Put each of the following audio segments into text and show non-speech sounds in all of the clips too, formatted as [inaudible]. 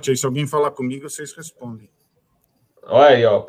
Se alguém falar comigo, vocês respondem. Olha aí, ó.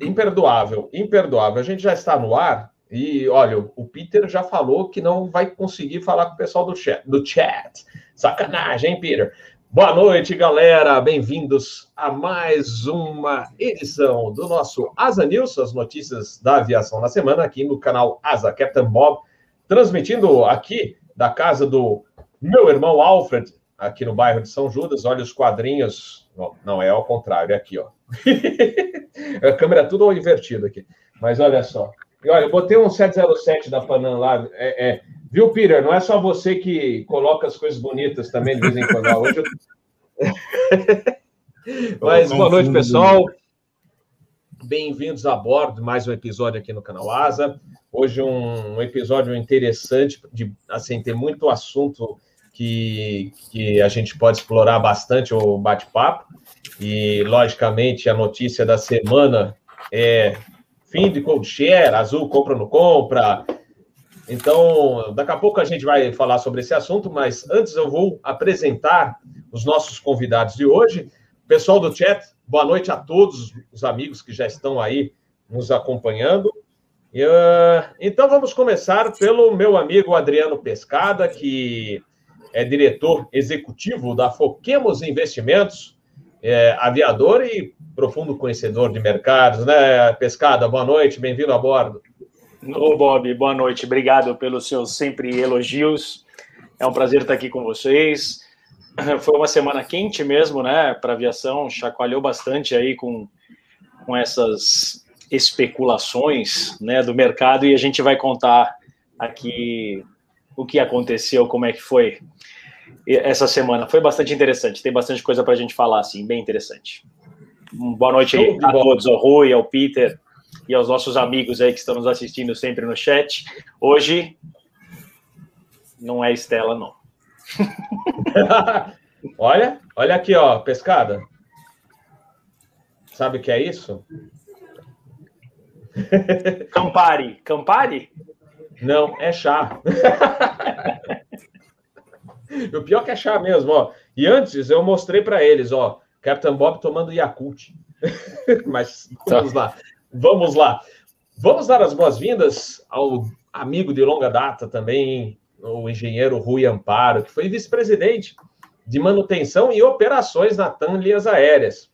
Imperdoável, imperdoável. A gente já está no ar e, olha, o Peter já falou que não vai conseguir falar com o pessoal do chat. Do chat. Sacanagem, hein, Peter? Boa noite, galera. Bem-vindos a mais uma edição do nosso Asa News, as notícias da aviação na semana, aqui no canal Asa Captain Bob, transmitindo aqui da casa do meu irmão Alfred, aqui no bairro de São Judas. Olha os quadrinhos. Não, é ao contrário, é aqui, ó. [laughs] a câmera é tudo invertida aqui. Mas olha só. E olha, eu botei um 707 da Panam lá. É, é, Viu, Peter? Não é só você que coloca as coisas bonitas também de vez em quando. Hoje eu... [laughs] Mas boa noite, pessoal. Bem-vindos a bordo mais um episódio aqui no canal Asa. Hoje um, um episódio interessante, de, assim, tem muito assunto que, que a gente pode explorar bastante o bate-papo. E, logicamente, a notícia da semana é fim de cold share, Azul compra ou não compra. Então, daqui a pouco a gente vai falar sobre esse assunto, mas antes eu vou apresentar os nossos convidados de hoje. Pessoal do chat, boa noite a todos os amigos que já estão aí nos acompanhando. Uh, então vamos começar pelo meu amigo Adriano Pescada, que é diretor executivo da Foquemos Investimentos, é, aviador e profundo conhecedor de mercados, né? Pescada, boa noite, bem-vindo a bordo. Ô, Bob, boa noite, obrigado pelos seus sempre elogios. É um prazer estar aqui com vocês. Foi uma semana quente mesmo, né, para aviação, chacoalhou bastante aí com, com essas especulações, né, do mercado e a gente vai contar aqui o que aconteceu, como é que foi essa semana. Foi bastante interessante, tem bastante coisa para a gente falar, assim, bem interessante. Boa noite aí a todos, ao Rui, ao Peter e aos nossos amigos aí que estão nos assistindo sempre no chat. Hoje não é Estela, não. [laughs] olha, olha aqui, ó, pescada. Sabe o que é isso? Campari. Campari? Não, é chá. o pior que é chá mesmo, ó. E antes eu mostrei para eles, ó, Captain Bob tomando Yakult. [laughs] Mas vamos tá. lá. Vamos lá. Vamos dar as boas-vindas ao amigo de longa data também, o engenheiro Rui Amparo, que foi vice-presidente de manutenção e operações na TAM Linhas Aéreas.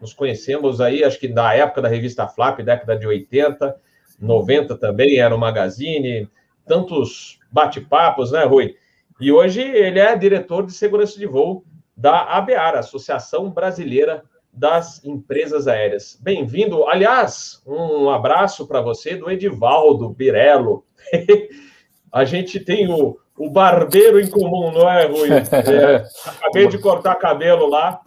Nos conhecemos aí, acho que da época da revista Flap, década de 80, 90 também, era o Magazine, tantos bate-papos, né, Rui? E hoje ele é diretor de segurança de voo da ABAR, Associação Brasileira das Empresas Aéreas. Bem-vindo. Aliás, um abraço para você do Edivaldo Birello. [laughs] A gente tem o, o barbeiro em comum, não é, Rui? [laughs] É, acabei de cortar cabelo lá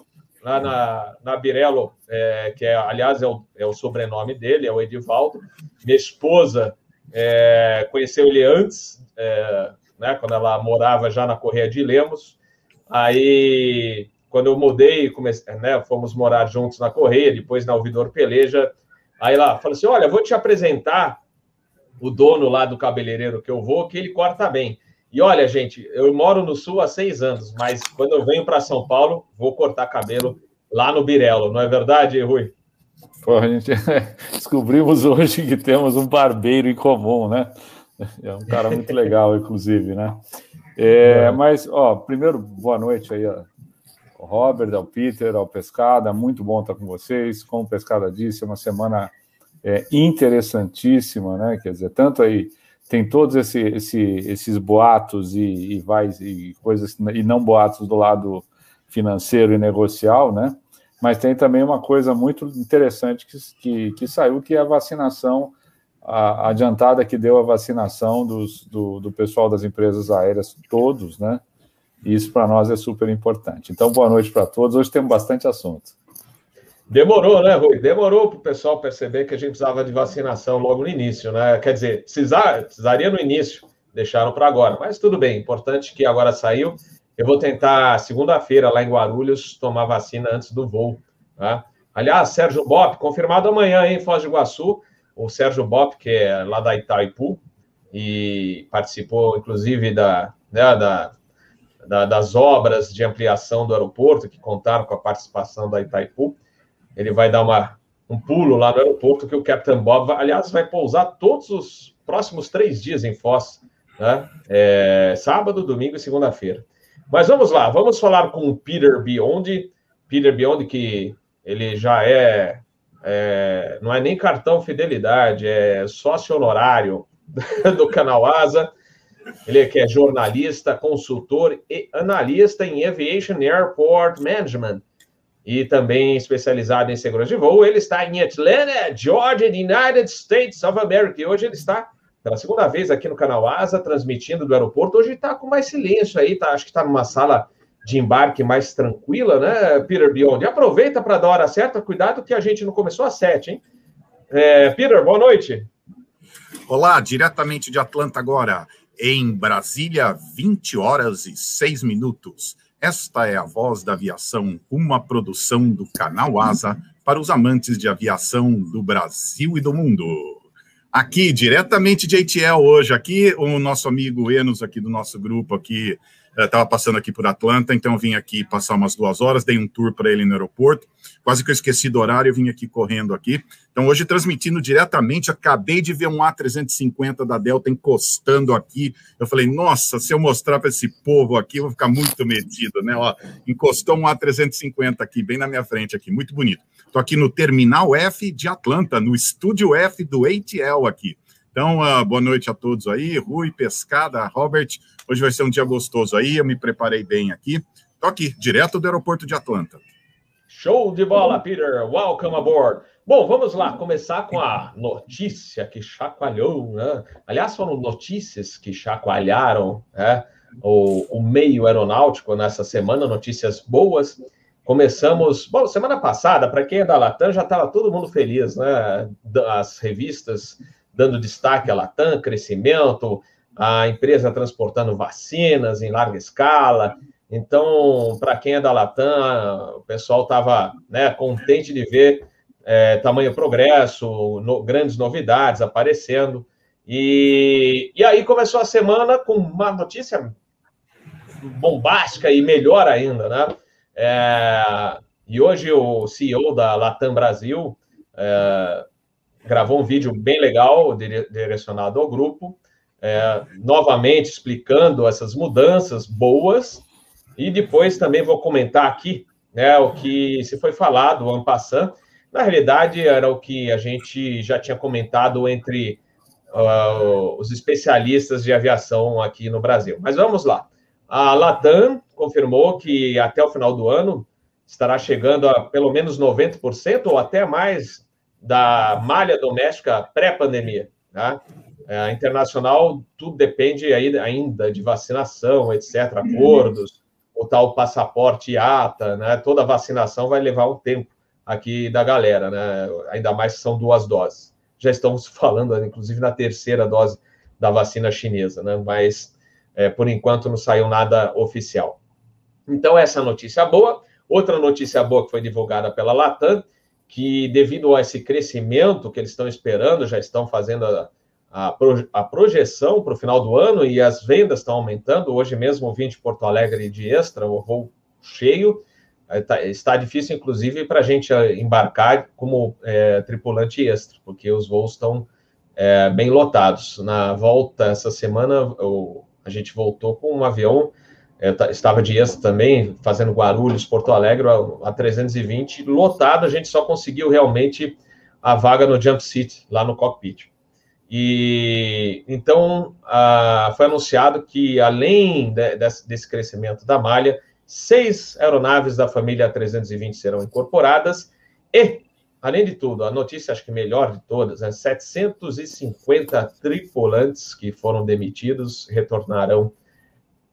lá na, na Birello, é, que é, aliás é o, é o sobrenome dele, é o Edivaldo. Minha esposa é, conheceu ele antes, é, né, quando ela morava já na Correia de Lemos. Aí, quando eu mudei, comecei, né, fomos morar juntos na Correia, depois na Ouvidor Peleja. Aí lá, falou assim: olha, vou te apresentar o dono lá do cabeleireiro que eu vou, que ele corta bem. E olha, gente, eu moro no Sul há seis anos, mas quando eu venho para São Paulo, vou cortar cabelo lá no Birelo, não é verdade, Rui? Pô, a gente [laughs] descobrimos hoje que temos um barbeiro em comum, né? É um cara muito legal, inclusive, né? É, mas, ó, primeiro, boa noite aí ao Robert, ao Peter, ao Pescada, muito bom estar com vocês. Como o Pescada disse, é uma semana é, interessantíssima, né? Quer dizer, tanto aí tem todos esse, esse, esses boatos e, e, vai, e coisas e não boatos do lado financeiro e negocial, né? Mas tem também uma coisa muito interessante que, que, que saiu, que é a vacinação a, adiantada que deu a vacinação dos, do, do pessoal das empresas aéreas todos, né? E isso para nós é super importante. Então, boa noite para todos. Hoje temos bastante assunto. Demorou, né, Rui? Demorou para o pessoal perceber que a gente precisava de vacinação logo no início, né? Quer dizer, precisar, precisaria no início, deixaram para agora. Mas tudo bem, importante que agora saiu. Eu vou tentar, segunda-feira, lá em Guarulhos, tomar vacina antes do voo. Tá? Aliás, Sérgio Bop, confirmado amanhã em Foz do Iguaçu. O Sérgio Bop, que é lá da Itaipu, e participou, inclusive, da, né, da da, das obras de ampliação do aeroporto, que contaram com a participação da Itaipu. Ele vai dar uma, um pulo lá no aeroporto, que o Captain Bob, aliás, vai pousar todos os próximos três dias em Foz, né? É, sábado, domingo e segunda-feira. Mas vamos lá, vamos falar com o Peter Beyond. Peter Beyond, que ele já é, é não é nem cartão fidelidade, é sócio honorário [laughs] do canal Asa. Ele é que é jornalista, consultor e analista em Aviation Airport Management e também especializado em segurança de voo. Ele está em Atlanta, Georgia, United States of America. E hoje ele está pela segunda vez aqui no canal Asa, transmitindo do aeroporto. Hoje está com mais silêncio aí, tá? Acho que está numa sala de embarque mais tranquila, né, Peter Beyond? E aproveita para dar a hora certa, cuidado que a gente não começou às sete, hein? É, Peter, boa noite. Olá, diretamente de Atlanta agora. Em Brasília, 20 horas e 6 minutos. Esta é a Voz da Aviação, uma produção do canal Asa para os amantes de aviação do Brasil e do mundo. Aqui, diretamente de ATL hoje, aqui o nosso amigo Enos aqui do nosso grupo aqui estava é, passando aqui por Atlanta, então vim aqui passar umas duas horas, dei um tour para ele no aeroporto, quase que eu esqueci do horário, eu vim aqui correndo aqui. Então hoje transmitindo diretamente, acabei de ver um A350 da Delta encostando aqui. Eu falei, nossa, se eu mostrar para esse povo aqui, eu vou ficar muito metido, né? Ó, encostou um A350 aqui, bem na minha frente aqui, muito bonito. Estou aqui no Terminal F de Atlanta, no Estúdio F do ATL aqui. Então, uh, boa noite a todos aí, Rui, Pescada, Robert. Hoje vai ser um dia gostoso aí, eu me preparei bem aqui. Estou aqui, direto do aeroporto de Atlanta. Show de bola, Peter. Welcome aboard. Bom, vamos lá, começar com a notícia que chacoalhou, né? Aliás, foram notícias que chacoalharam né? o, o meio aeronáutico nessa semana, notícias boas. Começamos, bom, semana passada, para quem é da Latam, já estava todo mundo feliz, né? As revistas dando destaque à Latam, crescimento, a empresa transportando vacinas em larga escala. Então, para quem é da Latam, o pessoal estava né, contente de ver é, tamanho progresso, no, grandes novidades aparecendo. E, e aí começou a semana com uma notícia bombástica e melhor ainda, né? É, e hoje o CEO da Latam Brasil é, gravou um vídeo bem legal, direcionado ao grupo, é, novamente explicando essas mudanças boas, e depois também vou comentar aqui né, o que se foi falado, o Ampassan, na realidade era o que a gente já tinha comentado entre uh, os especialistas de aviação aqui no Brasil. Mas vamos lá. A Latam confirmou que até o final do ano estará chegando a pelo menos 90% ou até mais da malha doméstica pré-pandemia. Tá? É, internacional, tudo depende ainda de vacinação, etc., acordos, o tal passaporte IATA, né? Toda vacinação vai levar um tempo aqui da galera, né? Ainda mais que são duas doses. Já estamos [laughs] falando, inclusive, na terceira dose da vacina chinesa, né? Mas, é, por enquanto, não saiu nada oficial. Então, essa notícia boa. Outra notícia boa que foi divulgada pela Latam que, devido a esse crescimento que eles estão esperando, já estão fazendo a, a, a projeção para o final do ano e as vendas estão aumentando. Hoje mesmo vim de Porto Alegre de extra, o voo cheio. Tá, está difícil, inclusive, para a gente eh, embarcar como é, tripulante extra, porque os voos estão é, bem lotados. Na volta essa semana, a gente voltou com um avião eu estava de extra também, fazendo Guarulhos, Porto Alegre, a, 320, lotado, a gente só conseguiu realmente a vaga no jump seat, lá no cockpit. E então foi anunciado que, além de, desse, crescimento da malha, seis aeronaves da família 320 serão incorporadas e, além de tudo, a notícia acho que melhor de todas, né, 750 tripulantes que foram demitidos retornarão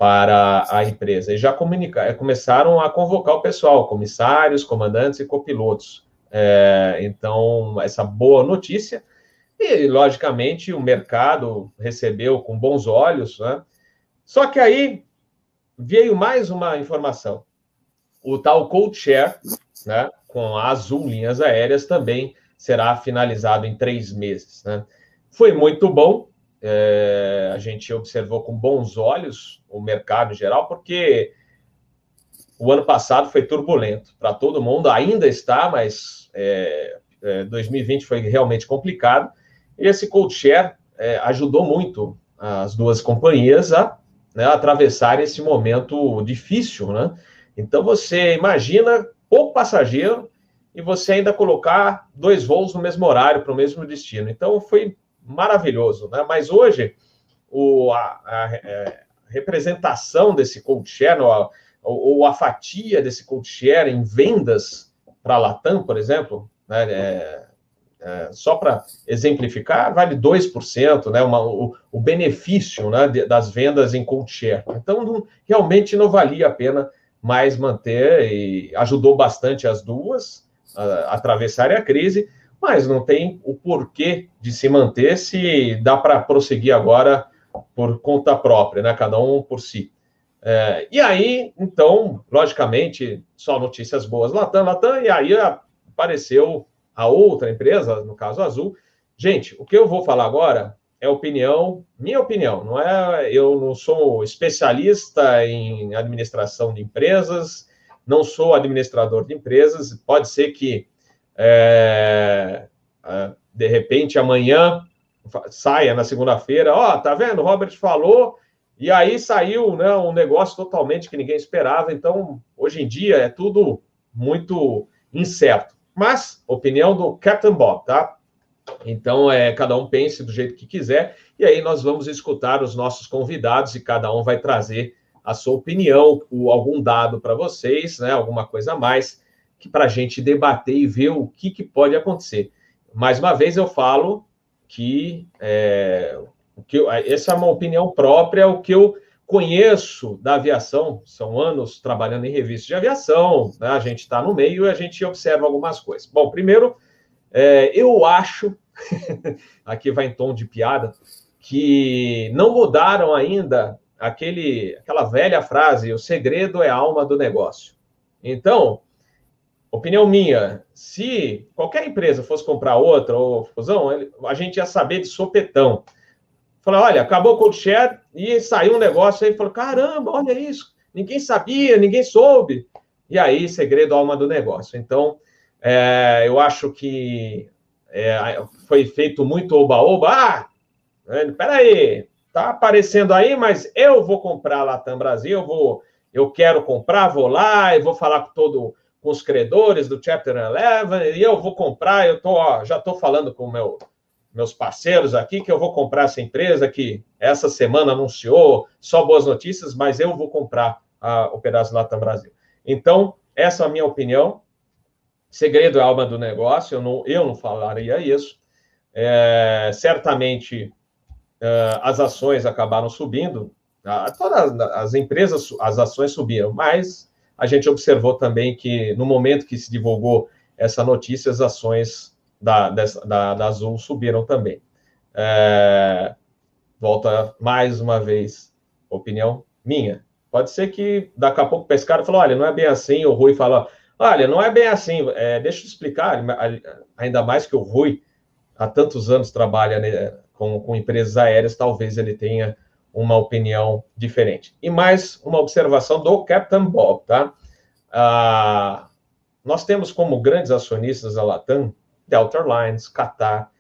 para a empresa. E já é, começaram a convocar o pessoal, comissários, comandantes e copilotos. É, então, essa boa notícia. E, logicamente, o mercado recebeu com bons olhos. Né? Só que aí veio mais uma informação. O tal Code Share, né, com a Azul Linhas Aéreas, também será finalizado em três meses. Né? Foi muito bom, é, a gente observou com bons olhos o mercado em geral, porque o ano passado foi turbulento para todo mundo, ainda está, mas é, é, 2020 foi realmente complicado. E esse share é, ajudou muito as duas companhias a né, atravessar esse momento difícil, né? Então você imagina pouco passageiro e você ainda colocar dois voos no mesmo horário para o mesmo destino. Então foi maravilhoso, né? Mas hoje o, a, a, a é, representação desse cold share, ou a, ou a fatia desse cold share em vendas para a Latam, por exemplo, né, é, é, só para exemplificar, vale 2%, né, uma, o, o benefício né, de, das vendas em cold share. Então, não, realmente não valia a pena mais manter e ajudou bastante as duas a, a atravessarem a crise, mas não tem o porquê de se manter se dá para prosseguir agora por conta própria, né, cada um por si. É, e aí, então, logicamente, só notícias boas, Latam, Latam, e aí apareceu a outra empresa, no caso Azul. Gente, o que eu vou falar agora é opinião, minha opinião, não é? Eu não sou especialista em administração de empresas, não sou administrador de empresas. Pode ser que é, é de repente amanhã saia na segunda-feira, ó, oh, tá vendo? O Robert falou e aí saiu né, um negócio totalmente que ninguém esperava. Então, hoje em dia é tudo muito incerto. Mas, opinião do Captain Bob, tá? Então, é, cada um pense do jeito que quiser. E aí nós vamos escutar os nossos convidados e cada um vai trazer a sua opinião, algum dado para vocês, né? Alguma coisa a mais que para a gente debater e ver o que, que pode acontecer. Mais uma vez eu falo que é, o que eu, essa é uma opinião própria, o que eu conheço da aviação, são anos trabalhando em revistas de aviação, né? a gente está no meio e a gente observa algumas coisas. Bom, primeiro, é, eu acho, [laughs] aqui vai em tom de piada, que não mudaram ainda aquele, aquela velha frase: o segredo é a alma do negócio. Então, opinião minha, se qualquer empresa fosse comprar outra ou fusão, a gente ia saber de sopetão. Falou, olha, acabou o cold share e saiu um negócio aí, falou, caramba, olha isso, ninguém sabia, ninguém soube. E aí, segredo alma do negócio. Então, é, eu acho que é, foi feito muito oba-oba. Ah, peraí, tá aparecendo aí, mas eu vou comprar a Latam Brasil, eu vou, eu quero comprar, vou lá, e vou falar com todo com os credores do Chapter 11, e eu vou comprar, eu tô, ó, já estou falando com o meu meus parceiros aqui, que eu vou comprar essa empresa que essa semana anunciou só boas notícias, mas eu vou comprar a, o pedaço Latam Brasil. Então, essa é a minha opinião. Segredo é alma do negócio, eu não, eu não falaria isso. É, certamente é, as ações acabaram subindo, todas as empresas, as ações subiram, mas a gente observou também que no momento que se divulgou essa notícia, as ações da, da, da Azul subiram também. É, volta mais uma vez, opinião minha. Pode ser que daqui a pouco o pescado falou: olha, não é bem assim. O Rui fala: olha, não é bem assim. É, deixa eu explicar. Ainda mais que o Rui há tantos anos trabalha né, com, com empresas aéreas, talvez ele tenha uma opinião diferente. E mais uma observação do Captain Bob, tá? Ah, nós temos como grandes acionistas a Latam Delta Airlines, Qatar,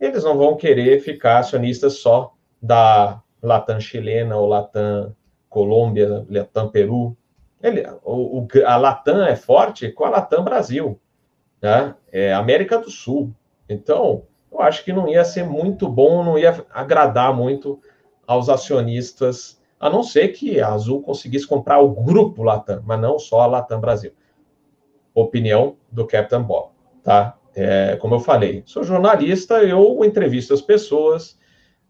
eles não vão querer ficar acionistas só da Latam chilena ou Latam Colômbia, Latam Peru. Ele, o, o, a Latam é forte com a Latam Brasil, né? é América do Sul. Então, eu acho que não ia ser muito bom, não ia agradar muito aos acionistas, a não ser que a Azul conseguisse comprar o grupo Latam, mas não só a Latam Brasil. Opinião do Captain Bob, tá? É, como eu falei, sou jornalista, eu entrevisto as pessoas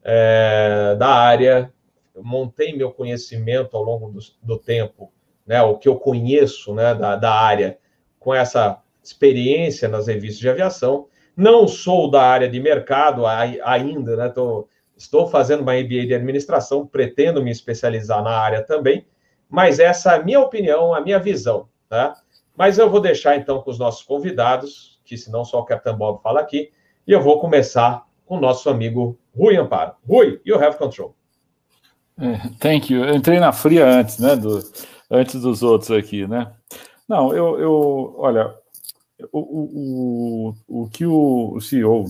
é, da área, montei meu conhecimento ao longo do, do, tempo, né, o que eu conheço né, da, da área, com essa experiência nas revistas de aviação. Não sou da área de mercado ainda, né, tô, estou fazendo uma MBA de administração, pretendo me especializar na área também, mas essa é a minha opinião, a minha visão. Tá? Mas eu vou deixar então com os nossos convidados que senão só o Capitão Bob fala aqui. E eu vou começar com o nosso amigo Rui Amparo. Rui, you have control. É, thank you. Eu entrei na fria antes, né? Do, antes dos outros aqui, né? Não, eu, eu olha, o, o, o, o que o CEO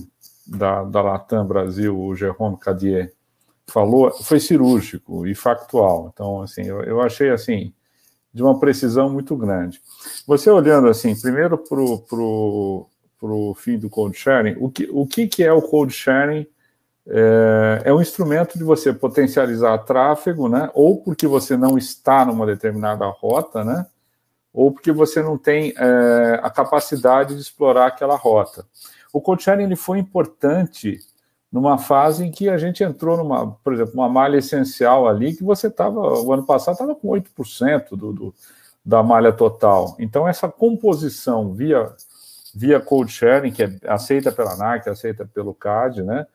da, da Latam Brasil, o Jerome Cadier, falou foi cirúrgico e factual. Então, assim, eu, eu achei assim de uma precisão muito grande. Você olhando assim, primeiro para o pro, fim do code sharing, o que, o que, que é o code sharing? É, é um instrumento de você potencializar tráfego, né? Ou porque você não está numa determinada rota, né? Ou porque você não tem é, a capacidade de explorar aquela rota. O code sharing ele foi importante numa fase em que a gente entrou numa, por exemplo, uma malha essencial ali que você estava, o ano passado estava com 8% do, do, da malha total. Então, essa composição via, via code sharing, que é aceita pela NAC, aceita pelo CAD, né,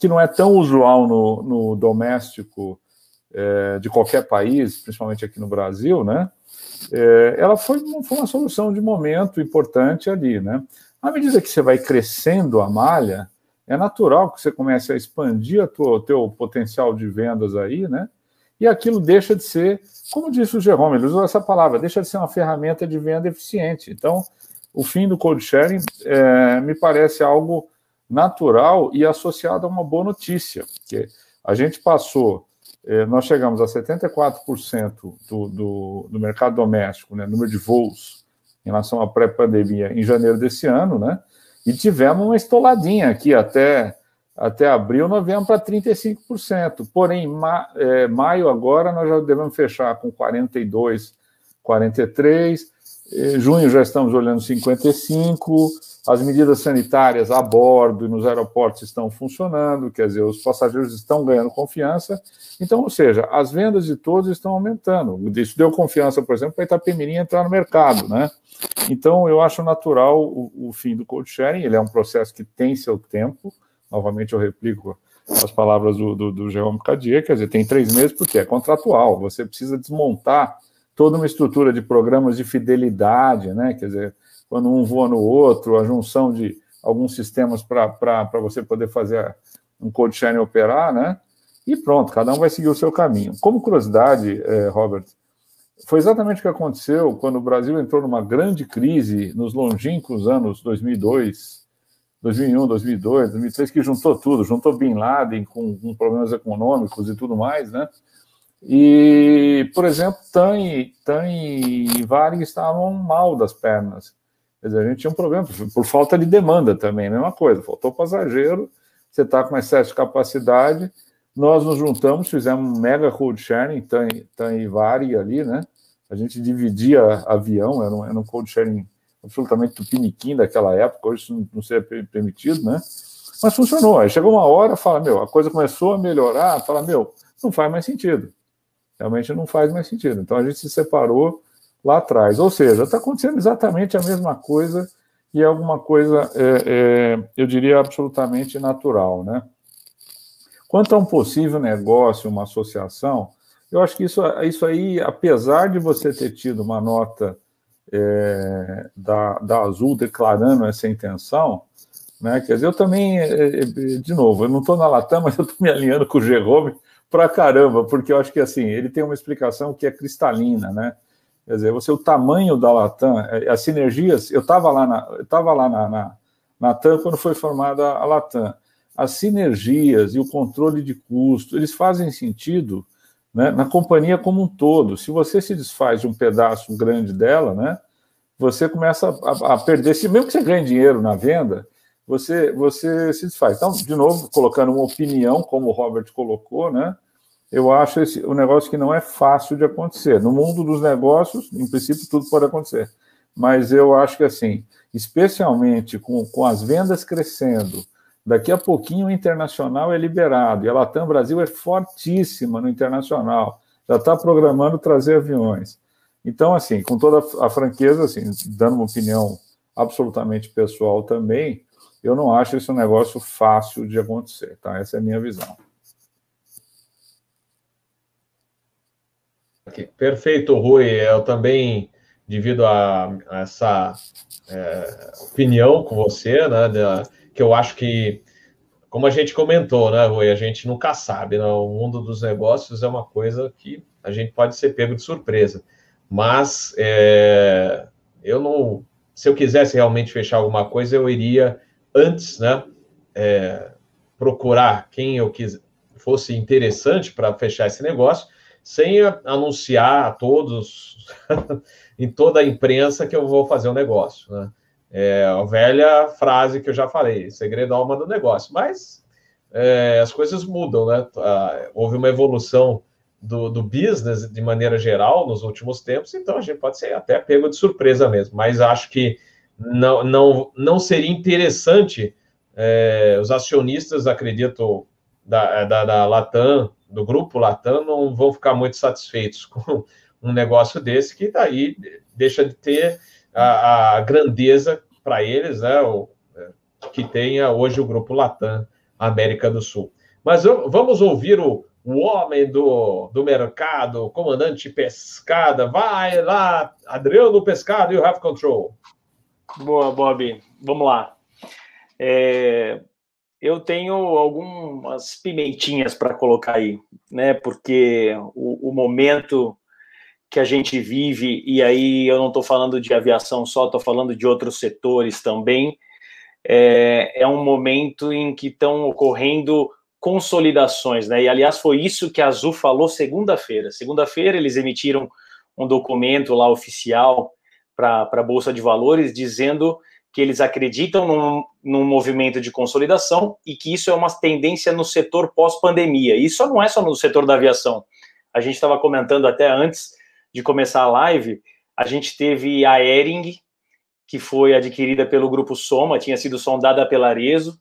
que não é tão usual no, no doméstico é, de qualquer país, principalmente aqui no Brasil, né, é, ela foi, foi uma solução de momento importante ali, né. À medida que você vai crescendo a malha, é natural que você comece a expandir o teu potencial de vendas aí, né? E aquilo deixa de ser, como disse o Jerome, ele usou essa palavra, deixa de ser uma ferramenta de venda eficiente. Então, o fim do code sharing é, me parece algo natural e associado a uma boa notícia, que a gente passou, é, nós chegamos a 74% do, do, do mercado doméstico, né, número de voos em relação à pré-pandemia em janeiro desse ano, né? E tivemos uma estoladinha aqui até, até abril, nós viemos para 35%. Porém, ma, é, maio agora nós já devemos fechar com 42, 43. É, junho já estamos olhando 55. As medidas sanitárias a bordo e nos aeroportos estão funcionando, quer dizer, os passageiros estão ganhando confiança. Então, ou seja, as vendas de todos estão aumentando. Isso deu confiança, por exemplo, para Itapemirim entrar no mercado, né? Então, eu acho natural o, o, fim do code sharing, ele é um processo que tem seu tempo, novamente eu replico as palavras do, do, do Jerome Cadier, quer dizer, tem três meses porque é contratual, você precisa desmontar toda uma estrutura de programas de fidelidade, né, quer dizer, quando um voa no outro, a junção de alguns sistemas para você poder fazer um code sharing operar, né, e pronto, cada um vai seguir o seu caminho. Como curiosidade, eh, Robert, foi exatamente o que aconteceu quando o Brasil entrou numa grande crise nos longínquos anos 2002, 2001, 2002, 2003, que juntou tudo, juntou Bin Laden com, com problemas econômicos e tudo mais, né? E, por exemplo, TAM e, TAM e Varig estavam mal das pernas. Quer dizer, a gente tinha um problema por falta de demanda também, mesma coisa. Faltou passageiro, você está com excesso de capacidade, nós nos juntamos, fizemos um mega cold sharing, Tan e Vari ali, né? A gente dividia avião, era um, era um cold sharing absolutamente tupiniquim daquela época, hoje isso não seria permitido, né? Mas funcionou. Aí chegou uma hora, fala, meu, a coisa começou a melhorar, fala, meu, não faz mais sentido. Realmente não faz mais sentido. Então a gente se separou lá atrás. Ou seja, está acontecendo exatamente a mesma coisa e é alguma coisa, é, é, eu diria, absolutamente natural, né? Quanto a um possível negócio, uma associação, eu acho que isso, isso aí, apesar de você ter tido uma nota é, da, da Azul declarando essa intenção, né, quer dizer, eu também, é, é, de novo, eu não estou na Latam, mas eu estou me alinhando com o Jerome pra caramba, porque eu acho que assim, ele tem uma explicação que é cristalina, né? Quer dizer, você, o tamanho da Latam, é, as sinergias, eu estava lá na, eu estava lá na, na, na TAM quando foi formada a Latam as sinergias e o controle de custo, eles fazem sentido né, na companhia como um todo. Se você se desfaz de um pedaço grande dela, né, você começa a, a perder, se mesmo que você ganhe dinheiro na venda, você, você se desfaz. Então, de novo, colocando uma opinião, como o Robert colocou, né, eu acho esse um negócio que não é fácil de acontecer. No mundo dos negócios, em princípio, tudo pode acontecer. Mas eu acho que, assim, especialmente com, com as vendas crescendo, Daqui a pouquinho o internacional é liberado e a Latam Brasil é fortíssima no internacional, já está programando trazer aviões. Então, assim, com toda a franqueza, assim, dando uma opinião absolutamente pessoal também, eu não acho esse um negócio fácil de acontecer, tá? Essa é a minha visão. Perfeito, Rui. Eu também divido a, a essa é, opinião com você, né? que eu acho que como a gente comentou, né, Rui? A gente nunca sabe, né? O mundo dos negócios é uma coisa que a gente pode ser pego de surpresa. Mas é, eu não. Se eu quisesse realmente fechar alguma coisa, eu iria antes, né? É, procurar quem eu quis, fosse interessante para fechar esse negócio, sem anunciar a todos, [laughs] em toda a imprensa, que eu vou fazer o um negócio. Né? É a velha frase que eu já falei, segredo alma do negócio. Mas é, as coisas mudam, né? Houve uma evolução do, do business de maneira geral nos últimos tempos, então a gente pode ser até pego de surpresa mesmo. Mas acho que não, não, não seria interessante é, os acionistas, acredito, da, da, da Latam, do grupo Latam, não vão ficar muito satisfeitos [laughs] com um negócio desse, que daí deixa de ter a, a grandeza para eles, né, o, que tenha hoje o grupo Latam América do Sul. Mas vamos ouvir o, o homem do, do mercado, o comandante Pescada. Vai lá, Adriano Pescado, you have control. Boa, Bob. Vamos lá. É, eu tenho algumas pimentinhas para colocar aí, né? Porque o, o, momento que a gente vive, e aí eu não estou falando de aviação só, estou falando de outros setores também, é, é um momento em que estão ocorrendo consolidações, né? E aliás foi isso que a Azul falou segunda-feira. Segunda-feira eles emitiram um documento lá oficial para a Bolsa de Valores dizendo que eles acreditam num, num, movimento de consolidação e que isso é uma tendência no setor pós-pandemia. Isso não é só no setor da aviação. A gente estava comentando até antes de começar a live, a gente teve a Ering, que foi adquirida pelo Grupo Soma, tinha sido sondada pela Arezo,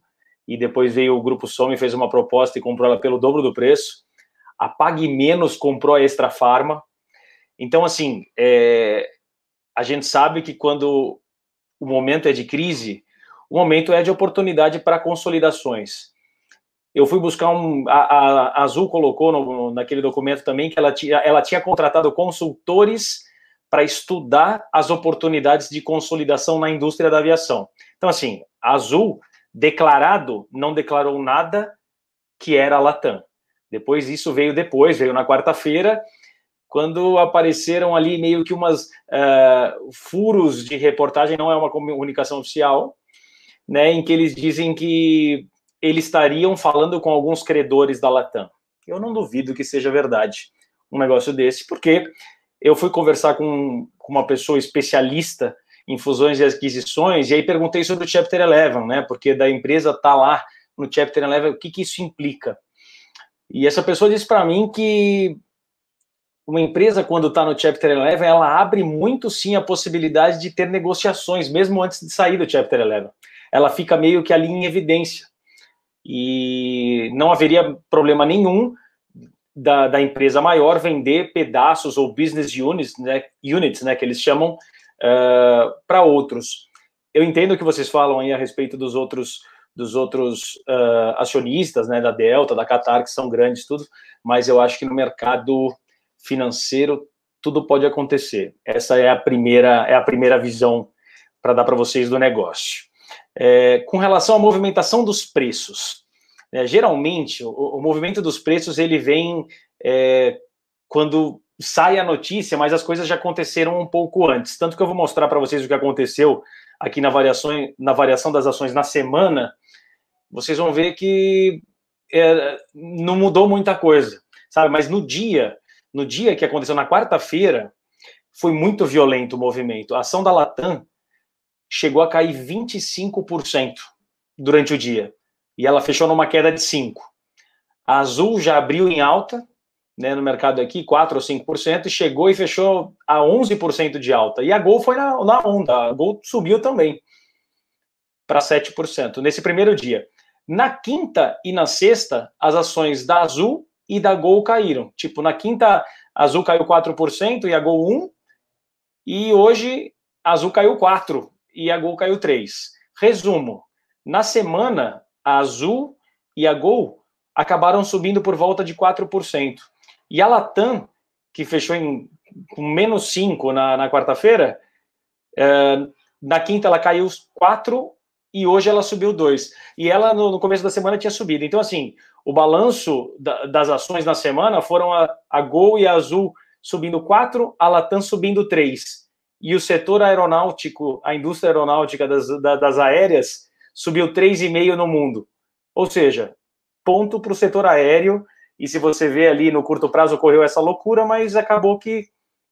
e depois veio o Grupo Soma e fez uma proposta e comprou ela pelo dobro do preço. A Pague Menos comprou a Extra Farma. Então, assim, é, a gente sabe que quando o momento é de crise, o momento é de oportunidade para consolidações. Eu fui buscar um. A, a Azul colocou no, naquele documento também que ela tinha, ela tinha contratado consultores para estudar as oportunidades de consolidação na indústria da aviação. Então, assim, a Azul, declarado, não declarou nada que era a Latam. Depois, isso veio depois, veio na quarta-feira, quando apareceram ali meio que umas uh, furos de reportagem, não é uma comunicação oficial, né, em que eles dizem que eles estariam falando com alguns credores da Latam. Eu não duvido que seja verdade um negócio desse, porque eu fui conversar com, com uma pessoa especialista em fusões e aquisições, e aí perguntei sobre o Chapter 11, né, porque da empresa tá lá no Chapter 11, o que, que isso implica? E essa pessoa disse para mim que uma empresa, quando está no Chapter 11, ela abre muito sim a possibilidade de ter negociações, mesmo antes de sair do Chapter 11. Ela fica meio que ali em evidência. E não haveria problema nenhum da, da empresa maior vender pedaços ou business units, né, units, né que eles chamam, uh, eh, para outros. Eu entendo o que vocês falam aí a respeito dos outros dos outros uh, acionistas, né, da Delta, da Qatar, que são grandes, tudo, mas eu acho que no mercado financeiro, tudo pode acontecer. Essa é a primeira, é a primeira visão para dar para vocês do negócio. É, com relação à movimentação dos preços, né, geralmente o, o, movimento dos preços ele vem é, quando sai a notícia, mas as coisas já aconteceram um pouco antes. Tanto que eu vou mostrar para vocês o que aconteceu aqui na variação, na variação das ações na semana. Vocês vão ver que é, não mudou muita coisa, sabe? Mas no dia no dia que aconteceu na quarta-feira, foi muito violento o movimento. A ação da Latam chegou a cair 25% durante o dia. E ela fechou numa queda de 5%. A Azul já abriu em alta, né, no mercado aqui, 4 ou 5%, e chegou e fechou a 11% de alta. E a Gol foi na, na onda, a Gol subiu também para 7% nesse primeiro dia. Na quinta e na sexta, as ações da Azul e da Gol caíram. Tipo, na quinta, Azul caiu 4% e a Gol 1%, e hoje a Azul caiu 4% e a Gol caiu 3%. Resumo, na semana, a Azul e a Gol acabaram subindo por volta de 4%. E a Latam, que fechou em menos 5 na, na quarta-feira, é, na quinta ela caiu 4 e hoje ela subiu 2. E ela, no, no, começo da semana, tinha subido. Então, assim, o balanço da, das ações na semana foram a, a Gol e a Azul subindo 4, a Latam subindo 3. E o setor aeronáutico, a indústria aeronáutica das, da, das aéreas, subiu 3,5 no mundo. Ou seja, ponto para o setor aéreo. E se você vê ali no curto prazo, ocorreu essa loucura, mas acabou que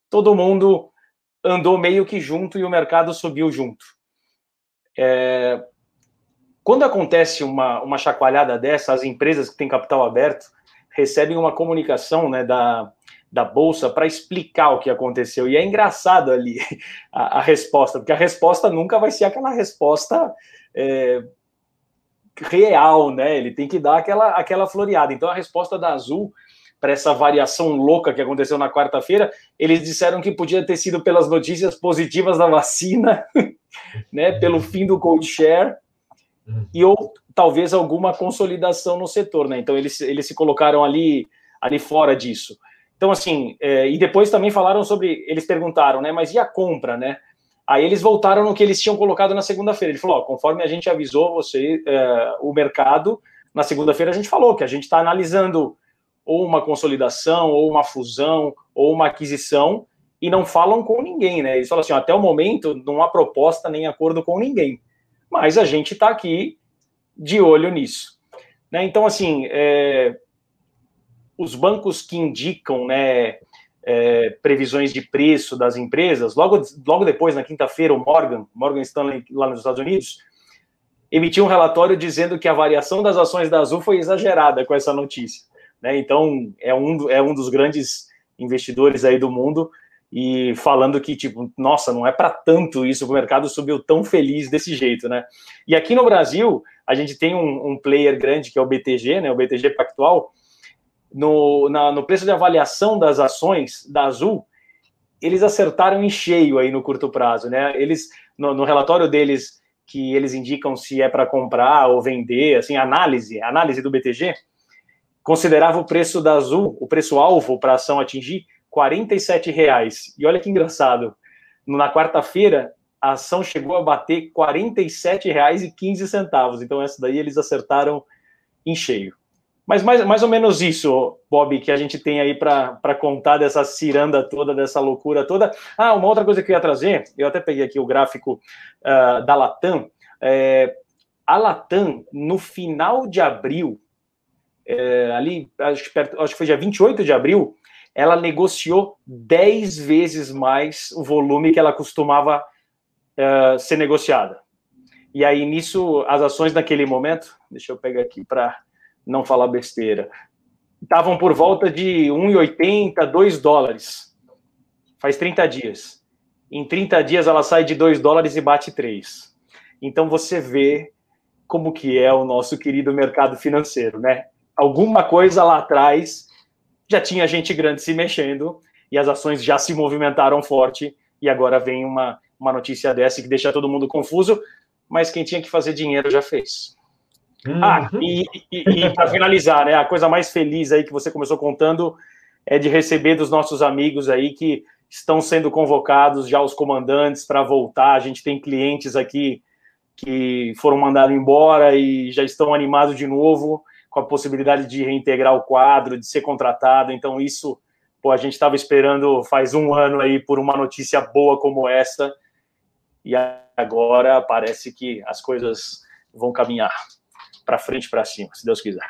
todo mundo andou meio que junto e o mercado subiu junto. É, quando acontece uma, uma chacoalhada dessa, as empresas que têm capital aberto recebem uma comunicação né, da, da Bolsa para explicar o que aconteceu. E é engraçado ali [laughs] a, a, resposta, porque a resposta nunca vai ser aquela resposta é, real, né? Ele tem que dar aquela, aquela floreada. Então a resposta da Azul para essa variação louca que aconteceu na quarta-feira, eles disseram que podia ter sido pelas notícias positivas da vacina, [laughs] né, pelo fim do cold share e ou talvez alguma consolidação no setor, né? Então eles, eles se colocaram ali ali fora disso. Então assim, é, e depois também falaram sobre, eles perguntaram, né? Mas e a compra, né? Aí eles voltaram no que eles tinham colocado na segunda-feira. Ele falou, ó, conforme a gente avisou você, é, o mercado, na segunda-feira a gente falou que a gente está analisando ou uma consolidação, ou uma fusão, ou uma aquisição, e não falam com ninguém, né? Eles falam assim, até o momento não há proposta nem acordo com ninguém mas a gente está aqui de olho nisso. Né? Então, assim, é, os bancos que indicam né, é, previsões de preço das empresas, logo, logo depois, na quinta-feira, o Morgan, Morgan Stanley, lá nos Estados Unidos, emitiu um relatório dizendo que a variação das ações da Azul foi exagerada com essa notícia. Né? Então, é um, é um dos grandes investidores aí do mundo e falando que, tipo, nossa, não é para tanto isso, o mercado subiu tão feliz desse jeito, né? E aqui no Brasil, a gente tem um, um player grande que é o BTG, né? O BTG Pactual. No, na, no preço de avaliação das ações da Azul, eles acertaram em cheio aí no curto prazo, né? Eles, no, no relatório deles, que eles indicam se é para comprar ou vender, assim, análise, análise do BTG, considerava o preço da Azul, o preço alvo para a ação atingir 47 reais. E olha que engraçado, na quarta-feira a ação chegou a bater R$ 47,15. Então essa daí eles acertaram em cheio. Mas mais, mais ou menos isso, Bob, que a gente tem aí para contar dessa ciranda toda, dessa loucura toda. Ah, uma outra coisa que eu ia trazer, eu até peguei aqui o gráfico uh, da Latam. É, a Latam, no final de abril, é, ali, acho que, perto, acho que foi dia 28 de abril, ela negociou 10 vezes mais o volume que ela costumava uh, ser negociada. E aí, nisso, as ações naquele momento, deixa eu pegar aqui para não falar besteira, estavam por volta de 1,80, 2 dólares. Faz 30 dias. Em 30 dias, ela sai de 2 dólares e bate 3. Então, você vê como que é o nosso querido mercado financeiro, né? Alguma coisa lá atrás já tinha gente grande se mexendo e as ações já se movimentaram forte e agora vem uma, uma notícia dessa que deixa todo mundo confuso, mas quem tinha que fazer dinheiro já fez. Uhum. Ah, e, e, e para finalizar, né, a coisa mais feliz aí que você começou contando é de receber dos nossos amigos aí que estão sendo convocados já os comandantes para voltar. A gente tem clientes aqui que foram mandados embora e já estão animados de novo com a possibilidade de reintegrar o quadro, de ser contratado. Então, isso, pô, a gente estava esperando faz um ano aí por uma notícia boa como essa, e agora parece que as coisas vão caminhar para frente para cima, se Deus quiser.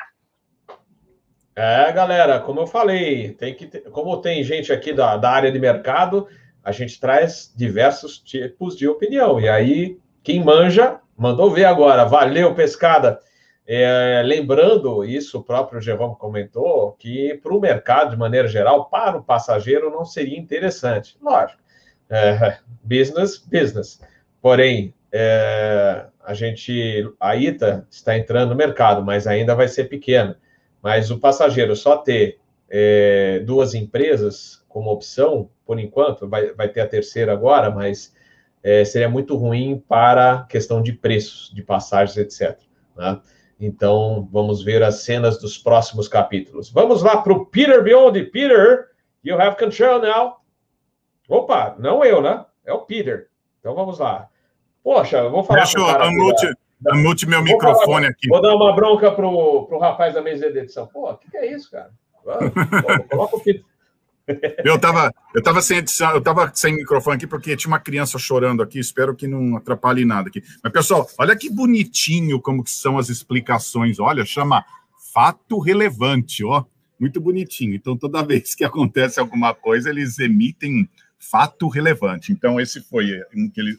É, galera, como eu falei, tem que como tem gente aqui da, da área de mercado, a gente traz diversos tipos de opinião. E aí, quem manja, mandou ver agora. Valeu, pescada. É, lembrando isso, o próprio Jerome comentou, que para o mercado, de maneira geral, para o passageiro não seria interessante. Lógico, é, business, business. Porém, é, a gente, a ITA está entrando no mercado, mas ainda vai ser pequena. Mas o passageiro só ter é, duas empresas como opção, por enquanto, vai, vai ter a terceira agora, mas é, seria muito ruim para questão de preços, de passagens, etc. Né? Então, vamos ver as cenas dos próximos capítulos. Vamos lá para o Peter Beyond. Peter, you have control now. Opa, não eu, né? É o Peter. Então vamos lá. Poxa, eu vou falar. Deixa eu unmute, Mute meu microfone aqui. Vou dar uma bronca pro, pro rapaz da mesa de edição. Pô, o que, que, é isso, cara? [laughs] Coloca o fita. Eu estava eu tava sem edição, eu tava sem microfone aqui porque tinha uma criança chorando aqui, espero que não atrapalhe nada aqui. Mas, pessoal, olha que bonitinho como que são as explicações. Olha, chama fato relevante, ó. Muito bonitinho. Então, toda vez que acontece alguma coisa, eles emitem fato relevante. Então, esse foi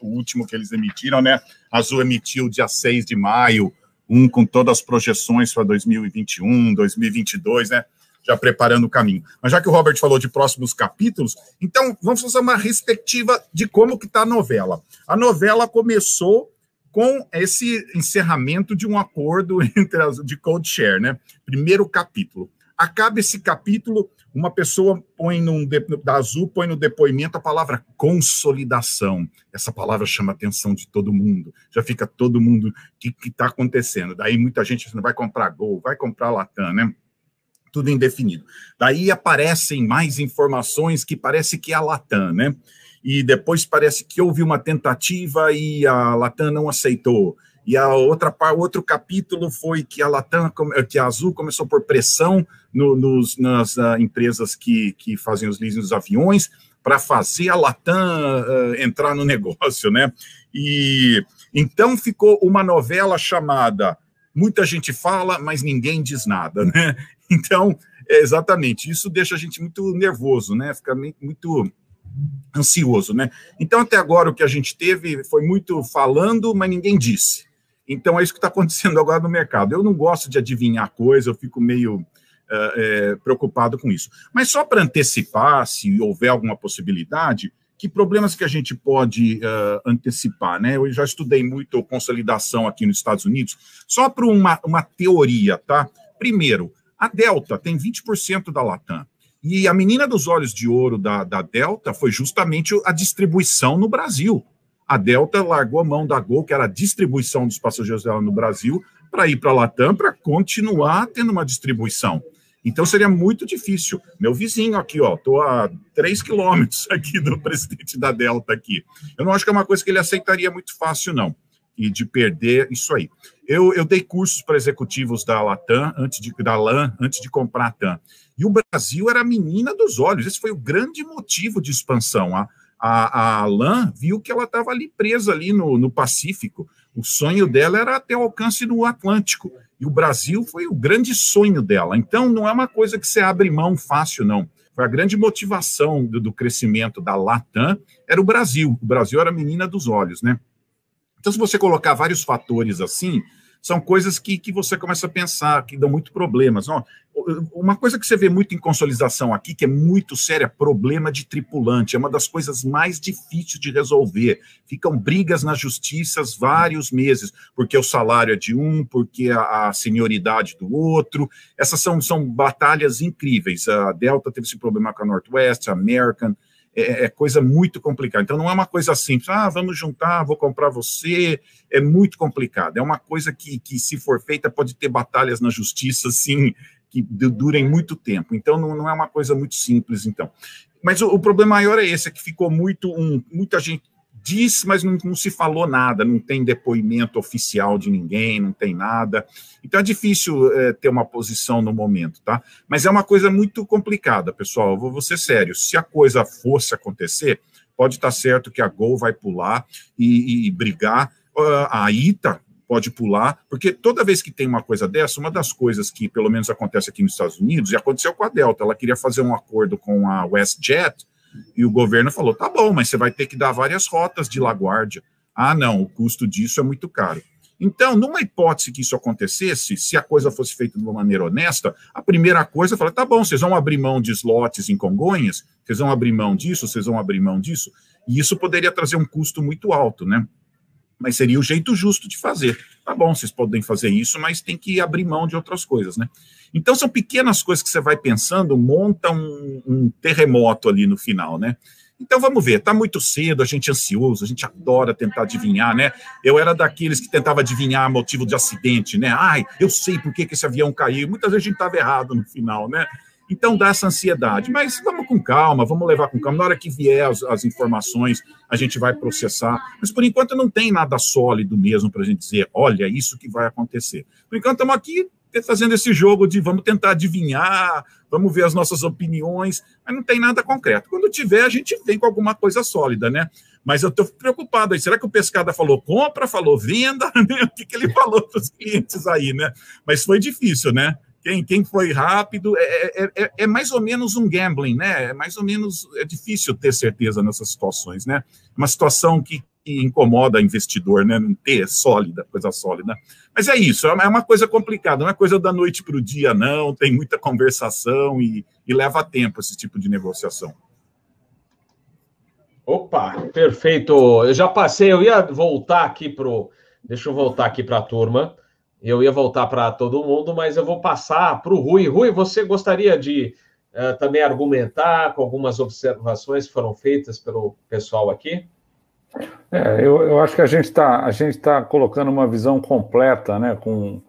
o último que eles emitiram, né? Azul emitiu dia 6 de maio, um com todas as projeções para 2021, 2022, né? Já preparando o caminho. Mas já que o Robert falou de próximos capítulos, então vamos fazer uma respectiva de como que está a novela. A novela começou com esse encerramento de um acordo [laughs] entre as, de code share, né? Primeiro capítulo. Acaba esse capítulo, uma pessoa põe num da Azul põe no depoimento a palavra consolidação. Essa palavra chama a atenção de todo mundo. Já fica todo mundo o que está acontecendo. Daí muita gente vai comprar Gol, vai comprar Latam, né? Tudo indefinido. Daí aparecem mais informações que parece que é a Latam, né? E depois parece que houve uma tentativa e a Latam não aceitou. E a outra outro capítulo foi que a Latam, que a Azul começou por pressão no, nos, nas uh, empresas que, que fazem os leasing dos aviões para fazer a Latam uh, entrar no [laughs] negócio, né? E então ficou uma novela chamada muita gente fala, mas ninguém diz nada, né? [laughs] Então, é exatamente, isso deixa a gente muito nervoso, né? Fica muito ansioso, né? Então, até agora, o que a gente teve foi muito falando, mas ninguém disse. Então, é isso que está acontecendo agora no mercado. Eu não gosto de adivinhar coisa, eu fico meio uh, é, preocupado com isso. Mas só para antecipar, se houver alguma possibilidade, que problemas que a gente pode uh, antecipar, né? Eu já estudei muito consolidação aqui nos Estados Unidos, só para uma, uma teoria, tá? Primeiro, a Delta tem 20% da Latam. E a menina dos olhos de ouro da, da Delta foi justamente a distribuição no Brasil. A Delta largou a mão da Gol, que era a distribuição dos passageiros dela no Brasil, para ir para a Latam, para continuar tendo uma distribuição. Então seria muito difícil. Meu vizinho aqui, ó, estou a 3 quilômetros [laughs] aqui do presidente da Delta aqui. Eu não acho que é uma coisa que ele aceitaria muito fácil, não e de perder isso aí. Eu, eu dei cursos para executivos da Latam, antes de, da LAN, antes de comprar a TAM. E o Brasil era a menina dos olhos. Esse foi o grande motivo de expansão. A, a, a LAN viu que ela estava ali presa ali no, no Pacífico. O sonho dela era ter alcance no Atlântico. E o Brasil foi o grande sonho dela. Então, não é uma coisa que você abre mão fácil, não. Foi a grande motivação do, do crescimento da Latam, era o Brasil. O Brasil era a menina dos olhos, né? Então, se você colocar vários fatores assim, são coisas que, que você começa a pensar, que dão muito problemas. Ó, uma coisa que você vê muito em consolidação aqui, que é muito séria, problema de tripulante, é uma das coisas mais difíceis de resolver. Ficam brigas nas justiças vários meses, porque o salário é de um, porque a, a senioridade do outro. Essas são, são batalhas incríveis. A Delta teve esse problema com a Northwest, a American, é, é, coisa muito complicada. Então, não é uma coisa simples, ah, vamos juntar, vou comprar você, é muito complicado. É uma coisa que, que se for feita, pode ter batalhas na justiça, assim, que durem muito tempo. Então, não, não é uma coisa muito simples, então. Mas o, o problema maior é esse, é que ficou muito, um, muita gente disse, mas não, não, se falou nada, não tem depoimento oficial de ninguém, não tem nada. Então é difícil é, ter uma posição no momento, tá? Mas é uma coisa muito complicada, pessoal. Eu vou ser sério. Se a coisa fosse acontecer, pode estar certo que a Gol vai pular e, e brigar. Uh, a ITA pode pular, porque toda vez que tem uma coisa dessa, uma das coisas que pelo menos acontece aqui nos Estados Unidos, e aconteceu com a Delta, ela queria fazer um acordo com a WestJet, e o governo falou: tá bom, mas você vai ter que dar várias rotas de LaGuardia. Ah, não, o custo disso é muito caro. Então, numa hipótese que isso acontecesse, se a coisa fosse feita de uma maneira honesta, a primeira coisa é falar: tá bom, vocês vão abrir mão de slots em Congonhas, vocês vão abrir mão disso, vocês vão abrir mão disso, e isso poderia trazer um custo muito alto, né? Mas seria o jeito justo de fazer. Tá bom, vocês podem fazer isso, mas tem que abrir mão de outras coisas, né? Então, são pequenas coisas que você vai pensando, monta um, um terremoto ali no final, né? Então vamos ver, tá muito cedo, a gente é ansioso, a gente adora tentar adivinhar, né? Eu era daqueles que tentava adivinhar motivo de acidente, né? Ai, eu sei por que, que esse avião caiu. Muitas vezes a gente estava errado no final, né? Então dá essa ansiedade. Mas vamos com calma, vamos levar com calma. Na hora que vier as, as informações, a gente vai processar. Mas por enquanto não tem nada sólido mesmo para a gente dizer, olha, isso que vai acontecer. Por enquanto estamos aqui fazendo esse jogo de vamos tentar adivinhar, vamos ver as nossas opiniões, mas não tem nada concreto. Quando tiver, a gente vem com alguma coisa sólida, né? Mas eu estou preocupado aí. Será que o Pescada falou compra, falou venda? [laughs] o que, que ele falou para os clientes aí, né? Mas foi difícil, né? Quem, quem foi rápido, é, é, é, é, mais ou menos um gambling, né? É mais ou menos, é difícil ter certeza nessas situações, né? Uma situação que, que incomoda investidor, né? Não ter sólida, coisa sólida. Mas é isso, é uma coisa complicada, não é coisa da noite para o dia, não. Tem muita conversação e, e leva tempo esse tipo de negociação. Opa, perfeito. Eu já passei, eu ia voltar aqui para Deixa eu voltar aqui para a turma. Eu ia voltar para todo mundo, mas eu vou passar para o Rui. Rui, você gostaria de uh, também argumentar com algumas observações que foram feitas pelo pessoal aqui? É, eu, eu acho que a gente está tá colocando uma visão completa, né, com,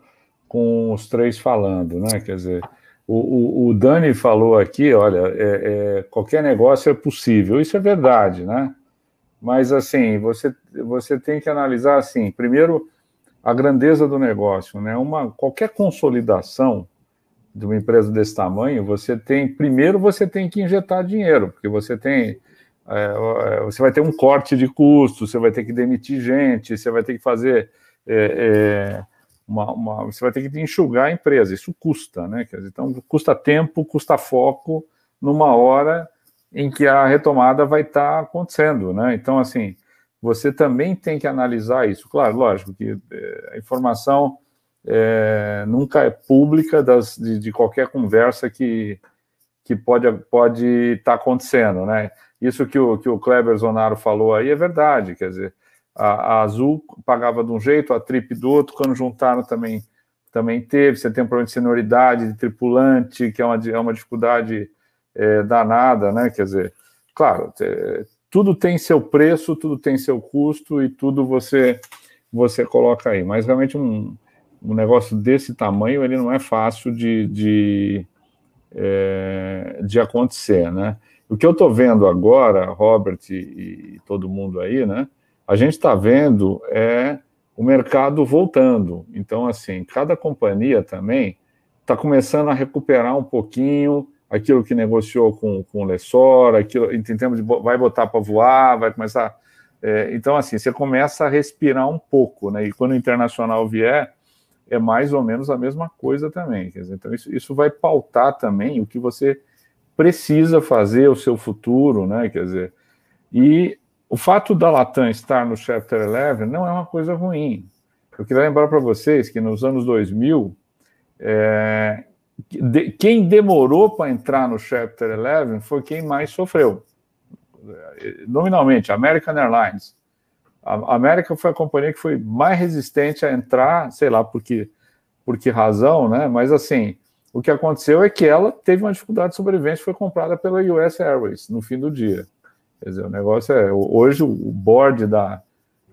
com os três falando, né? Quer dizer, o, o, o Dani falou aqui, olha, é, é, qualquer negócio é possível. Isso é verdade, né? Mas assim, você, você tem que analisar assim, primeiro a grandeza do negócio, né? Uma qualquer consolidação de uma empresa desse tamanho, você tem primeiro você tem que injetar dinheiro, porque você tem é, é, você vai ter um corte de custos, você vai ter que demitir gente, você vai ter que fazer é, é uma, uma, você vai ter que enxugar a empresa. Isso custa, né? Então custa tempo, custa foco numa hora em que a retomada vai estar acontecendo, né? Então assim você também tem que analisar isso. Claro, lógico que é, a informação é, nunca é pública das, de, de, qualquer conversa que, que pode estar pode tá acontecendo, né? Isso que o, que o Kleber Zonaro falou aí é verdade, quer dizer, a, a Azul pagava de um jeito, a Trip do outro, quando juntaram também também teve, você tem um problema de senioridade, de tripulante, que é uma, é uma dificuldade é, danada, né? Quer dizer, claro, tudo tem seu preço, tudo tem seu custo e tudo você você coloca aí. Mas realmente um, um negócio desse tamanho ele não é fácil de, de, é, de acontecer, né? O que eu estou vendo agora, Robert e, e, todo mundo aí, né? A gente está vendo é o mercado voltando. Então, assim, cada companhia também está começando a recuperar um pouquinho, aquilo que negociou com, com o Lessor, aquilo, em de vai botar para voar, vai começar. É, então, assim, você começa a respirar um pouco, né? E quando o internacional vier, é mais ou menos a mesma coisa também. Dizer, então, isso, isso vai pautar também o que você precisa fazer, o seu futuro, né? Quer dizer, e o fato da Latam estar no Chapter 11 não é uma coisa ruim. Eu queria lembrar para vocês que nos anos 2000, é, de, quem demorou para entrar no Chapter 11 foi quem mais sofreu. Nominalmente, American Airlines. A América foi a companhia que foi mais resistente a entrar, sei lá por que, por que razão, né? Mas assim, o que aconteceu é que ela teve uma dificuldade de sobrevivência, foi comprada pela US Airways no fim do dia. Quer dizer, o negócio é hoje o board da,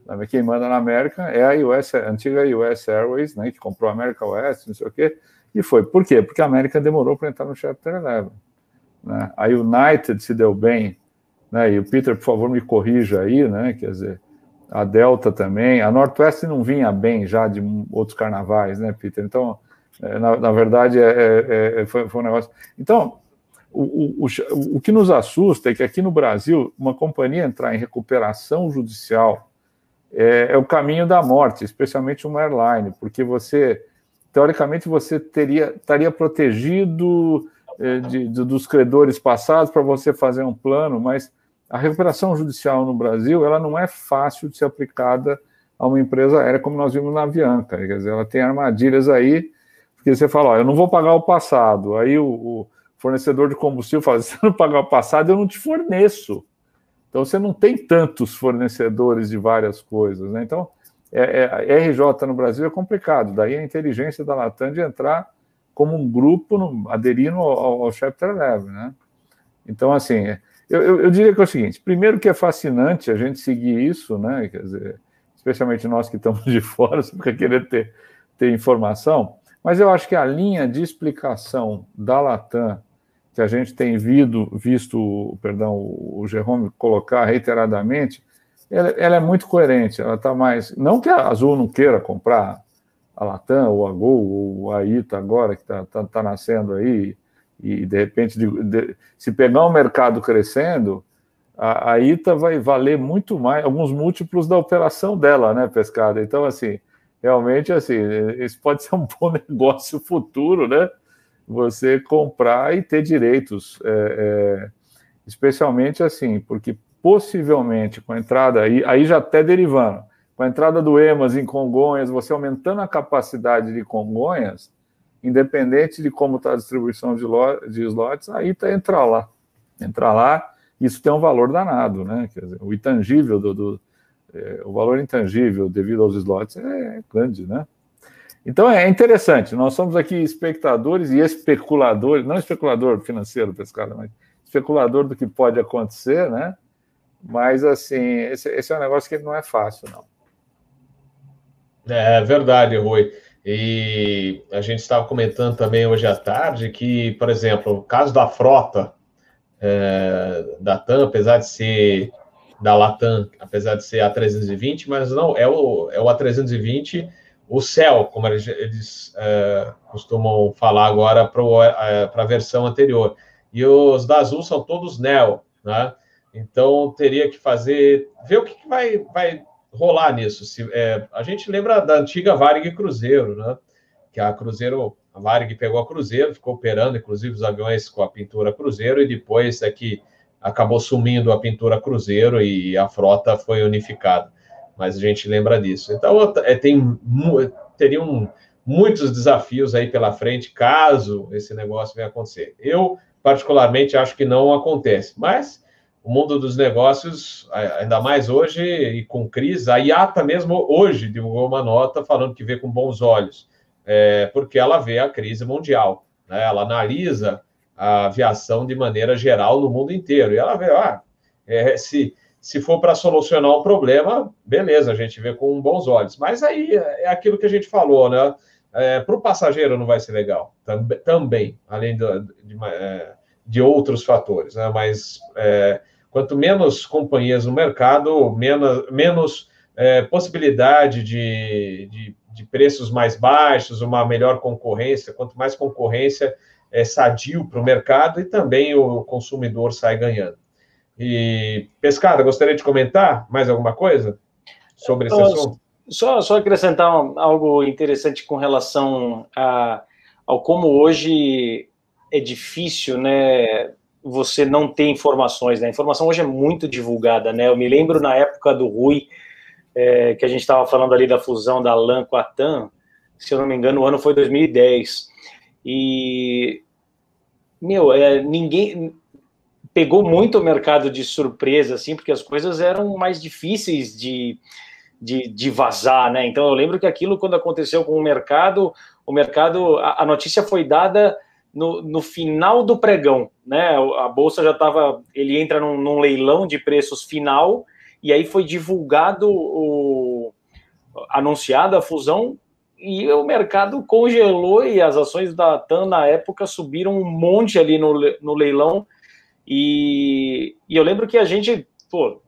da quem manda na América é a US, a antiga US Airways, né, que comprou a América West, não sei o quê. E foi. Por quê? Porque a América demorou para entrar no Chapter 11. Né? A United se deu bem, né? e o Peter, por favor, me corrija aí, né? quer dizer, a Delta também, a Northwest não vinha bem já de outros carnavais, né, Peter? Então, é, na, na verdade, é, é, é, foi, foi, um negócio. Então, o, o, o, o que nos assusta é que aqui no Brasil, uma companhia entrar em recuperação judicial é, é o caminho da morte, especialmente uma airline, porque você teoricamente você teria estaria protegido eh, de, de, dos credores passados para você fazer um plano, mas a recuperação judicial no Brasil ela não é fácil de ser aplicada a uma empresa aérea como nós vimos na Avianca, quer dizer, ela tem armadilhas aí, porque você fala, ó, eu não vou pagar o passado, aí o, o fornecedor de combustível fala, [laughs] se você não pagar o passado, eu não te forneço. Então você não tem tantos fornecedores de várias coisas, né? Então é, é, RJ no Brasil é complicado, daí a inteligência da Latam de entrar como um grupo no, aderindo ao, ao Chapter 11, né? Então, assim, eu, eu, eu, diria que é o seguinte: primeiro, que é fascinante a gente seguir isso, né? Quer dizer, especialmente nós que estamos de fora, [laughs] fica querendo ter, ter informação, mas eu acho que a linha de explicação da Latam que a gente tem visto, visto perdão, o Jerome colocar reiteradamente, ela, ela é muito coerente. Ela está mais. Não que a Azul não queira comprar a Latam, ou a Gol, ou a ITA agora, que está tá, tá nascendo aí, e de repente, de, de, se pegar um mercado crescendo, a, a, ITA vai valer muito mais, alguns múltiplos da operação dela, né, pescada? Então, assim, realmente, assim, isso pode ser um bom [laughs] negócio futuro, né? Você comprar e ter direitos, é, é, especialmente assim, porque possivelmente com a entrada aí, aí já até derivando, com a entrada do EMAS em Congonhas, você aumentando a capacidade de Congonhas, independente de como está a distribuição de, de slots, aí está entrar lá. Entrar lá, isso tem um valor danado, né? Quer dizer, o intangível do, do é, o valor intangível devido aos slots é grande, né? Então é interessante, nós somos aqui espectadores e especuladores, não especulador financeiro, pescado, mas especulador do que pode acontecer, né? Mas assim, esse, esse é um negócio que não é fácil, não. É verdade, Rui. E a gente estava comentando também hoje à tarde que, por exemplo, o caso da frota é, da TAM, apesar de ser da Latam, apesar de ser a 320, mas não, é o, é o A320, o céu, como eles, eles é, costumam falar agora para é, a versão anterior. E os da Azul são todos Neo, né? Então teria que fazer, ver o que, que vai, vai rolar nisso. Se, é, a gente lembra da antiga Varig Cruzeiro, né? Que a Cruzeiro, a Varig pegou a Cruzeiro, ficou operando, inclusive, os aviões com a pintura Cruzeiro, e depois é que acabou sumindo a pintura Cruzeiro e a frota foi unificada. Mas a gente lembra disso. Então, é, tem, teriam muitos desafios aí pela frente, caso esse negócio venha acontecer. Eu, particularmente, acho que não acontece, mas o mundo dos negócios, ainda mais hoje e com crise, a IATA mesmo hoje divulgou uma nota falando que vê com bons olhos, é, porque ela vê a crise mundial, né? ela analisa a aviação de maneira geral no mundo inteiro, e ela vê, ah, é, se, se for para solucionar um problema, beleza, a gente vê com bons olhos, mas aí é aquilo que a gente falou, né? É, para o passageiro não vai ser legal, também, além de, de, é, de outros fatores, né? mas é, Quanto menos companhias no mercado, menos, menos é, possibilidade de, de, de, preços mais baixos, uma melhor concorrência. Quanto mais concorrência, é sadio para o mercado e também o consumidor sai ganhando. E, Pescada, gostaria de comentar mais alguma coisa sobre esse assunto? Só, só acrescentar algo interessante com relação a, ao como hoje é difícil, né, você não ter informações, né? A informação hoje é muito divulgada, né? Eu me lembro na época do Rui, é, que a gente estava falando ali da fusão da LAN com a TAM, se eu não me engano, o ano foi 2010. E, meu, é, ninguém pegou muito o mercado de surpresa, assim, porque as coisas eram mais difíceis de, de, de, vazar, né? Então eu lembro que aquilo, quando aconteceu com o mercado, o mercado, a, a notícia foi dada no, no final do pregão, né? A bolsa já estava, ele entra num, num, leilão de preços final e aí foi divulgado o anunciada a fusão e o mercado congelou e as ações da TAM na época subiram um monte ali no, no leilão e, e eu lembro que a gente, pô,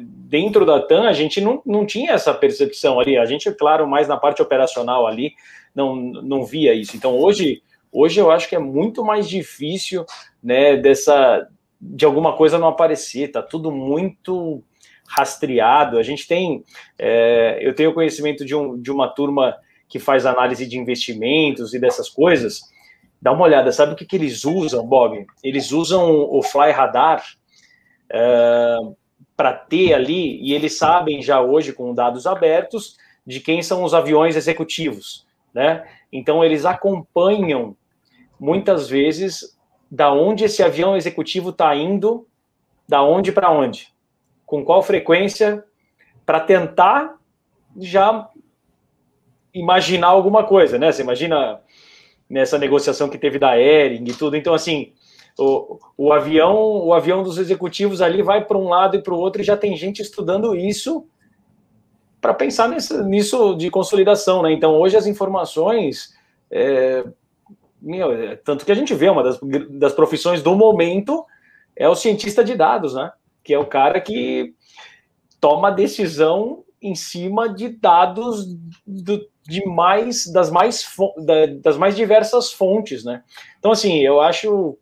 dentro da TAM a gente não, não tinha essa percepção ali, a gente, claro, mais na parte operacional ali, não, não via isso. Então hoje Hoje eu acho que é muito mais difícil, né, dessa de alguma coisa não aparecer, tá tudo muito rastreado. A gente tem, é, eu tenho conhecimento de, um, de uma turma que faz análise de investimentos e dessas coisas. Dá uma olhada, sabe o que, que eles usam, Bob? Eles usam o Fly Radar é, para ter ali, e eles sabem já hoje, com dados abertos, de quem são os aviões executivos. Né? Então, eles acompanham muitas vezes da onde esse avião executivo está indo, da onde para onde, com qual frequência, para tentar já imaginar alguma coisa, né? Você imagina nessa negociação que teve da Ering e tudo. Então, assim, o, o avião, o avião dos executivos ali vai para um lado e para o outro e já tem gente estudando isso para pensar nisso, nisso de consolidação, né? Então, hoje as informações é, meu, é, tanto que a gente vê uma das, das profissões do momento é o cientista de dados, né? Que é o cara que toma decisão em cima de dados do, de mais das mais das mais diversas fontes, né? Então assim, eu acho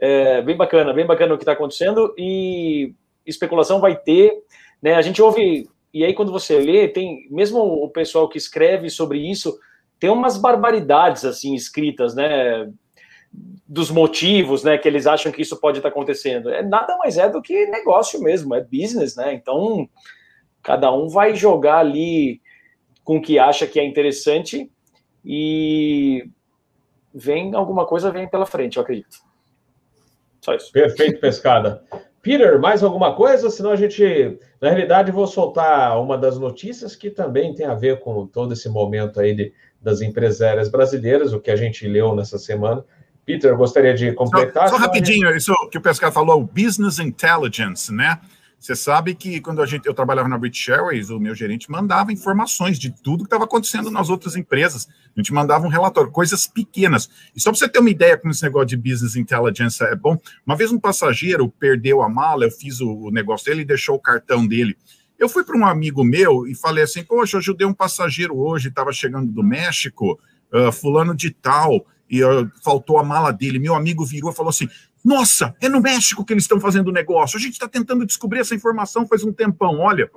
é, bem bacana, bem bacana o que está acontecendo e especulação vai ter, né? A gente ouve e aí quando você lê, tem mesmo o pessoal que escreve sobre isso tem umas barbaridades assim escritas, né? Dos motivos, né? Que eles acham que isso pode estar tá acontecendo. É nada mais é do que negócio mesmo, é business, né? Então cada um vai jogar ali com o que acha que é interessante e vem alguma coisa vem pela frente, eu acredito. Só isso. Perfeito, pescada. Peter, mais alguma coisa? Senão a gente, na realidade, vou soltar uma das notícias que também tem a ver com todo esse momento aí de, das empresárias brasileiras, o que a gente leu nessa semana. Peter, gostaria de completar. Só, só rapidinho, isso que o Pescar falou, business intelligence, né? Você sabe que quando a gente, eu trabalhava na British Airways, o meu gerente mandava informações de tudo que estava acontecendo nas outras empresas. A gente mandava um relatório, coisas pequenas. E só para você ter uma ideia como esse negócio de business intelligence é bom, uma vez um passageiro perdeu a mala, eu fiz o, o negócio dele e deixou o cartão dele. Eu fui para um amigo meu e falei assim: Poxa, eu ajudei um passageiro hoje, estava chegando do México, uh, fulano de tal, e uh, faltou a mala dele. Meu amigo virou e falou assim: Nossa, é no México que eles estão fazendo o negócio. A gente está tentando descobrir essa informação faz um tempão. Olha,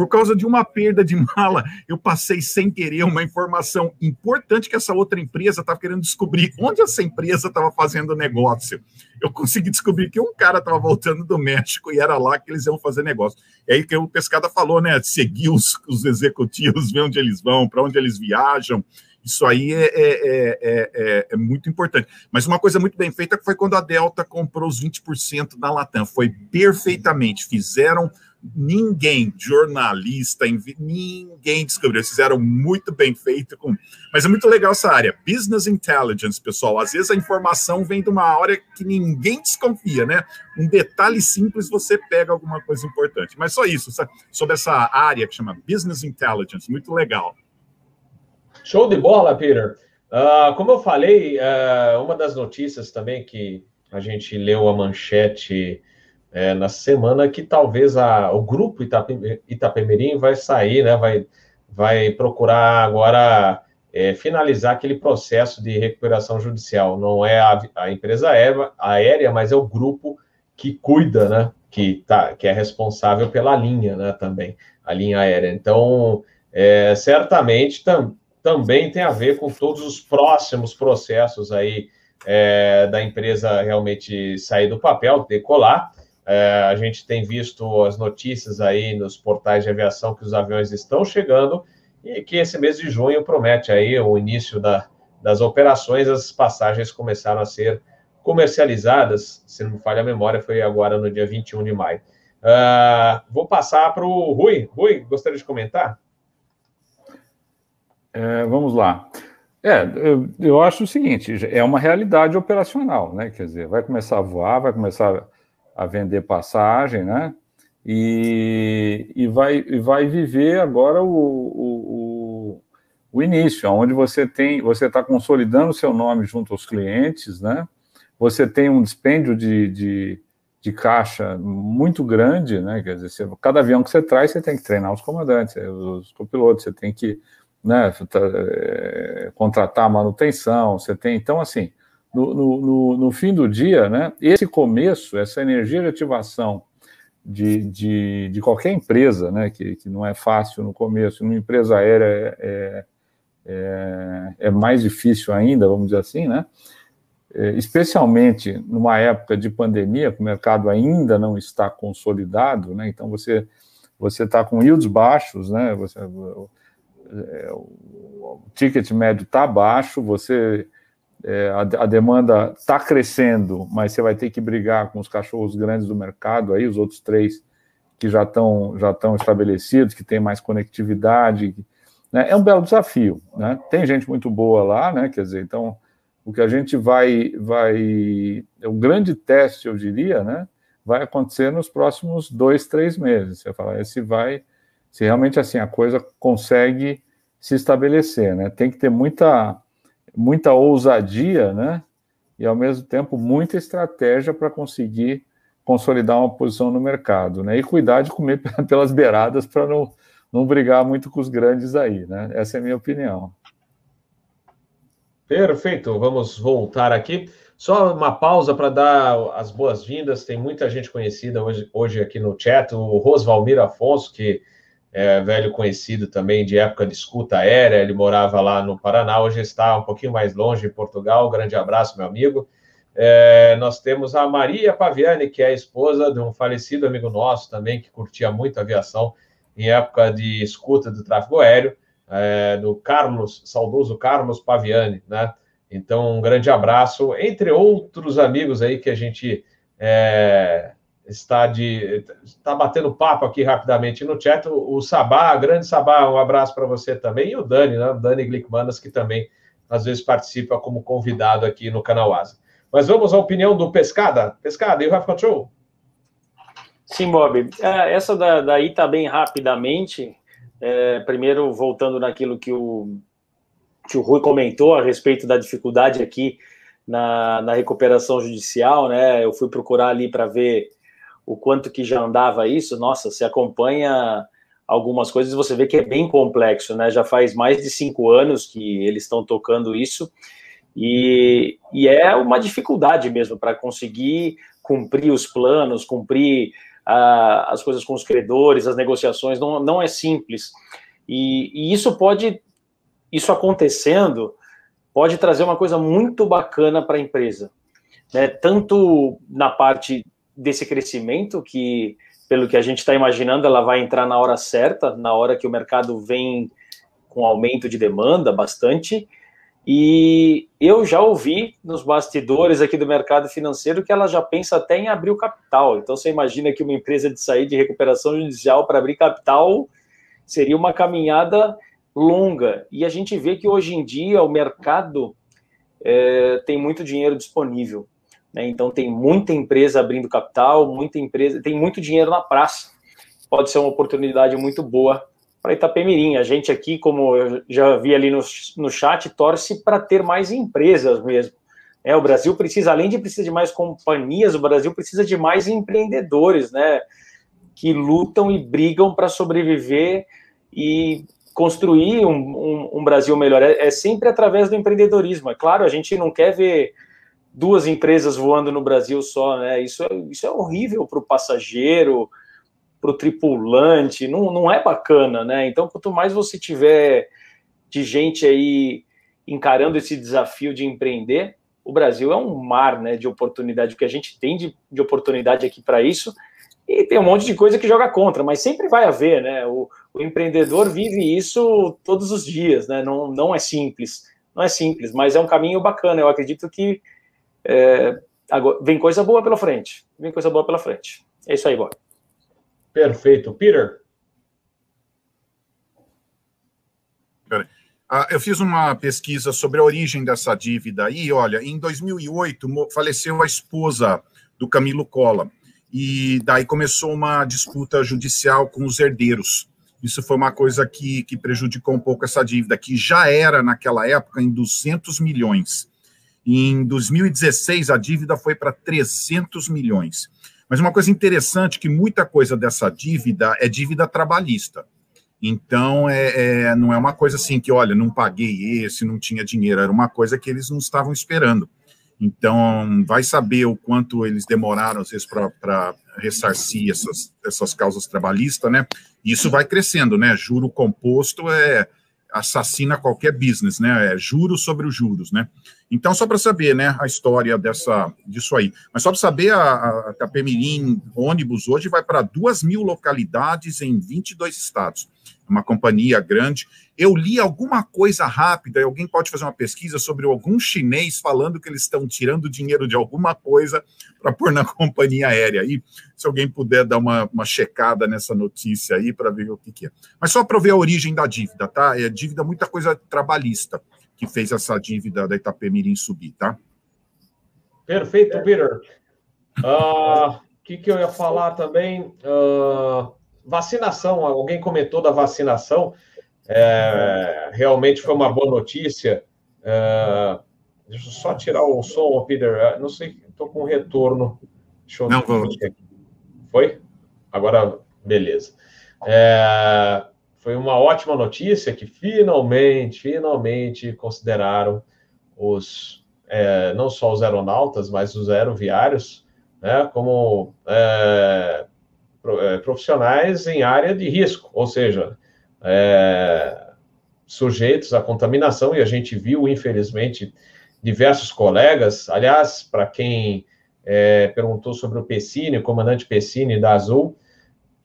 por causa de uma perda de mala, eu passei sem querer uma informação importante que essa outra empresa estava querendo descobrir onde essa empresa estava fazendo negócio. Eu consegui descobrir que um cara estava voltando do México e era lá que eles iam fazer negócio. E aí que o Pescada falou, né? Seguir os, os executivos, ver onde eles vão, para onde eles viajam. Isso aí é, é, é, é, muito importante. Mas uma coisa muito bem feita foi quando a Delta comprou os 20% da Latam. Foi perfeitamente. Fizeram ninguém, jornalista, ninguém descobriu. Eles fizeram muito bem feito. Com... Mas é muito legal essa área. Business intelligence, pessoal. Às vezes a informação vem de uma área que ninguém desconfia, né? Um detalhe simples, você pega alguma coisa importante. Mas só isso, sobre essa área que chama Business Intelligence. Muito legal. Show de bola, Peter. Uh, como eu falei, uh, uma das notícias também que a gente leu a manchete é, na semana que talvez a, o grupo Itapemirim, vai sair, né, vai, vai procurar agora é, finalizar aquele processo de recuperação judicial. Não é a, a empresa aérea, aérea, mas é o grupo que cuida, né, que, tá, que é responsável pela linha né, também, a linha aérea. Então, é, certamente tam, também tem a ver com todos os próximos processos aí é, da empresa realmente sair do papel, decolar. É, a gente tem visto as notícias aí nos portais de aviação que os aviões estão chegando e que esse mês de junho promete aí o início da, das operações. As passagens começaram a ser comercializadas, se não me falha a memória, foi agora no dia 21 de maio. Uh, vou passar para o Rui. Rui, gostaria de comentar? É, vamos lá. É, eu, eu, acho o seguinte, é uma realidade operacional, né? Quer dizer, vai começar a voar, vai começar a vender passagem, né? E, e, vai, e vai viver agora o, o, o início, onde você tem, você está consolidando o seu nome junto aos clientes, né? Você tem um dispêndio de, de, de caixa muito grande, né? Quer dizer, você, cada avião que você traz, você tem que treinar os comandantes, os copilotos, você tem que né, é, contratar manutenção, você tem, então assim, no, no, no, fim do dia, né, esse começo, essa energia de ativação de, de, de qualquer empresa, né, que, que não é fácil no começo, numa empresa aérea é, é, é, é mais difícil ainda, vamos dizer assim, né, é, especialmente numa época de pandemia, que o mercado ainda não está consolidado, né, então você você está com yields baixos, né, você, é, o ticket médio está baixo, você é, a, a, demanda está crescendo, mas você vai ter que brigar com os cachorros grandes do mercado, aí os outros três que já estão já estão estabelecidos, que têm mais conectividade. Né? É um belo desafio. Né? Tem gente muito boa lá, né? quer dizer, então o que a gente vai. vai é um grande teste, eu diria, né? vai acontecer nos próximos dois, três meses. Você fala, se vai, se realmente assim a coisa consegue se estabelecer, né? Tem que ter muita muita ousadia, né? E ao mesmo tempo muita estratégia para conseguir consolidar uma posição no mercado, né? E cuidar de comer [laughs] pelas beiradas para não, não brigar muito com os grandes aí, né? Essa é a minha opinião. Perfeito, vamos voltar aqui. Só uma pausa para dar as boas-vindas. Tem muita gente conhecida hoje, hoje aqui no chat. O Rosvalmir Afonso, que é velho conhecido também de época de escuta aérea, ele morava lá no Paraná, hoje está um pouquinho mais longe, em Portugal. grande abraço, meu amigo. É, nós temos a Maria Paviani, que é a esposa de um falecido amigo nosso também, que curtia muito aviação em época de escuta do tráfego aéreo é, do Carlos, saudoso Carlos Paviani, né? Então, um grande abraço, entre outros amigos aí que a gente é, está de está batendo papo aqui rapidamente no chat. O, o Sabá, grande Sabá, um abraço para você também, e o Dani, né? O Dani Glickmanas, que também às vezes participa como convidado aqui no canal Asa. Mas vamos à opinião do Pescada. Pescada, you have control? Sim, Bob. É, essa daí está bem rapidamente. É, primeiro, voltando naquilo que o, que o Rui comentou a respeito da dificuldade aqui na, na recuperação judicial, né? Eu fui procurar ali para ver o quanto que já andava isso. Nossa, se acompanha algumas coisas, você vê que é bem complexo, né? Já faz mais de cinco anos que eles estão tocando isso. E, e é uma dificuldade mesmo para conseguir cumprir os planos, cumprir as coisas com os credores, as negociações, não, não é simples. E, e isso pode, isso acontecendo, pode trazer uma coisa muito bacana para a empresa, né? tanto na parte desse crescimento, que pelo que a gente está imaginando, ela vai entrar na hora certa, na hora que o mercado vem com aumento de demanda bastante, e eu já ouvi nos bastidores aqui do mercado financeiro que ela já pensa até em abrir o capital. Então você imagina que uma empresa de sair de recuperação judicial para abrir capital seria uma caminhada longa. E a gente vê que hoje em dia o mercado é, tem muito dinheiro disponível. Né? Então tem muita empresa abrindo capital, muita empresa, tem muito dinheiro na praça. Pode ser uma oportunidade muito boa para Itapemirim. A gente aqui, como eu já vi ali no, no chat, torce para ter mais empresas mesmo. É, o Brasil precisa, além de precisar de mais companhias, o Brasil precisa de mais empreendedores, né? Que lutam e brigam para sobreviver e construir um, um, um Brasil melhor. É, é, sempre através do empreendedorismo. É claro, a gente não quer ver duas empresas voando no Brasil só, né? Isso, é, isso é horrível para o passageiro, para o tripulante, não, não é bacana, né? Então, quanto mais você tiver de gente aí encarando esse desafio de empreender, o Brasil é um mar né, de oportunidade, que a gente tem de, de oportunidade aqui para isso, e tem um monte de coisa que joga contra, mas sempre vai haver, né? O, o, empreendedor vive isso todos os dias, né? Não, não é simples, não é simples, mas é um caminho bacana. Eu acredito que é, agora, vem coisa boa pela frente, vem coisa boa pela frente. É isso aí, bora. Perfeito. Peter? Ah, eu fiz uma pesquisa sobre a origem dessa dívida e, olha, em 2008 faleceu a esposa do Camilo Cola e daí começou uma disputa judicial com os herdeiros. Isso foi uma coisa que, que prejudicou um pouco essa dívida, que já era naquela época em 200 milhões. Em 2016 a dívida foi para 300 milhões. Mas uma coisa interessante que muita coisa dessa dívida é dívida trabalhista. Então, é, é, não é uma coisa assim que, olha, não paguei esse, não tinha dinheiro, era uma coisa que eles não estavam esperando. Então, vai saber o quanto eles demoraram, às vezes, para ressarcir essas, essas causas trabalhistas, né? Isso vai crescendo, né? Juro composto é assassina qualquer business, né? É juros sobre os juros, né? Então, só para saber, né, a história dessa, disso aí. Mas só para saber, a, a ônibus hoje vai para duas mil localidades em 22 estados. É uma companhia grande. Eu li alguma coisa rápida, alguém pode fazer uma pesquisa sobre algum chinês falando que eles estão tirando dinheiro de alguma coisa para pôr na [laughs] companhia aérea. E se alguém puder dar uma, uma checada nessa notícia aí para ver o que, que é. Mas só para ver a origem da dívida, tá? É dívida, muita coisa trabalhista que fez essa dívida da Itapemirim subir, tá? Perfeito, Peter. O uh, que, que eu ia falar também? Uh, vacinação, alguém comentou da vacinação. É, realmente foi uma boa notícia Uh, deixa eu só tirar o som, Peter. Uh, não sei, estou com retorno. Deixa eu não, vou. Foi? Agora, beleza. É, foi uma ótima notícia que finalmente, finalmente consideraram os é, não só os aeronautas, mas os aeroviários, né, como é, é profissionais em área de risco, ou seja, é, sujeitos à contaminação, e a gente viu, infelizmente, diversos colegas, aliás, para quem é, perguntou sobre o Pessini, o comandante Pessini da Azul,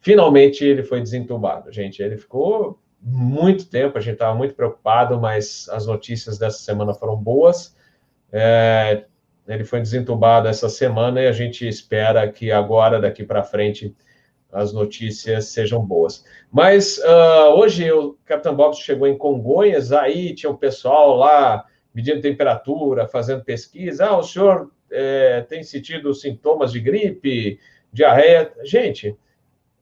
finalmente ele foi desentubado, gente, ele ficou muito tempo, a gente estava muito preocupado, mas as notícias dessa semana foram boas, é, ele foi desentubado essa semana e a gente espera que agora, daqui para frente, as notícias sejam boas. Mas uh, hoje o Capitão Bob chegou em Congonhas, aí tinha o pessoal lá medindo temperatura, fazendo pesquisa. Ah, o senhor é, tem sentido sintomas de gripe, diarreia? Gente,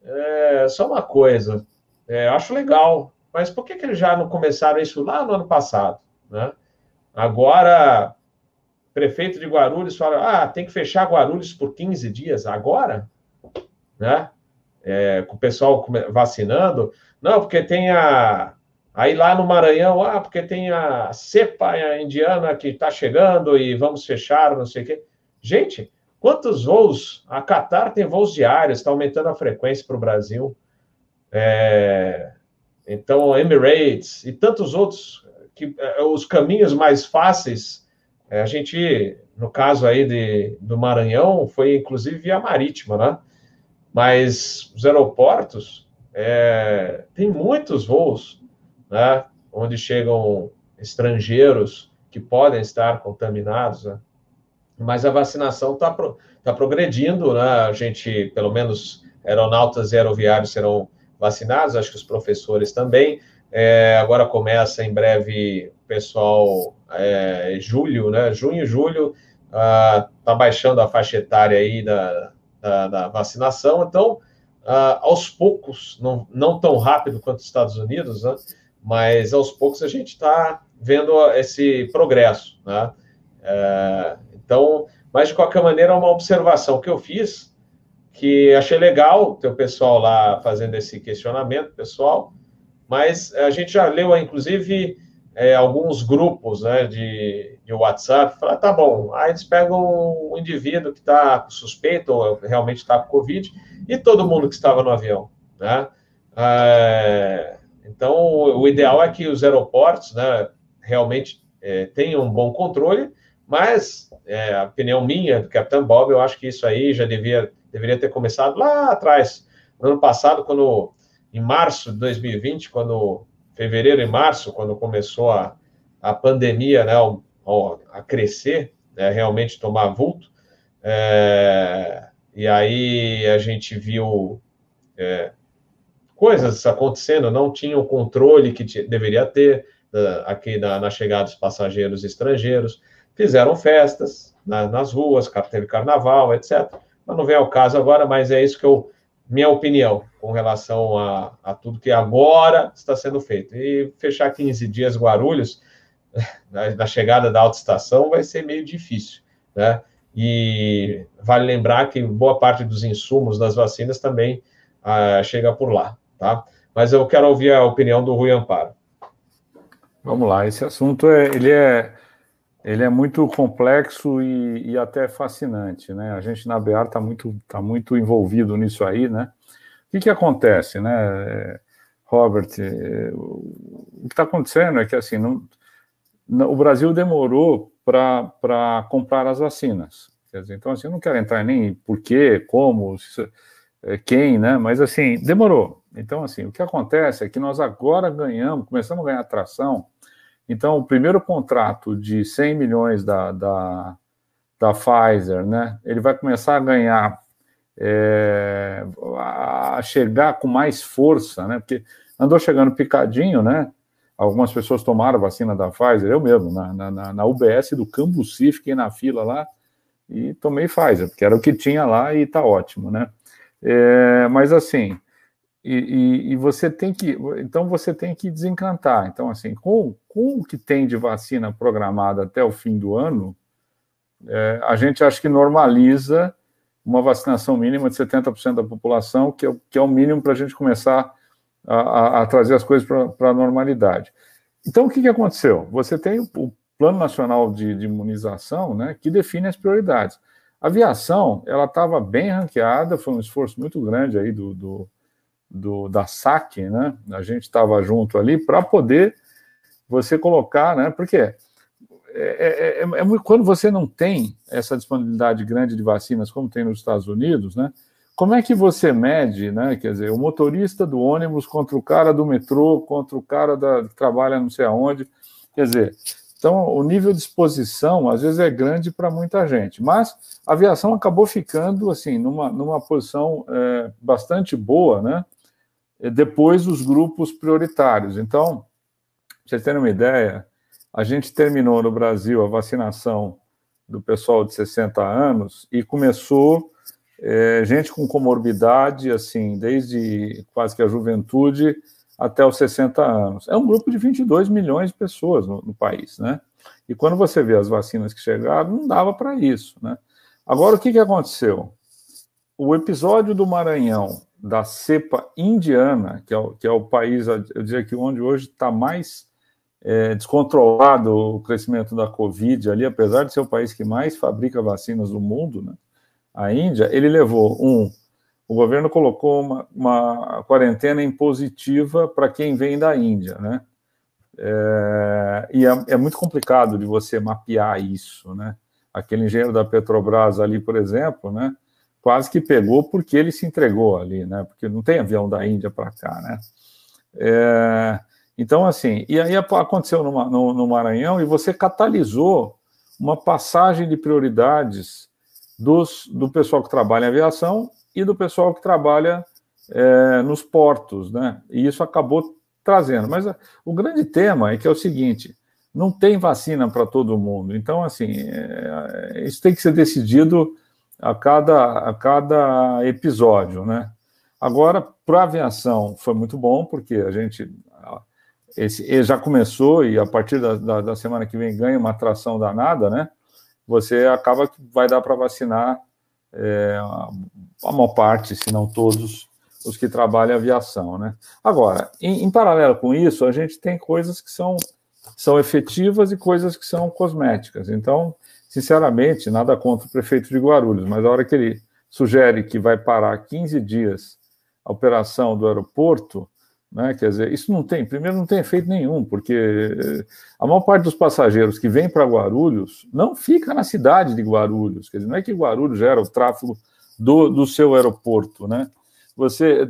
é, só uma coisa, é, acho legal, mas por que, que eles já não começaram isso lá no ano passado? Né? Agora, prefeito de Guarulhos fala, ah, tem que fechar Guarulhos por 15 dias, agora? Né? é, com o pessoal vacinando, não, porque tem a. Aí lá no Maranhão, ah, porque tem a cepa indiana que está chegando e vamos fechar, não sei o quê. Gente, quantos voos? A Qatar tem voos diários, está aumentando a frequência para o Brasil. É, então, Emirates e tantos outros, que é, os caminhos mais fáceis, é, a gente, no caso aí de, do Maranhão, foi inclusive via marítima, né? Mas os aeroportos é, tem muitos voos, né, onde chegam estrangeiros que podem estar contaminados, né? mas a vacinação está pro, tá progredindo, né? A gente, pelo menos, aeronautas e aeroviários serão vacinados, acho que os professores também. É, agora começa em breve pessoal, é, julho, né? Junho, julho, está ah, baixando a faixa etária aí da, da, da vacinação. Então, uh, aos poucos, não, não tão rápido quanto os Estados Unidos, né? Mas aos poucos a gente está vendo esse progresso. Né? Uh, então, mas de qualquer maneira, uma observação que eu fiz, que achei legal ter o pessoal lá fazendo esse questionamento, pessoal, mas a gente já leu, inclusive, é, alguns grupos né, de, de WhatsApp, fala, tá bom, aí eles pegam um indivíduo que está suspeito ou realmente está com Covid e todo mundo que estava no avião, né? É, então, o ideal é que os aeroportos, né, realmente é, tenham um bom controle, mas é, a opinião minha, do Capitão Bob, eu acho que isso aí já devia, deveria ter começado lá atrás, no ano passado, quando, em março de 2020, quando fevereiro e março, quando começou a, a pandemia né, ao, ao, a crescer, né, realmente tomar vulto, é, e aí a gente viu é, coisas acontecendo, não tinha o controle que deveria ter uh, aqui na, na, chegada dos passageiros estrangeiros, fizeram festas na, nas ruas, teve carnaval, etc. Mas não vem ao caso agora, mas é isso que eu minha opinião com relação a, a tudo que agora está sendo feito. E fechar 15 dias Guarulhos, [laughs] na, na chegada da autoestação, vai ser meio difícil, né? E vale lembrar que boa parte dos insumos das vacinas também ah, chega por lá, tá? Mas eu quero ouvir a opinião do Rui Amparo. Vamos lá, esse assunto é, ele é, ele é muito complexo e, e até fascinante, né? A gente na BR está muito, tá muito envolvido nisso aí, né? O que, que acontece, né, Robert? É, o que está acontecendo é que assim, não, não, o Brasil demorou para comprar as vacinas. Dizer, então, assim, eu não quero entrar nem por quê, como, é, quem, né? Mas assim, demorou. Então, assim, o que acontece é que nós agora ganhamos, começamos a ganhar atração então, o primeiro contrato de 100 milhões da, da, da Pfizer, né, ele vai começar a ganhar, é, a chegar com mais força, né, porque andou chegando picadinho, né, algumas pessoas tomaram vacina da Pfizer, eu mesmo, na, na, na UBS do Cambuci, fiquei na fila lá e tomei Pfizer, porque era o que tinha lá e tá ótimo, né. É, mas assim, e, e, e, você tem que, então você tem que desencantar. Então, assim, com, com o que tem de vacina programada até o fim do ano, é, a gente acha que normaliza uma vacinação mínima de 70% da população, que é, que é o mínimo para a gente começar a, a, a, trazer as coisas para a normalidade. Então, o que, que aconteceu? Você tem o, o Plano Nacional de, de, Imunização, né, que define as prioridades. A aviação, ela estava bem ranqueada, foi um esforço muito grande aí do, do do, da SAC, né? A gente estava junto ali para poder você colocar, né? Porque é, é, é, é, quando você não tem essa disponibilidade grande de vacinas como tem nos Estados Unidos, né? Como é que você mede, né? Quer dizer, o motorista do ônibus contra o cara do metrô, contra o cara da, que trabalha não sei aonde. Quer dizer, então o nível de exposição às vezes é grande para muita gente. Mas a aviação acabou ficando assim numa, numa posição é, bastante boa, né? Depois os grupos prioritários. Então, para vocês terem uma ideia, a gente terminou no Brasil a vacinação do pessoal de 60 anos e começou é, gente com comorbidade, assim, desde quase que a juventude até os 60 anos. É um grupo de 22 milhões de pessoas no, no país, né? E quando você vê as vacinas que chegaram, não dava para isso, né? Agora, o que, que aconteceu? O episódio do Maranhão da cepa indiana, que é o, que é o país, eu diria que onde hoje está mais é, descontrolado o crescimento da Covid ali, apesar de ser o país que mais fabrica vacinas do mundo, né? a Índia, ele levou um, o governo colocou uma, uma quarentena impositiva para quem vem da Índia, né? É, e é, é, muito complicado de você mapear isso, né? Aquele engenheiro da Petrobras ali, por exemplo, né? Quase que pegou porque ele se entregou ali, né? Porque não tem avião da Índia para cá, né? É, então, assim, e aí aconteceu no, no, no, Maranhão e você catalisou uma passagem de prioridades dos, do pessoal que trabalha em aviação e do pessoal que trabalha é, nos portos, né? E isso acabou trazendo. Mas o grande tema é que é o seguinte: não tem vacina para todo mundo. Então, assim, é, isso tem que ser decidido a cada, a cada episódio, né? Agora, para a aviação foi muito bom, porque a gente esse, já começou e a partir da, da, da, semana que vem ganha uma atração danada, né? Você acaba que vai dar para vacinar é, a maior parte, se não todos, os que trabalham em aviação, né? Agora, em, em, paralelo com isso, a gente tem coisas que são, são efetivas e coisas que são cosméticas. Então, Sinceramente, nada contra o prefeito de Guarulhos, mas a hora que ele sugere que vai parar 15 dias a operação do aeroporto, né, quer dizer, isso não tem, primeiro não tem efeito nenhum, porque eh, a maior parte dos passageiros que vem para Guarulhos não fica na cidade de Guarulhos, quer dizer, não é que Guarulhos gera o tráfego do, do seu aeroporto, né? Você,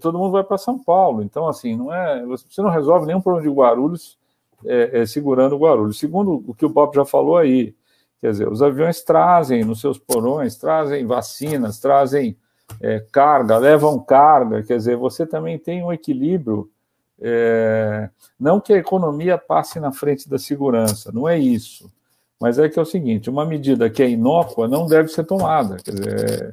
todo mundo vai para São Paulo, então assim, não é, você não resolve nenhum problema de Guarulhos é, é, segurando Guarulhos. Segundo o que o Bob já falou aí, Quer dizer, os aviões trazem nos seus porões, trazem vacinas, trazem é, carga, levam carga, quer dizer, você também tem um equilíbrio. É, não que a economia passe na frente da segurança, não é isso. Mas é que é o seguinte: uma medida que é inócua não deve ser tomada, quer dizer,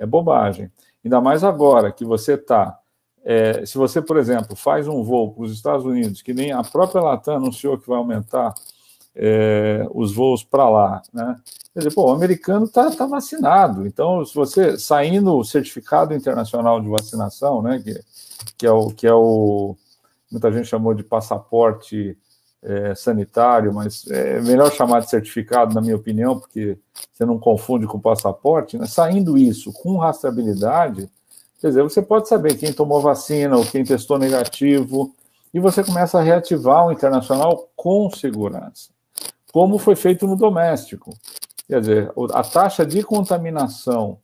é, é bobagem. Ainda mais agora que você está. É, se você, por exemplo, faz um voo para os Estados Unidos, que nem a própria Latam anunciou que vai aumentar é, os voos para lá, né? Quer dizer, pô, o americano está tá vacinado, então se você saindo o certificado internacional de vacinação, né, que, que é o que é o muita gente chamou de passaporte é, sanitário, mas é melhor chamar de certificado, na minha opinião, porque você não confunde com passaporte, né? Saindo isso com rastreabilidade, quer dizer, você pode saber quem tomou vacina ou quem testou negativo, e você começa a reativar o internacional com segurança como foi feito no doméstico. Quer dizer, a taxa de contaminação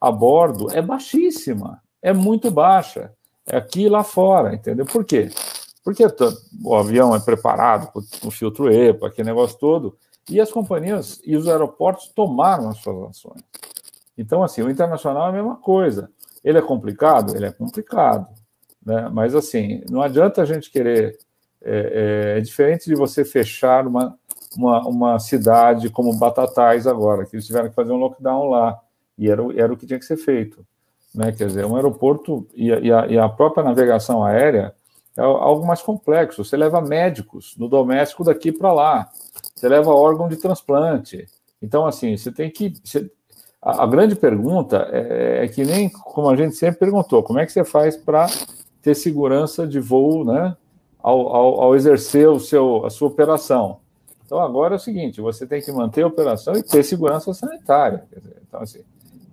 a bordo é baixíssima, é muito baixa. É aqui e lá fora, entendeu? Por quê? Porque o avião é preparado com filtro EPA, aquele negócio todo, e as companhias e os aeroportos tomaram as suas ações. Então, assim, o internacional é a mesma coisa. Ele é complicado? Ele é complicado. Né? Mas, assim, não adianta a gente querer. É, é, é diferente de você fechar uma, uma, uma cidade como Batatais agora, que eles tiveram que fazer um lockdown lá, e era, era o que tinha que ser feito. né? Quer dizer, um aeroporto e a, e a própria navegação aérea é algo mais complexo. Você leva médicos no doméstico daqui para lá, você leva órgão de transplante. Então, assim, você tem que. Você, a, a, grande pergunta é, é, que nem como a gente sempre perguntou: como é que você faz para ter segurança de voo, né? Ao, ao, ao, exercer o seu, a sua operação. Então, agora é o seguinte: você tem que manter a operação e ter segurança sanitária. Então, assim,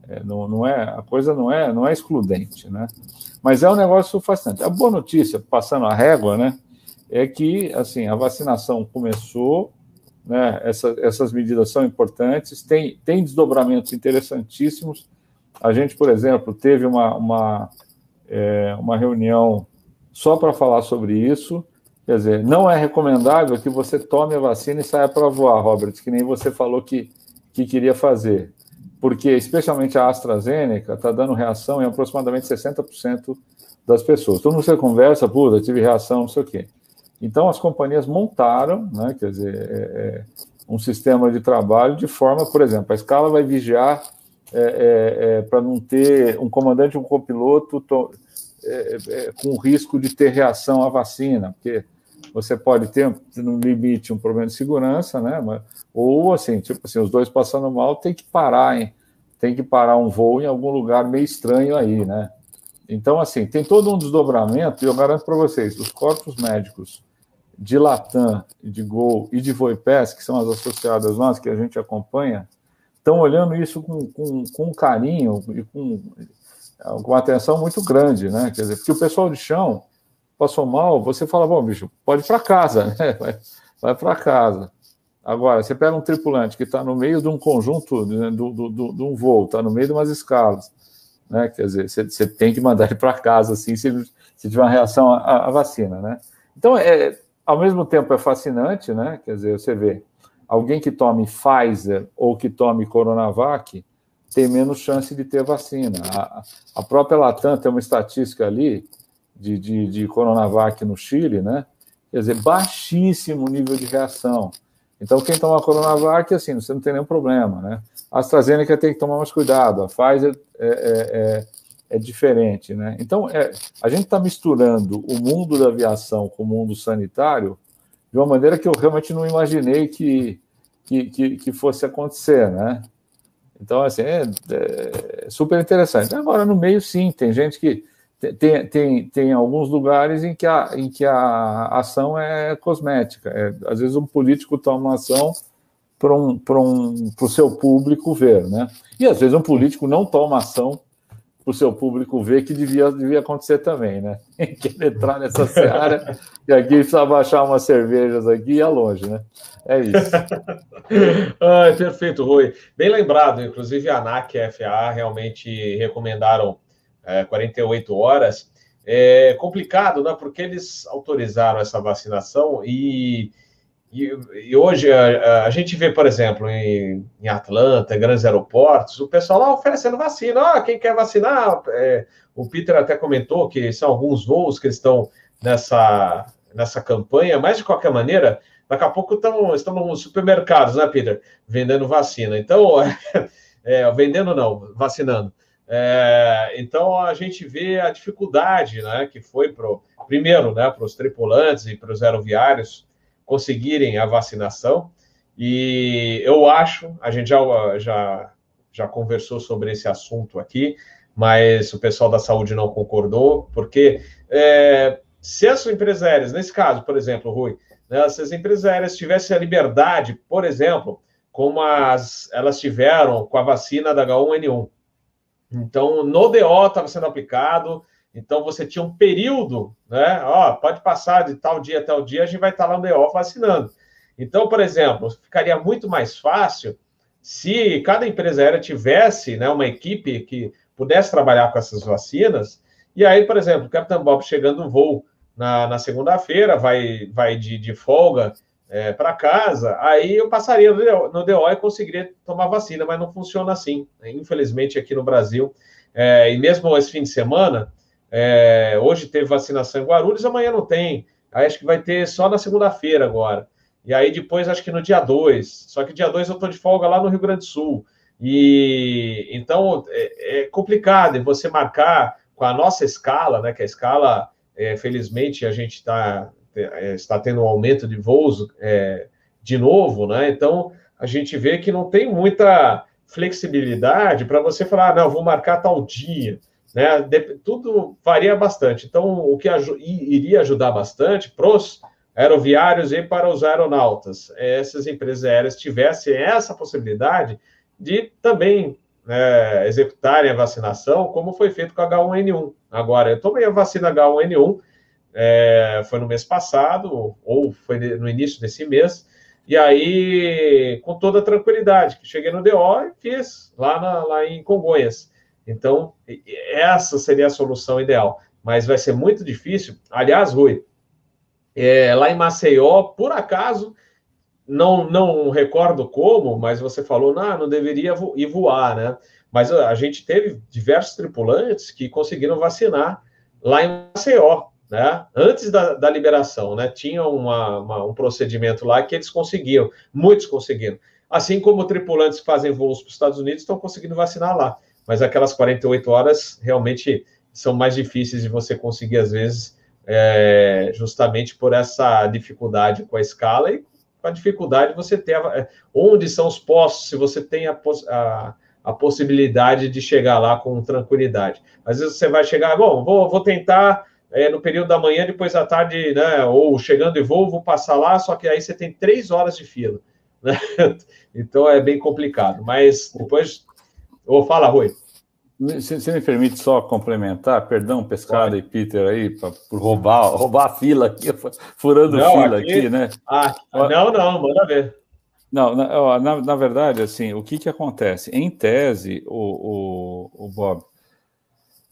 é, não, não é, a coisa não é, não é excludente, né? Mas é um negócio fascinante. A boa notícia, passando a régua, né, é que assim a vacinação começou, né? Essa, essas medidas são importantes, tem, tem desdobramentos interessantíssimos. A gente, por exemplo, teve uma, uma, é, uma reunião só para falar sobre isso. Quer dizer, não é recomendável que você tome a vacina e saia para voar, Robert, que nem você falou que, que queria fazer porque especialmente a AstraZeneca está dando reação em aproximadamente 60% das pessoas. Todo mundo você conversa, puta, tive reação, não sei o quê. Então, as companhias montaram, né, quer dizer, é, é, um sistema de trabalho de forma, por exemplo, a escala vai vigiar é, é, é para não ter um comandante, um copiloto to, é, com risco de ter reação à vacina, porque você pode ter, no limite, um problema de segurança, né? Ou assim, tipo assim, os dois passando mal, tem que parar, hein? Tem que parar um voo em algum lugar meio estranho aí, né? Então, assim, tem todo um desdobramento, e eu garanto para vocês, os corpos médicos de Latam, de Gol e de Voipes, que são as associadas nossas, que a gente acompanha, estão olhando isso com, com, com carinho e com, com atenção muito grande, né? Quer dizer, porque o pessoal de chão passou mal, você fala, bom, bicho, pode ir para casa, [laughs] né? Vai, vai para casa. Agora, você pega um tripulante que está no meio de um conjunto, né, do, do, do, de um voo, está no meio de umas escalas, né? Quer dizer, você, você tem que mandar [laughs] ele para casa, assim, se, se tiver uma reação à, à, vacina, né? Então, é, ao mesmo tempo é fascinante, né? Quer dizer, você vê, alguém que tome Pfizer ou que tome Coronavac tem menos chance de ter vacina. A, a própria Latam tem uma estatística ali de, de, de Coronavac no Chile, né? Quer dizer, baixíssimo nível de reação. Então, quem toma Coronavac, assim, você não tem nenhum problema, né? A AstraZeneca tem que tomar mais cuidado, a Pfizer é, é, é, é diferente, né? Então, é, a gente está misturando o mundo da aviação com o mundo sanitário de uma maneira que eu realmente não imaginei que, que, que, que fosse acontecer, né? Então, assim, é, é super interessante. Agora, no meio, sim, tem gente que tem, tem, tem alguns lugares em que a, em que a ação é cosmética. É, às vezes um político toma uma ação para um, um, o seu público ver, né? E às vezes um político não toma ação para o seu público ver que devia, devia acontecer também, né? [laughs] Quer entrar nessa seara e aqui precisa baixar umas cervejas aqui e ir longe, né? É isso. [laughs] ah, perfeito, Rui. Bem lembrado, inclusive a ANAC e a FAA realmente recomendaram é, 48 horas. É complicado, né? Porque eles autorizaram essa vacinação e, e, e hoje a, a, gente vê, por exemplo, em, em, Atlanta, grandes aeroportos, o pessoal lá oferecendo vacina. Ah, quem quer vacinar? É, o Peter até comentou que são alguns voos que estão nessa, nessa campanha, mas de qualquer maneira, daqui a pouco estão, estão nos supermercados, né, Peter? Vendendo vacina. Então, [laughs] é, vendendo não, vacinando. É, então a gente vê a dificuldade né, que foi pro, primeiro né, para os tripulantes e para os aeroviários conseguirem a vacinação. E eu acho, a gente já, já, já conversou sobre esse assunto aqui, mas o pessoal da saúde não concordou, porque é, se as empresas aéreas, nesse caso, por exemplo, Rui, né, se as empresas aéreas tivessem a liberdade, por exemplo, como as, elas tiveram com a vacina da H1N1, então, no DO estava sendo aplicado, então você tinha um período, né? Ó, pode passar de tal dia até o dia, a gente vai estar lá no DO vacinando. Então, por exemplo, ficaria muito mais fácil se cada empresa aérea tivesse né, uma equipe que pudesse trabalhar com essas vacinas. E aí, por exemplo, o Capitão Bob chegando no voo na, na segunda-feira, vai, vai de, de folga é, para casa, aí eu passaria no DO, e conseguiria tomar vacina, mas não funciona assim, né? infelizmente, aqui no Brasil. É, e mesmo esse fim de semana, é, hoje teve vacinação em Guarulhos, amanhã não tem. Aí acho que vai ter só na segunda-feira agora. E aí depois, acho que no dia 2. Só que dia 2 eu estou de folga lá no Rio Grande do Sul. E então é, é complicado e você marcar com a nossa escala, né? Que a escala, é, felizmente, a gente tá, é, está tendo um aumento de voos é, de novo, né? Então a gente vê que não tem muita flexibilidade para você falar, ah, não, vou marcar tal dia. Né? Tudo varia bastante. Então, o que iria ajudar bastante para os aeroviários e para os aeronautas, é essas empresas aéreas tivessem essa possibilidade de também é, executarem a vacinação, como foi feito com a H1N1. Agora, eu tomei a vacina H1N1, é, foi no mês passado, ou foi no início desse mês, e aí, com toda tranquilidade, cheguei no DO e fiz lá, na, lá em Congonhas. Então, essa seria a solução ideal. Mas vai ser muito difícil. Aliás, Rui, é, lá em Maceió, por acaso, não, não recordo como, mas você falou, não, não deveria vo ir voar, né? Mas a gente teve diversos tripulantes que conseguiram vacinar lá em Maceió né? Antes da, da liberação, né? Tinha uma, uma, um procedimento lá que eles conseguiam, muitos conseguiram. Assim como tripulantes que fazem voos para os Estados Unidos estão conseguindo vacinar lá. Mas aquelas 48 horas realmente são mais difíceis de você conseguir, às vezes, é, justamente por essa dificuldade com a escala e com a dificuldade de você ter a, onde são os postos, se você tem a, a, a, possibilidade de chegar lá com tranquilidade. Às vezes você vai chegar, bom, vou, vou tentar é, no período da manhã, depois da tarde, né, ou chegando e voo, vou passar lá, só que aí você tem três horas de fila. [laughs] Né? Então é bem complicado. Mas depois. Ou fala, Rui. Se você me permite só complementar, perdão, Pescada Pode. e Peter aí, pra, por roubar, roubar a fila aqui, [laughs] furando não, fila aqui, aqui né? Ah, não, não, manda ver. Não, na, na, na, verdade, assim, o que, que acontece? Em tese, o, o, o Bob,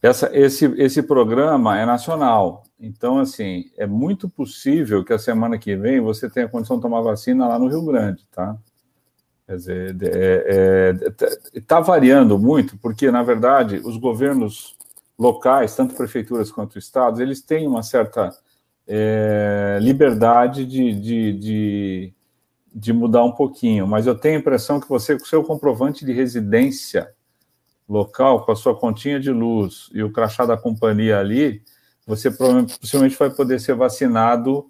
essa, esse, esse programa é nacional, então, assim, é muito possível que a semana que vem você tenha condição de tomar vacina lá no Rio Grande, tá? Quer dizer, está é, é, tá variando muito, porque, na verdade, os governos locais, tanto prefeituras quanto estados, eles têm uma certa é, liberdade de, de, de, de, mudar um pouquinho, mas eu tenho a impressão que você, com seu comprovante de residência, local, com a sua continha de luz e o crachá da companhia ali, você possivelmente vai poder ser vacinado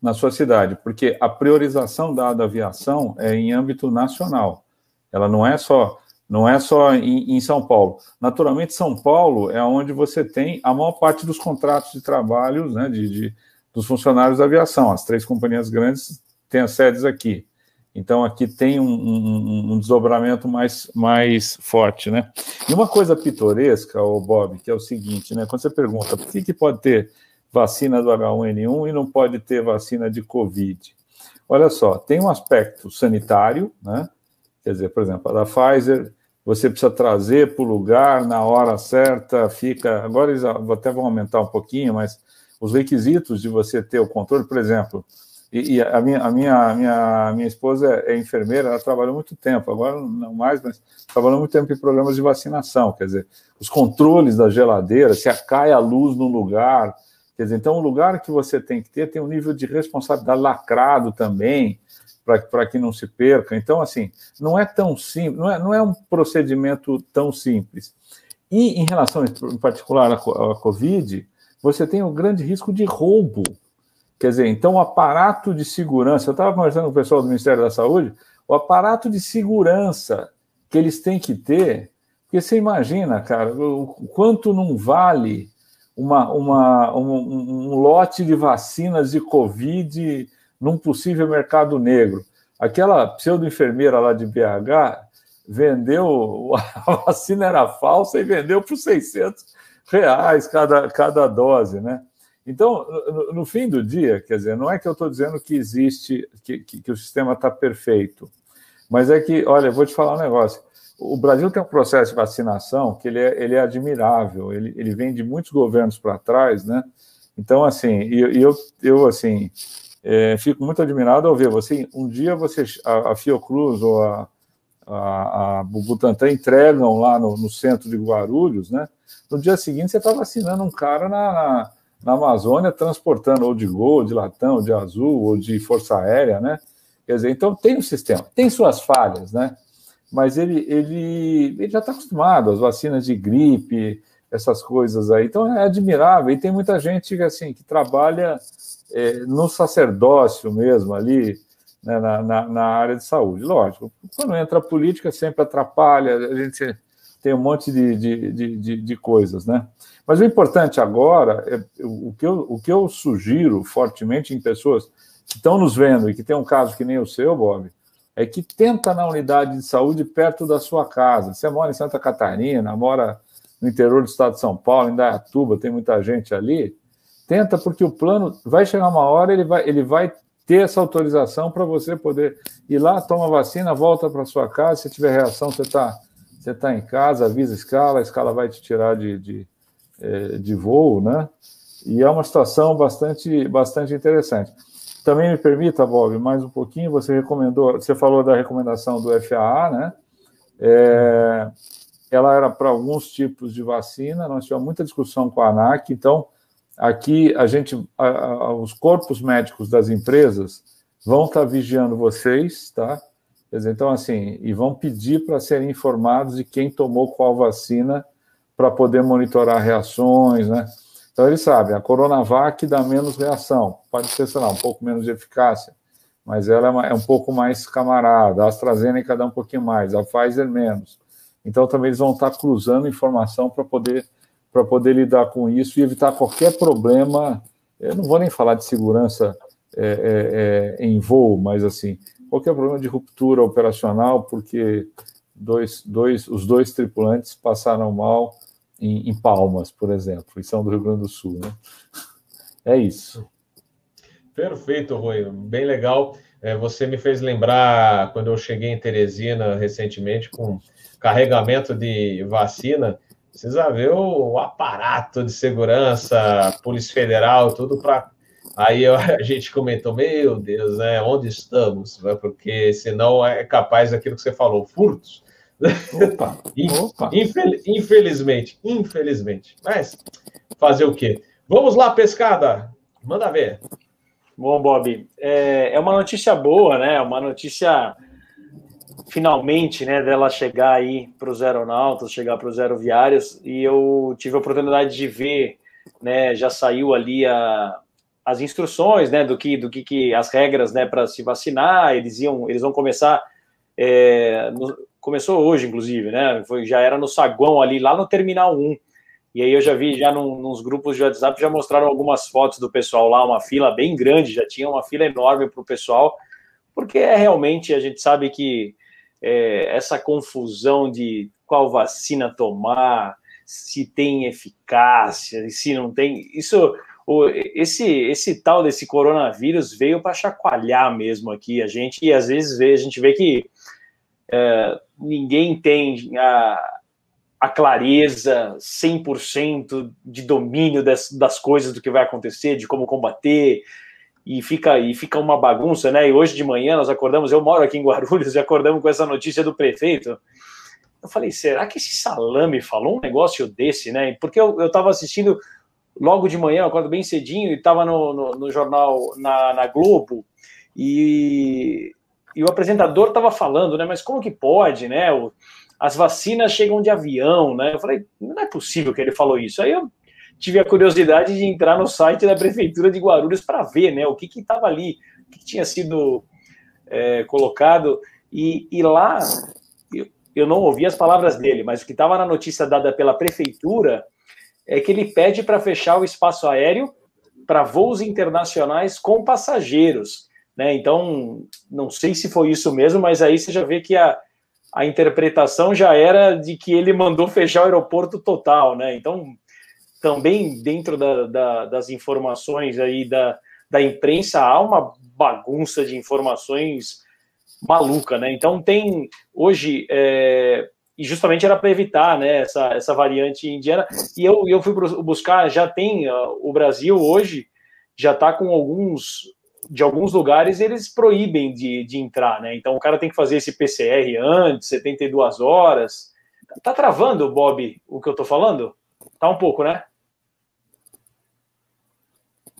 na sua cidade, porque a priorização dada à aviação é em âmbito nacional. Ela não é só não é só em, em, São Paulo. Naturalmente, São Paulo é onde você tem a maior parte dos contratos de trabalho né, de, de dos funcionários da aviação. As três companhias grandes têm as sedes aqui. Então, aqui tem um, um, um, desdobramento mais, mais forte, né? E uma coisa pitoresca, o Bob, que é o seguinte, né? Quando você pergunta por que, que pode ter vacina do H1N1 e não pode ter vacina de Covid? Olha só, tem um aspecto sanitário, né? Quer dizer, por exemplo, a da Pfizer, você precisa trazer para o lugar na hora certa, fica. Agora eles até vão aumentar um pouquinho, mas os requisitos de você ter o controle, por exemplo, e, e, a, minha, a, minha, a minha, minha esposa é, é, enfermeira, ela trabalhou muito tempo, agora não mais, mas trabalhou muito tempo em programas de vacinação, quer dizer, os controles da geladeira, se cai a luz no lugar, quer dizer, então o lugar que você tem que ter tem um nível de responsabilidade lacrado também, para que não se perca. Então, assim, não é tão simples, não é, não é um procedimento tão simples. E em relação, em particular, à, Covid, você tem o grande risco de roubo Quer dizer, então o aparato de segurança, eu estava conversando com o pessoal do Ministério da Saúde, o aparato de segurança que eles têm que ter, porque você imagina, cara, o quanto não vale uma, uma, um, um lote de vacinas de Covid num possível mercado negro. Aquela pseudo-enfermeira lá de BH vendeu, [laughs] a vacina era falsa e vendeu por 600 reais cada, cada dose, né? Então, no, no, fim do dia, quer dizer, não é que eu estou dizendo que existe, que, que, que o sistema está perfeito, mas é que, olha, vou te falar um negócio. O Brasil tem um processo de vacinação que ele é, ele é admirável, ele, ele vem de muitos governos para trás, né? Então, assim, eu, eu, eu, assim, é, fico muito admirado ao ver você. Um dia você, a, a Fiocruz ou a, a, a entregam lá no, no, centro de Guarulhos, né? No dia seguinte você está vacinando um cara na, na na Amazônia transportando ou de Gol, de latão, de azul, ou de força aérea, né? Quer dizer, então tem um sistema, tem suas falhas, né? mas ele, ele, ele já está acostumado às vacinas de gripe, essas coisas aí. Então é admirável. E tem muita gente assim que trabalha é, no sacerdócio mesmo ali, né, na, na, na, área de saúde. Lógico, quando entra a política sempre atrapalha, a gente tem um monte de, de, de, de coisas, né? Mas o importante agora, é, o, que eu, o que eu sugiro fortemente em pessoas que estão nos vendo e que tem um caso que nem o seu, Bob, é que tenta na unidade de saúde perto da sua casa. Você mora em Santa Catarina, mora no interior do estado de São Paulo, em Dayatuba, tem muita gente ali. Tenta, porque o plano vai chegar uma hora, ele vai, ele vai ter essa autorização para você poder ir lá, toma vacina, volta para sua casa. Se tiver reação, você está você tá em casa, avisa a escala, a escala vai te tirar de, de, é, de voo, né? E é uma situação bastante, bastante interessante. Também me permita, Bob, mais um pouquinho, você recomendou, você falou da recomendação do FAA, né? É, ela era para alguns tipos de vacina, nós tivemos muita discussão com a ANAC, então aqui a gente, a, a, os corpos médicos das empresas vão estar tá vigiando vocês, tá? Dizer, então, assim, e vão pedir para serem informados de quem tomou qual vacina para poder monitorar reações, né? Então, eles sabem, a Coronavac dá menos reação, pode ser, sei lá, um pouco menos de eficácia, mas ela é, é um pouco mais camarada, a AstraZeneca dá um pouquinho mais, a Pfizer menos. Então, também eles vão estar cruzando informação para poder, poder lidar com isso e evitar qualquer problema. Eu não vou nem falar de segurança é, é, é, em voo, mas assim, qualquer problema de ruptura operacional, porque dois, dois, os dois tripulantes passaram mal em, em Palmas, por exemplo, e são do Rio Grande do Sul. Né? É isso. Perfeito, Rui. Bem legal. É, você me fez lembrar quando eu cheguei em Teresina recentemente com carregamento de vacina, precisa ver o, aparato de segurança, Polícia Federal, tudo para. Aí [laughs] a gente comentou, meu Deus, né? Onde estamos? Porque senão é capaz daquilo que você falou, furtos. Opa, opa. Infelizmente, infelizmente. Mas fazer o quê? Vamos lá, pescada. Manda ver. Bom, Bob, é, é uma notícia boa, né? Uma notícia finalmente, né, dela chegar aí para os aeronautas, chegar para os aeroviários, e eu tive a oportunidade de ver, né, já saiu ali a, as instruções, né, do que, do que, que as regras, né, para se vacinar, eles iam, eles vão começar, é, no, começou hoje, inclusive, né, foi, já era no saguão ali, lá no Terminal 1, e aí eu já vi, já num, nos grupos de WhatsApp, já mostraram algumas fotos do pessoal lá, uma fila bem grande, já tinha uma fila enorme para o pessoal, porque é realmente, a gente sabe que é, essa confusão de qual vacina tomar, se tem eficácia, se não tem. Isso, o, esse, esse tal desse coronavírus veio para chacoalhar mesmo aqui a gente, e às vezes vê, a gente vê que é, ninguém tem a, a clareza 100% de domínio das, das coisas, do que vai acontecer, de como combater, e fica e fica uma bagunça, né? E hoje de manhã nós acordamos, eu moro aqui em Guarulhos [laughs] e acordamos com essa notícia do prefeito. Eu falei, será que esse salame falou um negócio desse, né? Porque eu estava assistindo logo de manhã, eu acordo bem cedinho, e estava no, no, no, jornal, na, na Globo, e, e, o apresentador estava falando, né? Mas como que pode, né? O, as vacinas chegam de avião, né? Eu falei, não é possível que ele falou isso. Aí eu tive a curiosidade de entrar no site da Prefeitura de Guarulhos para ver né, o que estava ali, o que tinha sido é, colocado. E, e lá eu, eu, não ouvi as palavras dele, mas o que estava na notícia dada pela Prefeitura é que ele pede para fechar o espaço aéreo para voos internacionais com passageiros. Né? Então, não sei se foi isso mesmo, mas aí você já vê que a, a interpretação já era de que ele mandou fechar o aeroporto total, né? Então, também dentro da, da, das informações aí da, da imprensa há uma bagunça de informações maluca, né? Então tem hoje é, e justamente era para evitar, né, essa, essa variante indiana. E eu, eu fui buscar, já tem uh, o Brasil hoje já está com alguns de alguns lugares eles proíbem de, de entrar, né? Então o cara tem que fazer esse PCR antes, 72 horas. Tá travando, Bob, o que eu tô falando? Tá um pouco, né?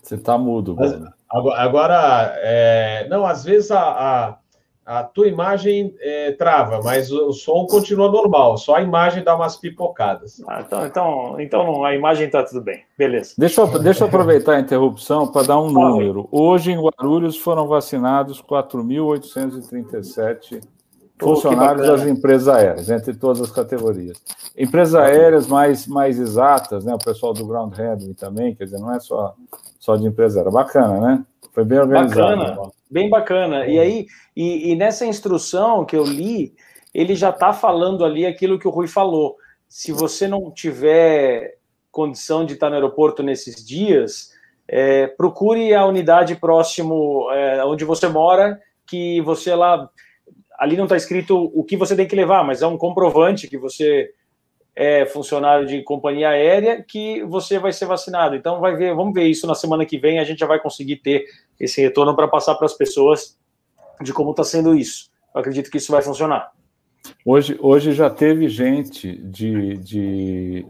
Você está mudo, Mas, Agora, é, não, às vezes a, a, a tua imagem é, trava, mas o som continua normal, só a imagem dá umas pipocadas. Ah, então, então, então a imagem está tudo bem, beleza. Deixa eu, deixa eu aproveitar a interrupção para dar um número. Hoje, em Guarulhos, foram vacinados 4.837 funcionários das empresas aéreas, entre todas as categorias. Empresas aéreas mais, mais exatas, né? O pessoal do Ground Handling também, quer dizer, não é só, só de empresa aérea. Bacana, né? Foi bem organizado. Bacana, bem bacana. E aí, e, e nessa instrução que eu li, ele já está falando ali aquilo que o Rui falou. Se você não tiver condição de estar no aeroporto nesses dias, é, procure a unidade próximo é, onde você mora, que você lá. Ali não está escrito o que você tem que levar, mas é um comprovante que você é, funcionário de companhia aérea que você vai ser vacinado. Então, vai ver, vamos ver isso na semana que vem. A gente já vai conseguir ter esse retorno para passar para as pessoas de como está sendo isso. Eu acredito que isso vai funcionar. Hoje, hoje já teve gente de, de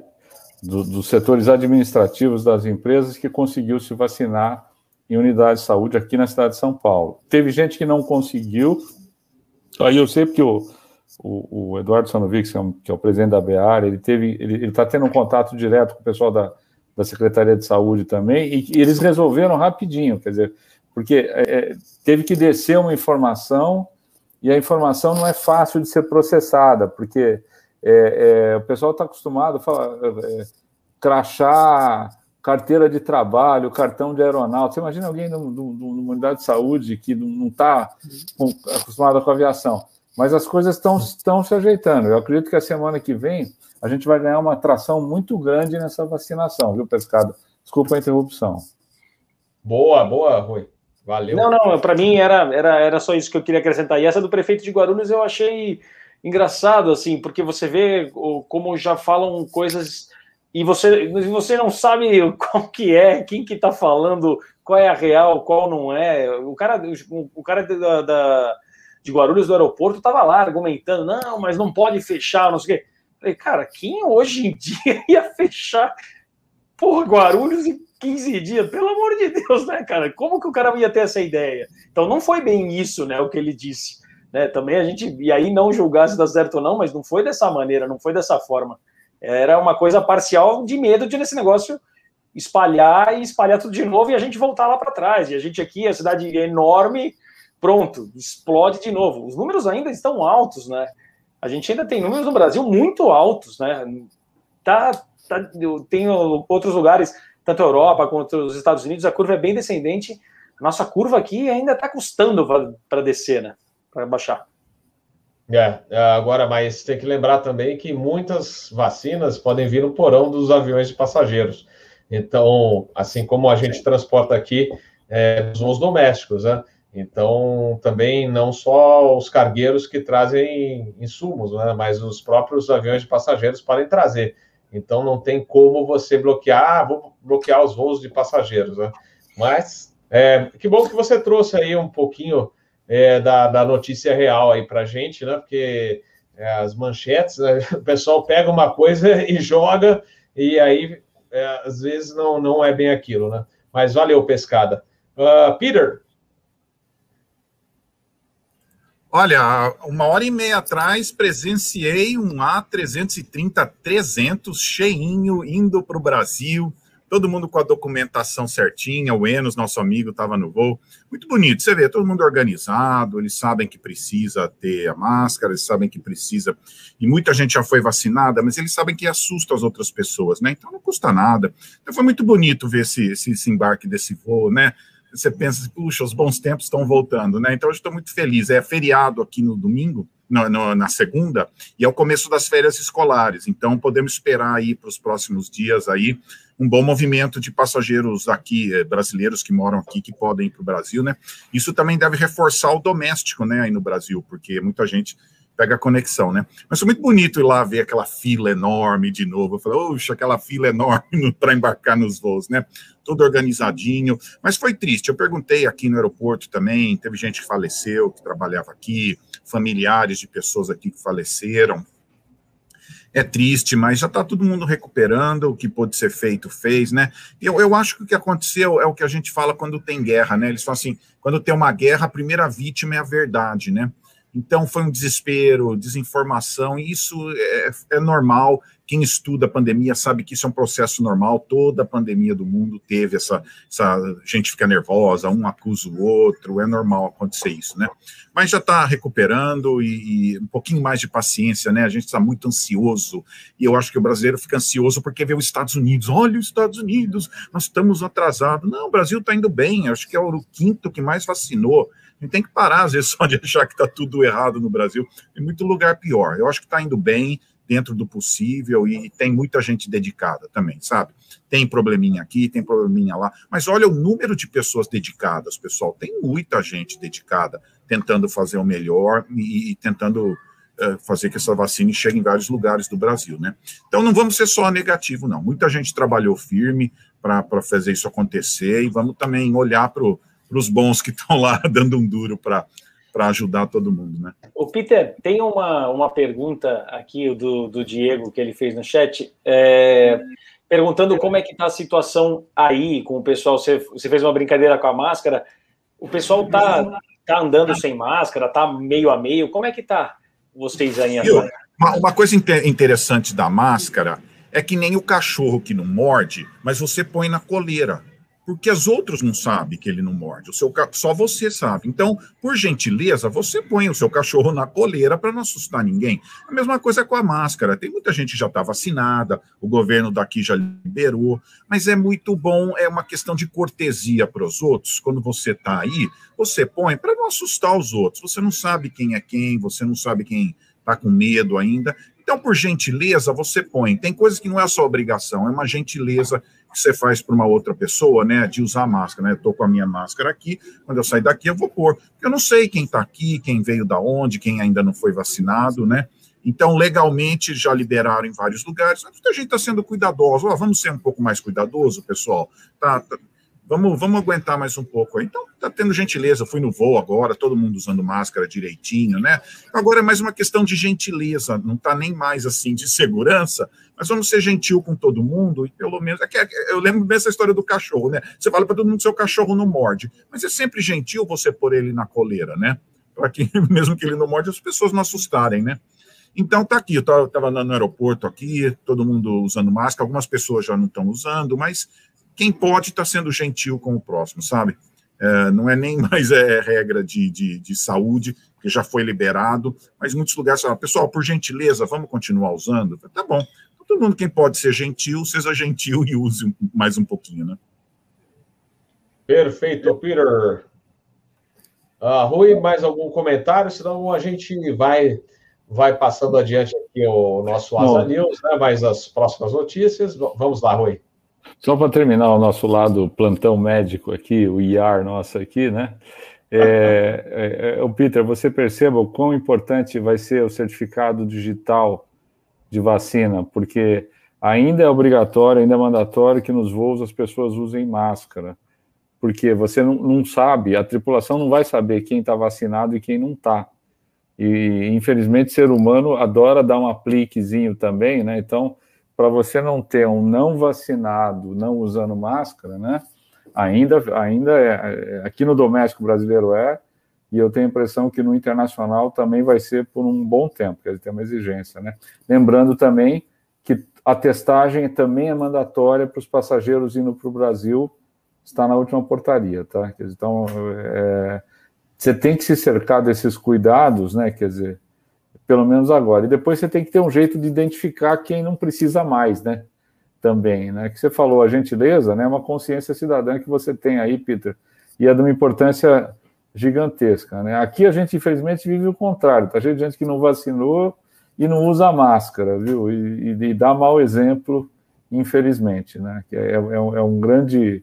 do, dos setores administrativos das empresas que conseguiu se vacinar em unidade de saúde aqui na cidade de São Paulo. Teve gente que não conseguiu. Aí eu sei porque o, o, o Eduardo Sanovic, que é, que é o presidente da BEAR, ele teve, ele está tendo um contato direto com o pessoal da, da Secretaria de Saúde também, e, e eles resolveram rapidinho, quer dizer, porque é, é, teve que descer uma informação e a informação não é fácil de ser processada, porque é, é, o pessoal está acostumado a falar é, crachá, carteira de trabalho, cartão de aeronáutica. Você imagina alguém numa unidade de saúde que não está acostumado com a aviação. Mas as coisas estão se ajeitando. Eu acredito que a semana que vem a gente vai ganhar uma atração muito grande nessa vacinação, viu, Pescado? Desculpa a interrupção. Boa, boa, Rui. Valeu. Não, não, para mim era, era, era só isso que eu queria acrescentar. E essa do prefeito de Guarulhos eu achei engraçado, assim, porque você vê como já falam coisas e você, você não sabe [laughs] qual que é, quem que tá falando, qual é a real, qual não é. O cara, o, cara da, da de Guarulhos do aeroporto estava lá argumentando, não, mas não pode fechar, não sei o quê. Falei, cara, quem hoje em [laughs] dia ia fechar por Guarulhos em 15 dias? Pelo amor de Deus, né, cara? Como que o cara ia ter essa ideia? Então não foi bem isso, né, o que ele disse. Né? Também a gente, e aí não julgar se dá certo ou não, mas não foi dessa maneira, não foi dessa forma. Era uma coisa parcial de medo de nesse negócio espalhar e espalhar tudo de novo e a gente voltar lá para trás. E a gente aqui, a cidade é enorme, pronto, explode de novo. Os números ainda estão altos, né? A gente ainda tem números no Brasil muito altos, né? Tá, tá, tem outros lugares, tanto a Europa quanto os Estados Unidos, a curva é bem descendente. Nossa curva aqui ainda está custando para descer, né? Para baixar. É, é, agora, mas tem que lembrar também que muitas vacinas podem vir no porão dos aviões de passageiros. Então, assim como a gente transporta aqui é, os voos domésticos, né? Então, também não só os cargueiros que trazem insumos, né, mas os próprios aviões de passageiros podem trazer. Então, não tem como você bloquear, ah, vou bloquear os voos de passageiros. Né? Mas, é, que bom que você trouxe aí um pouquinho é, da, da, notícia real aí para gente, né? Porque é, as manchetes, né? [laughs] o pessoal pega uma coisa [laughs] e joga, e aí, é, às vezes, não, não é bem aquilo, né? Mas valeu, pescada. Uh, Peter, Olha, uma hora e meia atrás presenciei um A330-300 cheinho indo para o Brasil, todo mundo com a documentação certinha, o Enos, nosso amigo, estava no voo. Muito bonito, você vê, todo mundo organizado, eles sabem que precisa ter a máscara, eles sabem que precisa, e muita gente já foi vacinada, mas eles sabem que assusta as outras pessoas, né? Então não custa nada. Então foi muito bonito ver esse, esse, esse embarque desse voo, né? Você pensa, puxa, os bons tempos estão voltando, né? Então, eu estou muito feliz. É feriado aqui no domingo, no, no, na segunda, e é o começo das férias escolares. Então, podemos esperar aí para os próximos dias aí um bom movimento de passageiros aqui, eh, brasileiros que moram aqui, que podem ir para o Brasil, né? Isso também deve reforçar o doméstico, né, aí no Brasil, porque muita gente pega a conexão, né? Mas foi muito bonito ir lá ver aquela fila enorme de novo. Eu falei, oxa, aquela fila enorme [laughs] para embarcar nos voos, né? Tudo organizadinho. Mas foi triste. Eu perguntei aqui no aeroporto também, teve gente que faleceu, que trabalhava aqui, familiares de pessoas aqui que faleceram. é triste, mas já está todo mundo recuperando, o que pôde ser feito, fez, né? Eu, eu acho que o que aconteceu é o que a gente fala quando tem guerra, né? Eles falam assim, quando tem uma guerra, a primeira vítima é a verdade, né? Então foi um desespero, desinformação, e isso é, é, normal. Quem estuda a pandemia sabe que isso é um processo normal. Toda a pandemia do mundo teve essa, essa gente fica nervosa, um acusa o outro, é normal acontecer isso, né? Mas já está recuperando e, e, um pouquinho mais de paciência, né? A gente está muito ansioso e eu acho que o brasileiro fica ansioso porque vê os Estados Unidos. Olha os Estados Unidos, nós estamos atrasados. Não, o Brasil está indo bem. Acho que é o quinto que mais vacinou. A gente tem que parar, às vezes, [laughs] só de achar que está tudo errado no Brasil. Tem muito lugar pior. Eu acho que está indo bem, dentro do possível, e tem muita gente dedicada também, sabe? Tem probleminha aqui, tem probleminha lá. Mas olha o número de pessoas dedicadas, pessoal. Tem muita gente dedicada, tentando fazer o melhor e, e tentando uh, fazer que essa vacina chegue em vários lugares do Brasil, né? Então não vamos ser só negativo, não. Muita gente trabalhou firme para fazer isso acontecer e vamos também olhar para o para os bons que estão lá [laughs] dando um duro para para ajudar todo mundo, né? O Peter, tem uma, uma pergunta aqui do, do Diego que ele fez no chat, é, perguntando como é que está a situação aí com o pessoal. Você, você fez uma brincadeira com a máscara. O pessoal tá, tá andando sem máscara, tá meio a meio. Como é que tá vocês aí agora? Uma, uma coisa interessante da máscara é que nem o cachorro que não morde, mas você põe na coleira porque os outros não sabem que ele não morde, o seu só você sabe. Então, por gentileza, você põe o seu cachorro na coleira para não assustar ninguém. A mesma coisa com a máscara. Tem muita gente que já está vacinada, o governo daqui já liberou, mas é muito bom, é uma questão de cortesia para os outros. Quando você está aí, você põe para não assustar os outros. Você não sabe quem é quem, você não sabe quem está com medo ainda. Então, por gentileza, você põe. Tem coisas que não é só obrigação, é uma gentileza você faz para uma outra pessoa, né, de usar máscara, né? Estou com a minha máscara aqui, quando eu sair daqui eu vou pôr. Eu não sei quem está aqui, quem veio da onde, quem ainda não foi vacinado, né? Então, legalmente, já liberaram em vários lugares. Muita gente está sendo cuidadosa. Oh, vamos ser um pouco mais cuidadoso, pessoal. Tá, tá, Vamos, vamos aguentar mais um pouco. Então, tá tendo gentileza. Fui no voo agora, todo mundo usando máscara direitinho, né? Agora é mais uma questão de gentileza, não tá nem mais assim de segurança, mas vamos ser gentil com todo mundo e pelo menos. É que, é, eu lembro dessa história do cachorro, né? Você fala para todo mundo: seu cachorro não morde, mas é sempre gentil você pôr ele na coleira, né? Para que, [laughs] mesmo que ele não morde, as pessoas não assustarem, né? Então tá aqui, eu estava no aeroporto aqui, todo mundo usando máscara, algumas pessoas já não estão usando, mas quem pode está sendo gentil com o próximo, sabe? É, não é nem [laughs] mais é, regra de, de, de, saúde, que já foi liberado, mas muitos lugares falam, pessoal, por gentileza, vamos continuar usando? Tá bom. Então, todo mundo, quem pode ser gentil, seja gentil e use mais um pouquinho, né? Perfeito, Peter. Ah, Rui, mais algum comentário? Senão a gente vai vai passando adiante aqui o nosso Asa News, né? mais as próximas notícias. Vamos lá, Rui. Só para terminar o nosso lado plantão médico aqui, o IAR nosso aqui, né? É, [laughs] é, é, o Peter, você perceba o quão importante vai ser o certificado digital de vacina, porque ainda é obrigatório, ainda é mandatório que nos voos as pessoas usem máscara, porque você não, não sabe, a tripulação não vai saber quem está vacinado e quem não está. E infelizmente, ser humano adora dar um apliquezinho também, né? Então, para você não ter um não vacinado não usando máscara, né? Ainda, ainda é, é, aqui no doméstico brasileiro é, e eu tenho a impressão que no internacional também vai ser por um bom tempo, quer dizer, tem uma exigência, né? Lembrando também que a testagem também é mandatória para os passageiros indo para o Brasil, está na última portaria, tá? Então, é, você tem que se cercar desses cuidados, né? Quer dizer, pelo menos agora. E depois você tem que ter um jeito de identificar quem não precisa mais, né? Também, né? Que você falou, a gentileza, né? Uma consciência cidadã que você tem aí, Peter, e é de uma importância gigantesca, né? Aqui a gente, infelizmente, vive o contrário. Tá cheio de gente que não vacinou e não usa máscara, viu? E, e, e dá mau exemplo, infelizmente, né? É, é, é um grande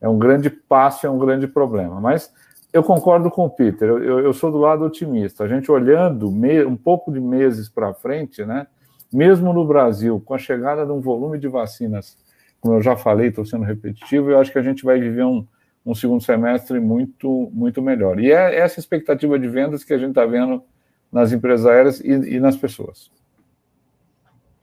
é um grande passo, é um grande problema. Mas eu concordo com o Peter, eu, eu sou do lado otimista. A gente olhando me, um pouco de meses para frente, né? mesmo no Brasil, com a chegada de um volume de vacinas, como eu já falei, estou sendo repetitivo, eu acho que a gente vai viver um, um segundo semestre muito, muito melhor. E é essa expectativa de vendas que a gente está vendo nas empresas aéreas e, e nas pessoas.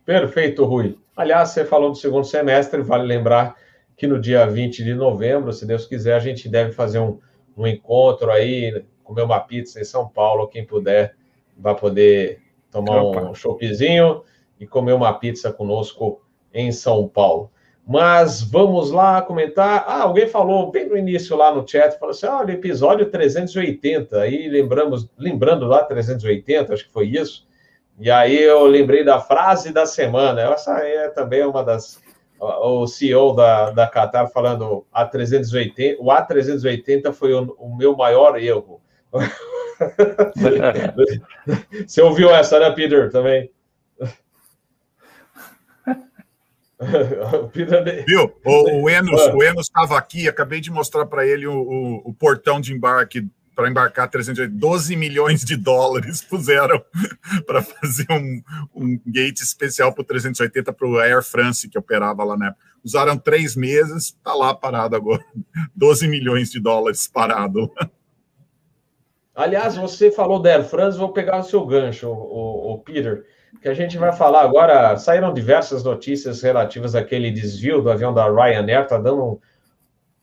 Perfeito, Rui. Aliás, você falou do segundo semestre, vale lembrar que no dia 20 de novembro, se Deus quiser, a gente deve fazer um, um encontro aí, comer uma pizza em São Paulo. Quem puder vai poder tomar Opa. um choppzinho e comer uma pizza conosco em São Paulo. Mas vamos lá comentar. Ah, alguém falou bem no início lá no chat, falou assim: olha, episódio 380. Aí lembramos, lembrando lá 380, acho que foi isso. E aí eu lembrei da frase da semana. Essa é também uma das. O CEO da, da Qatar falando A380, o A380 foi o, o meu maior erro. [laughs] Você ouviu essa, né, Peter? Também. [laughs] Viu? O, o Enos ah. o Enos estava aqui, acabei de mostrar para ele o, o, o, portão de embarque para embarcar 380, 12 milhões de dólares puseram [laughs] para fazer um, um gate especial para o 380 para o Air France que operava lá na época. Usaram três meses, está lá parado agora. [laughs] 12 milhões de dólares parado. Aliás, você falou da Air France, vou pegar o seu gancho, o, o Peter que a gente vai falar agora. Saíram diversas notícias relativas àquele desvio do avião da Ryanair, tá dando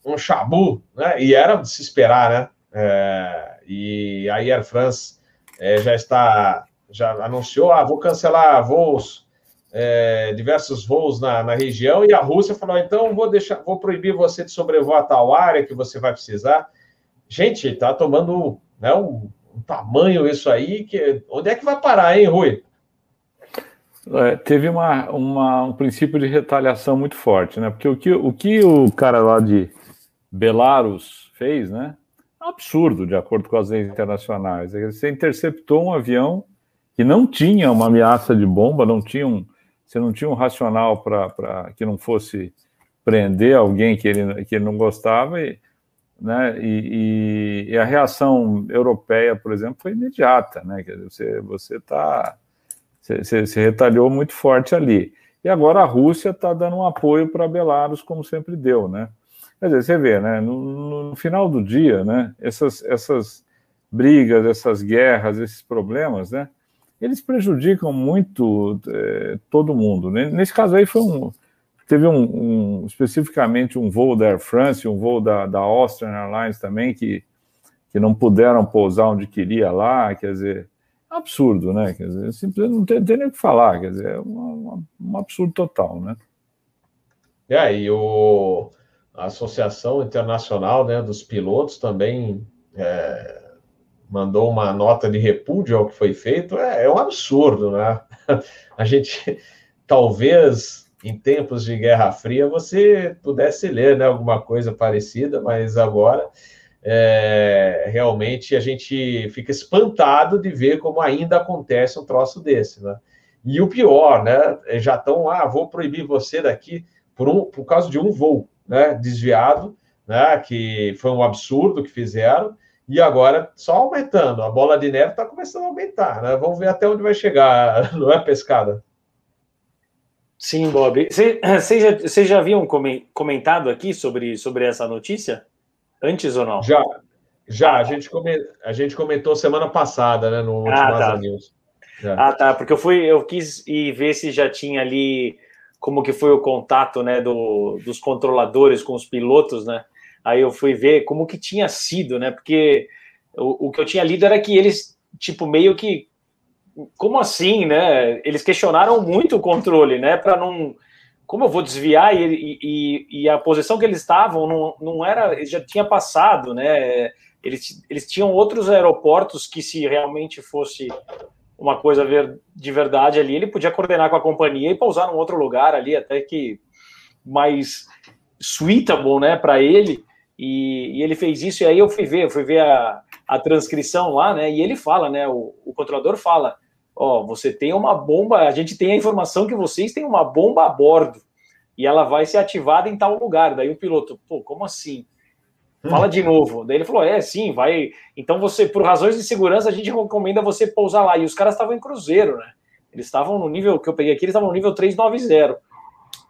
um, um chabu, né? E era de se esperar, né? É, e a Air France é, já está, já anunciou, ah, vou cancelar voos, é, diversos voos na, na região, e a Rússia falou, então vou deixar, vou proibir você de sobrevoar tal área que você vai precisar. Gente, está tomando né, um, um tamanho isso aí, que onde é que vai parar, hein, Rui? É, teve uma, uma, um princípio de retaliação muito forte, né? Porque o que, o que o cara lá de Belarus fez, né? Absurdo, de acordo com as leis internacionais. Você interceptou um avião que não tinha uma ameaça de bomba, não tinha um, você não tinha um racional para que não fosse prender alguém que ele, que ele não gostava, e, né? E, e, a reação europeia, por exemplo, foi imediata, né? Dizer, você está você, você retalhou muito forte ali. E agora a Rússia está dando um apoio para Belarus, como sempre deu, né? Quer dizer, você vê, né? No, no, final do dia, né? Essas, essas brigas, essas guerras, esses problemas, né? Eles prejudicam muito é, todo mundo. Né? Nesse caso aí foi um, teve um, um, especificamente um voo da Air France, um voo da, da Austrian Airlines também que, que não puderam pousar onde queria lá, quer dizer, absurdo, né? Quer dizer, simplesmente não tem, tem nem o que falar, quer dizer, é um, um absurdo total, né? É, e o, a Associação Internacional né, dos Pilotos também é, mandou uma nota de repúdio ao que foi feito. É, é um absurdo, né? [laughs] A gente, talvez, em tempos de Guerra Fria, você pudesse ler né, alguma coisa parecida, mas agora é, realmente a gente fica espantado de ver como ainda acontece um troço desse, né? E o pior, né? Já estão, ah, vou proibir você daqui por, um, por causa de um voo, né? Desviado, né? Que foi um absurdo que fizeram. E agora só aumentando, a bola de neve está começando a aumentar, né? Vamos ver até onde vai chegar, [laughs] não é pescada? Sim, Bob. Vocês [clears throat] já, já haviam comentado aqui sobre, sobre essa notícia? Antes ou não? Já, já. A gente, a gente comentou semana passada, né? No último ah, tá. News. Já. Ah, tá. Porque eu fui, eu quis ir ver se já tinha ali como que foi o contato, né, do, dos controladores com os pilotos, né? Aí eu fui ver como que tinha sido, né? Porque o, o que eu tinha lido era que eles, tipo, meio que como assim, né? Eles questionaram muito o controle, né? Para não como eu vou desviar e, e, e, a posição que eles estavam não, não era, já tinha passado, né? Eles, eles tinham outros aeroportos que, se realmente fosse uma coisa de verdade ali, ele podia coordenar com a companhia e pousar num outro lugar ali, até que mais suitable, né, para ele. E, e, ele fez isso, e aí eu fui ver, eu fui ver a, a transcrição lá, né? E ele fala, né? O, o controlador fala ó, você tem uma bomba, a gente tem a informação que vocês têm uma bomba a bordo e ela vai ser ativada em tal lugar. Daí o piloto, pô, como assim? Fala de novo. Daí ele falou: é, sim, vai. Então você, por razões de segurança, a gente recomenda você pousar lá. E os caras estavam em cruzeiro, né? Eles estavam no nível que eu peguei aqui, eles estavam no nível 390.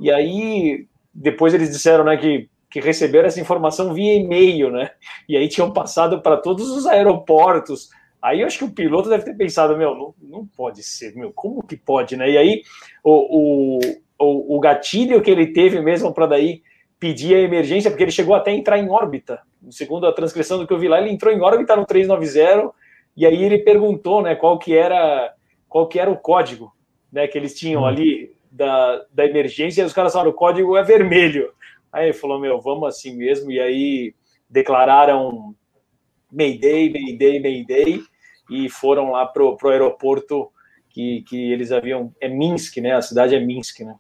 E aí, depois eles disseram, né, que, que receberam essa informação via e-mail, né? E aí tinham passado para todos os aeroportos Aí eu acho que o piloto deve ter pensado, meu, não, não pode ser, meu, como que pode, né? E aí o, o, o gatilho que ele teve mesmo para daí pedir a emergência, porque ele chegou até a entrar em órbita. Segundo a transcrição do que eu vi lá, ele entrou em órbita no 390 e aí ele perguntou, né, qual que era qual que era o código, né, que eles tinham hum. ali da, da emergência, e os caras falaram, o código é vermelho. Aí ele falou, meu, vamos assim mesmo, e aí declararam Mayday, Mayday, Mayday, e foram lá pro, pro aeroporto que, que eles haviam, é Minsk, né, a cidade é Minsk, né,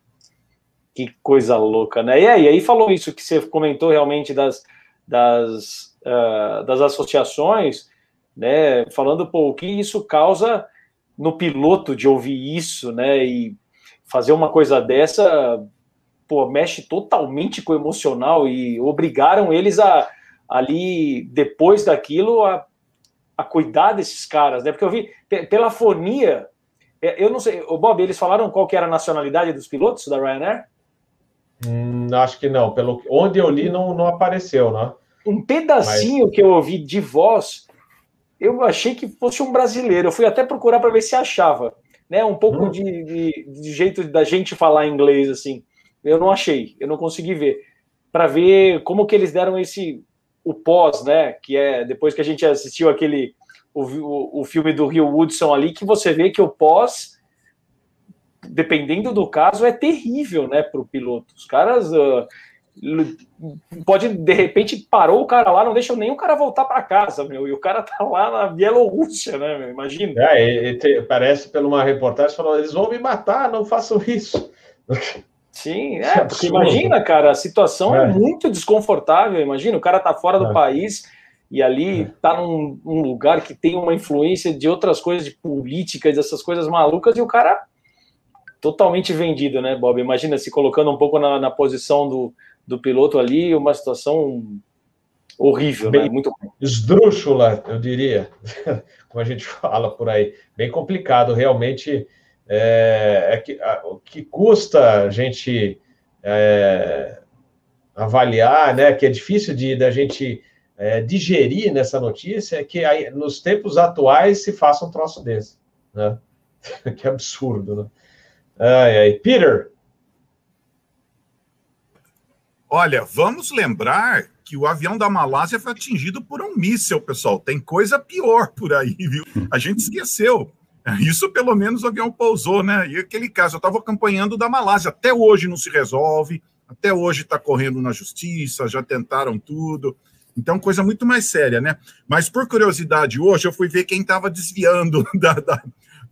que coisa louca, né, e aí, aí falou isso que você comentou realmente das, das, uh, das associações, né, falando, pô, o que isso causa no piloto de ouvir isso, né? E fazer uma coisa dessa, pô, mexe totalmente com o emocional e obrigaram eles a ali depois daquilo a, a cuidar desses caras, né? Porque eu vi pela fonia, é, eu não sei, o Bob, eles falaram qual que era a nacionalidade dos pilotos da Ryanair? Hum, acho que não. Pelo onde eu li não, não apareceu, né? Um pedacinho Mas... que eu ouvi de voz eu achei que fosse um brasileiro. Eu fui até procurar para ver se achava, né? Um pouco hum. de, de, de, jeito da gente falar inglês assim. Eu não achei, eu não consegui ver para ver como que eles deram esse o pós, né? Que é depois que a gente assistiu aquele o, o, o filme do Rio Woodson ali, que você vê que o pós dependendo do caso, é terrível, né, para o piloto. Os caras uh, pode de repente parou o cara lá, não deixa nem o cara voltar para casa, meu, e o cara tá lá na Bielorrússia, né, meu? imagina. É, te, parece pela uma reportagem falou, eles vão me matar, não façam isso. Sim, [laughs] é, é porque imagina, cara, a situação é. é. muito desconfortável, imagina, o cara tá fora do é. país e ali é. tá num, num, lugar que tem uma influência de outras coisas, de políticas, dessas coisas malucas, e o cara totalmente vendido, né, Bob? Imagina se colocando um pouco na, na posição do, do piloto ali, uma situação horrível, bem, né? Muito esdrúxula, eu diria, [laughs] como a gente fala por aí, bem complicado, realmente. É, é que, a, o que custa a gente é, avaliar, né? Que é difícil de da gente é, digerir nessa notícia é que aí, nos tempos atuais se faça um troço desse, né? [laughs] que absurdo, né? Ai, ai. Peter, Olha, vamos lembrar que o avião da Malásia foi atingido por um míssil, pessoal. Tem coisa pior por aí, viu? A gente esqueceu. Isso pelo menos o avião pousou, né? E aquele caso, eu estava acompanhando da Malásia. Até hoje não se resolve, até hoje está correndo na justiça, já tentaram tudo. Então, coisa muito mais séria, né? Mas por curiosidade, hoje eu fui ver quem estava desviando [laughs] da, da,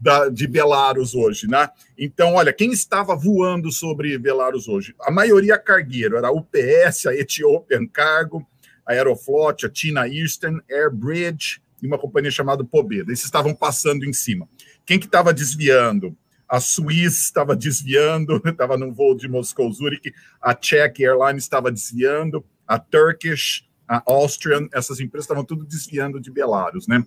da, de Belarus hoje, né? Então, olha, quem estava voando sobre Belarus hoje? A maioria cargueiro, era a UPS, a Ethiopian Cargo, a Aeroflot, a China Eastern, Airbridge e uma companhia chamada Pobeda. Esses estavam passando em cima. Quem que estava desviando? [laughs] A Swiss estava desviando, estava num voo de Moscou Zurich, a Czech Airlines estava desviando, a Turkish, a Austrian, essas empresas estavam tudo desviando de Belarus, né?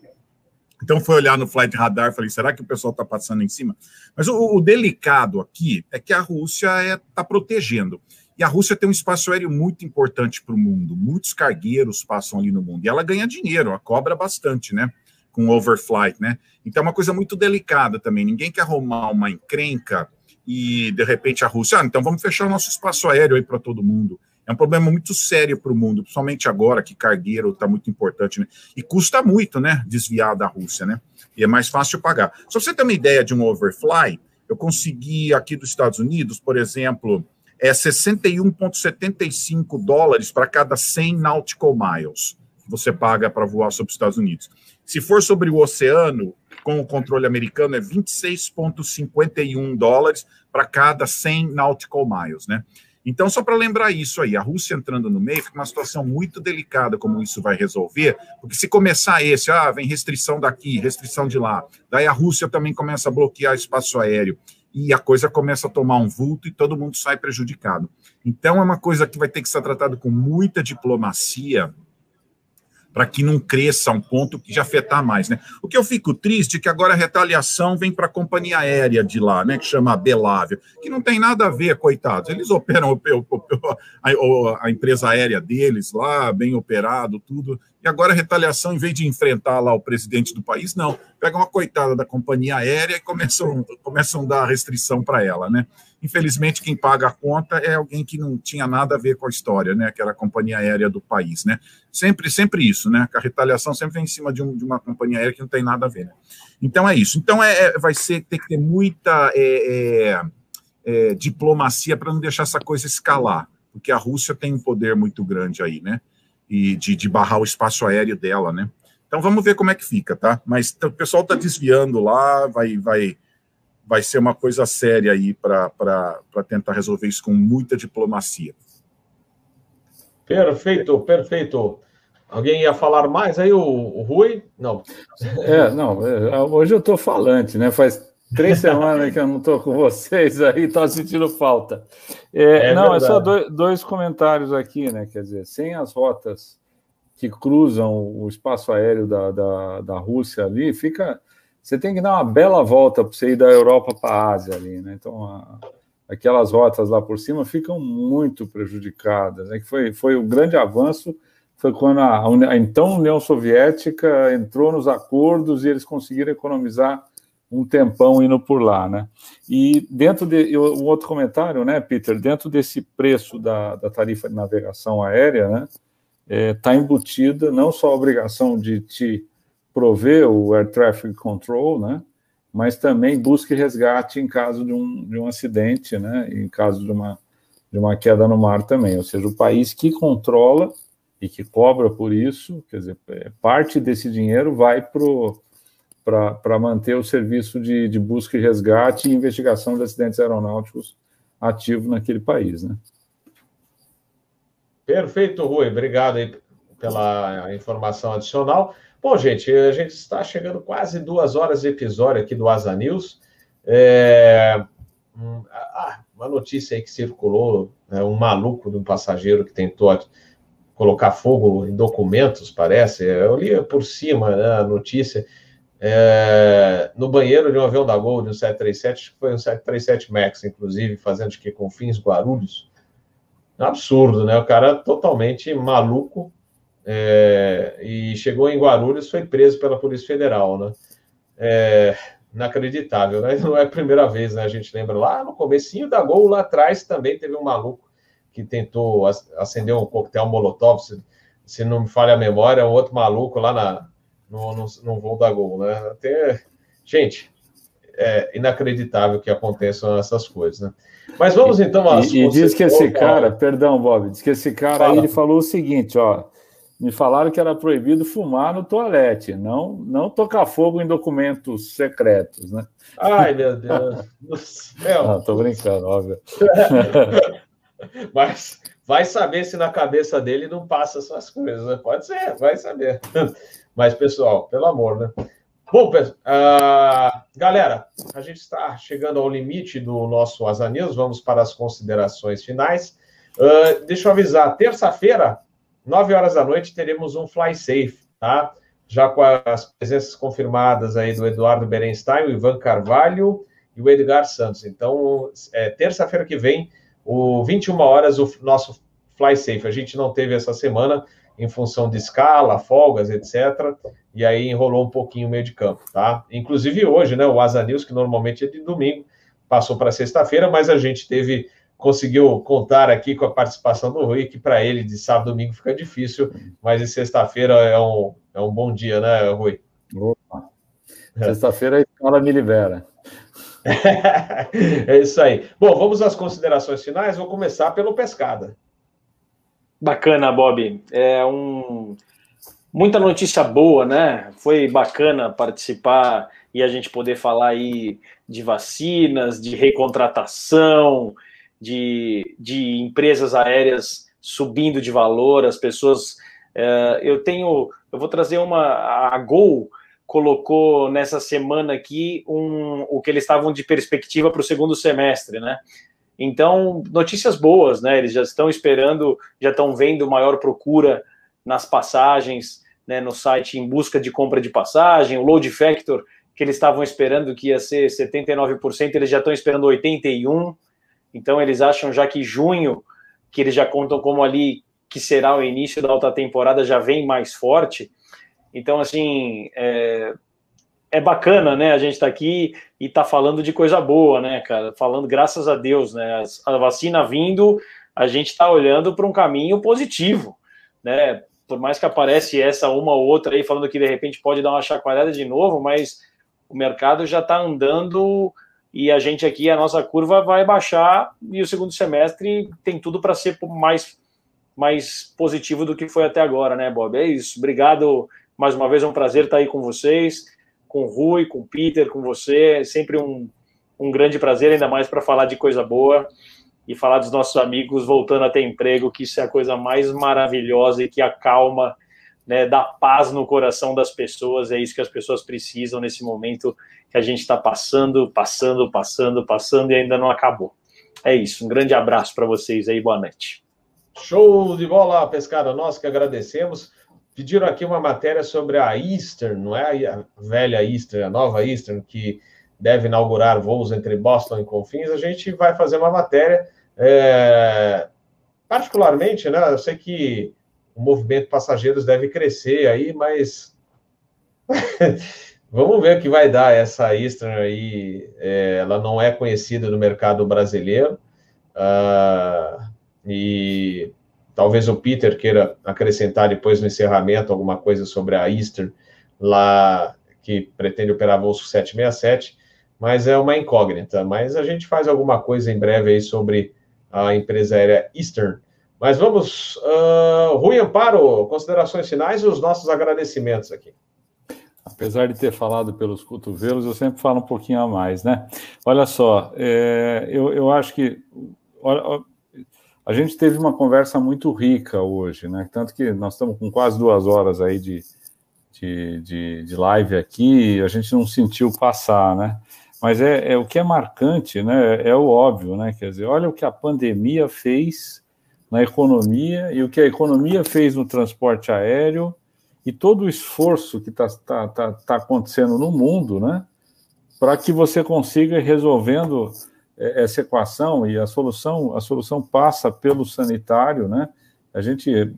Então foi olhar no flight radar, falei, será que o pessoal está passando em cima? Mas o, o, delicado aqui é que a Rússia está é, tá protegendo. E a Rússia tem um espaço aéreo muito importante para o mundo. Muitos cargueiros passam ali no mundo. E ela ganha dinheiro, ela cobra bastante, né? Com overflight, né? Então é uma coisa muito delicada também. Ninguém quer arrumar uma encrenca e, de repente, a Rússia, ah, então vamos fechar o nosso espaço aéreo aí para todo mundo. É um problema muito sério para o mundo, principalmente agora que cargueiro está muito importante, né? E custa muito, né? Desviar da Rússia, né? E é mais fácil pagar. Só você ter uma ideia de um overfly, eu consegui aqui dos Estados Unidos, por exemplo, é 61,75 dólares para cada 100 nautical miles que você paga para voar sobre os Estados Unidos. Se for sobre o oceano, com o controle americano, é 26,51 dólares para cada 100 nautical miles, né? Então, só para lembrar isso aí, a Rússia entrando no meio fica uma situação muito delicada como isso vai resolver, porque se começar esse, ah, vem restrição daqui, restrição de lá, daí a Rússia também começa a bloquear espaço aéreo e a coisa começa a tomar um vulto e todo mundo sai prejudicado. Então, é uma coisa que vai ter que ser tratada com muita diplomacia, para que não cresça a um ponto que já afetar mais, né? O que eu fico triste é que agora a retaliação vem para a companhia aérea de lá, né, que chama Belávia, que não tem nada a ver, coitados. Eles operam [laughs] a, empresa aérea deles lá, bem operado, tudo, E agora a retaliação, em vez de enfrentar lá o presidente do país, não, pega uma coitada da companhia aérea e começam, começam a dar restrição para ela, né? Infelizmente, quem paga a conta é alguém que não tinha nada a ver com a história, né? Que era a companhia aérea do país, né? Sempre, sempre isso, né? A retaliação sempre vem em cima de, um, de uma companhia aérea que não tem nada a ver. Né? Então é isso. Então é, é vai ser tem que ter muita é, é, é diplomacia para não deixar essa coisa escalar, porque a Rússia tem um poder muito grande aí, né? e de, de barrar o espaço aéreo dela, né? Então vamos ver como é que fica, tá? Mas o pessoal está desviando lá, vai, vai, vai ser uma coisa séria aí para tentar resolver isso com muita diplomacia. Perfeito, perfeito. Alguém ia falar mais aí, o, o Rui? Não. É, não, é, hoje eu estou falante, né? Faz três semanas que eu não estou com vocês aí, estou sentindo falta. É, é não, verdade. é só dois, dois, comentários aqui, né? Quer dizer, sem as rotas que cruzam o espaço aéreo da, da, da Rússia ali, fica. Você tem que dar uma bela volta para você ir da Europa para a Ásia ali, né? Então, a, aquelas rotas lá por cima ficam muito prejudicadas. Né? Que foi, foi o grande avanço foi quando a, a então União Soviética entrou nos acordos e eles conseguiram economizar um tempão indo por lá, né? E dentro de um outro comentário, né, Peter? Dentro desse preço da, da tarifa de navegação aérea, né, está é, tá embutida não só a obrigação de te prover o Air Traffic Control, né, mas também busca e resgate em caso de um, de um acidente, né, em caso de uma, de uma queda no mar também. Ou seja, o país que controla e que cobra por isso, quer dizer, é, parte desse dinheiro vai para manter o serviço de, de, busca e resgate e investigação de acidentes aeronáuticos ativo naquele país, né? Perfeito, Rui. Obrigado aí pela informação adicional. Bom, gente, a gente está chegando quase duas horas de episódio aqui do Asa News. É... Ah, uma notícia aí que circulou, né, um maluco de um passageiro que tentou colocar fogo em documentos, parece. Eu li por cima né, a notícia é, no banheiro de um avião da Gol, de um 737, que foi um 737 MAX, inclusive, fazendo que com fins Guarulhos. Absurdo, né? O cara totalmente maluco é, e chegou em Guarulhos, foi preso pela Polícia Federal, né? É, inacreditável, né? [laughs] Não é a primeira vez, né? A gente lembra lá no comecinho da Gol, lá atrás, também teve um maluco que tentou acender um coquetel molotov, se, se não me falha a memória, um outro maluco lá na, no, no, no voo da Gol, né? Até, gente, é inacreditável que aconteçam essas coisas, né? Mas vamos então às E, e diz que esse cara, perdão, Bob, diz que esse cara aí ele falou o seguinte, ó, me falaram que era proibido fumar no toalete, não não tocar fogo em documentos secretos, né? Ai, meu Deus do céu. Não, tô brincando, óbvio. [laughs] Mas vai saber se na cabeça dele não passa essas coisas, né? Pode ser, vai saber. [laughs] Mas, pessoal, pelo amor, né? Bom, uh, galera, a gente está chegando ao limite do nosso Asa News, vamos para as considerações finais. Uh, deixa eu avisar, terça-feira, 9 horas da noite, teremos um Fly Safe, tá? Já com as presenças confirmadas aí do Eduardo Berenstein, o Ivan Carvalho e o Edgar Santos. Então, é, terça-feira que vem, o 21 horas, o nosso Fly Safe. A gente não teve essa semana, em função de escala, folgas, etc. E aí enrolou um pouquinho o meio de campo, tá? Inclusive hoje, né? O Asa News, que normalmente é de domingo, passou para sexta-feira, mas a gente teve, conseguiu contar aqui com a participação do Rui, que para ele de sábado domingo fica difícil, mas de sexta-feira é um, é um bom dia, né, Rui? Opa. [laughs] Sexta-feira a escola me libera. é isso aí. Bom, vamos às considerações finais. Vou começar pelo pescada. Bacana, Bob. É um muita notícia boa, né? Foi bacana participar e a gente poder falar aí de vacinas, de recontratação, de, de empresas aéreas subindo de valor, as pessoas. É, eu tenho, eu vou trazer uma. A Gol colocou nessa semana aqui um, o que eles estavam de perspectiva para o segundo semestre, né? Então, notícias boas, né? Eles já estão esperando, já estão vendo maior procura nas passagens, né, no site em busca de compra de passagem, o load factor que eles estavam esperando que ia ser 79%, eles já estão esperando 81%. Então, eles acham já que junho, que eles já contam como ali que será o início da alta temporada já vem mais forte. Então, assim, é, é bacana, né? A gente está aqui e está falando de coisa boa, né, cara? Falando, graças a Deus, né? A vacina vindo, a gente está olhando para um caminho positivo, né? Por mais que aparece essa uma ou outra aí falando que de repente pode dar uma chacoalhada de novo, mas o mercado já está andando e a gente aqui, a nossa curva vai baixar e o segundo semestre tem tudo para ser mais, mais positivo do que foi até agora, né, Bob? É isso. Obrigado mais uma vez, é um prazer estar aí com vocês, com o Rui, com o Peter, com você. É sempre um, um grande prazer, ainda mais para falar de coisa boa e falar dos nossos amigos voltando a ter emprego, que isso é a coisa mais maravilhosa e que acalma, né, dá paz no coração das pessoas, é isso que as pessoas precisam nesse momento que a gente está passando, passando, passando, passando e ainda não acabou. É isso, um grande abraço para vocês aí, boa noite. Show de bola, pescada, nós que agradecemos. Pediram aqui uma matéria sobre a Eastern, não é a velha Eastern, a nova Eastern, que deve inaugurar voos entre Boston e Confins. A gente vai fazer uma matéria é, particularmente, né? Eu sei que o movimento passageiros deve crescer aí, mas [laughs] vamos ver o que vai dar essa Eastern aí. É, ela não é conhecida no mercado brasileiro uh, e talvez o Peter queira acrescentar depois no encerramento alguma coisa sobre a Eastern lá que pretende operar voo 767, mas é uma incógnita. Mas a gente faz alguma coisa em breve aí sobre a empresa aérea Eastern. Mas vamos, uh, Rui Amparo, considerações finais e os nossos agradecimentos aqui. Apesar de ter falado pelos cotovelos, eu sempre falo um pouquinho a mais, né? Olha só, é, eu, eu acho que olha, a gente teve uma conversa muito rica hoje, né? Tanto que nós estamos com quase duas horas aí de, de, de, de live aqui, a gente não sentiu passar, né? Mas é, é, o que é marcante, né? É o óbvio, né? Quer dizer, olha o que a pandemia fez na economia e o que a economia fez no transporte aéreo e todo o esforço que está tá, tá, tá acontecendo no mundo, né? Para que você consiga ir resolvendo é, essa equação e a solução a solução passa pelo sanitário, né? A gente,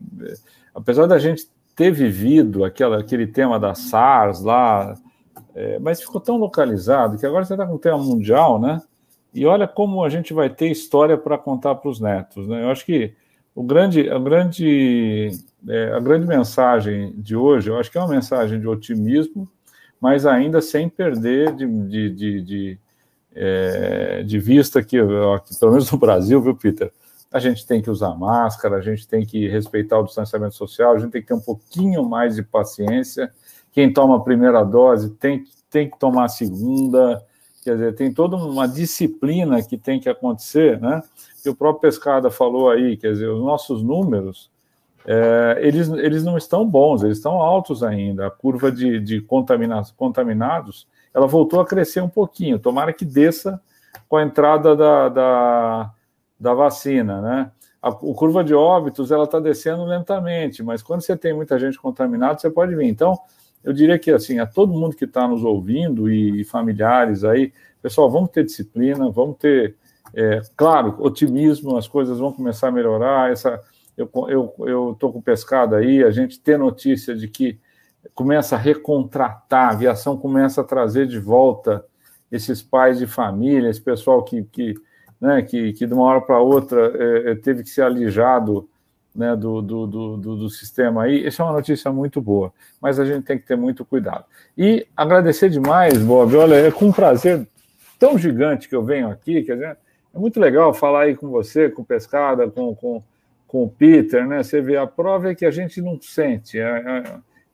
apesar da gente ter vivido aquela, aquele tema da SARS lá é, mas ficou tão localizado que agora você está com o tema mundial, né? E olha como a gente vai ter história para contar para os netos, né? Eu acho que o grande, a, grande, é, a grande mensagem de hoje, eu acho que é uma mensagem de otimismo, mas ainda sem perder de, de, de, de, é, de vista que, pelo menos no Brasil, viu, Peter? A gente tem que usar máscara, a gente tem que respeitar o distanciamento social, a gente tem que ter um pouquinho mais de paciência quem toma a primeira dose tem, tem que tomar a segunda, quer dizer, tem toda uma disciplina que tem que acontecer, né? Que o próprio Pescada falou aí, quer dizer, os nossos números, é, eles, eles não estão bons, eles estão altos ainda. A curva de, de contamina, contaminados, ela voltou a crescer um pouquinho, tomara que desça com a entrada da, da, da vacina, né? A, a curva de óbitos, ela está descendo lentamente, mas quando você tem muita gente contaminada, você pode vir. Então, eu diria que assim, a todo mundo que está nos ouvindo e, e, familiares aí, pessoal, vamos ter disciplina, vamos ter, é, claro, otimismo, as coisas vão começar a melhorar. Essa, eu estou com pescado aí, a gente ter notícia de que começa a recontratar, a aviação começa a trazer de volta esses pais de família, esse pessoal que, que, né, que, que de uma hora para outra é, é, teve que ser alijado né, do, do, do, do, sistema aí, isso é uma notícia muito boa, mas a gente tem que ter muito cuidado. E agradecer demais, Bob, olha, é com um prazer tão gigante que eu venho aqui, quer dizer, é muito legal falar aí com você, com Pescada, com, com, com o Peter, né, você vê, a prova é que a gente não sente, é, é,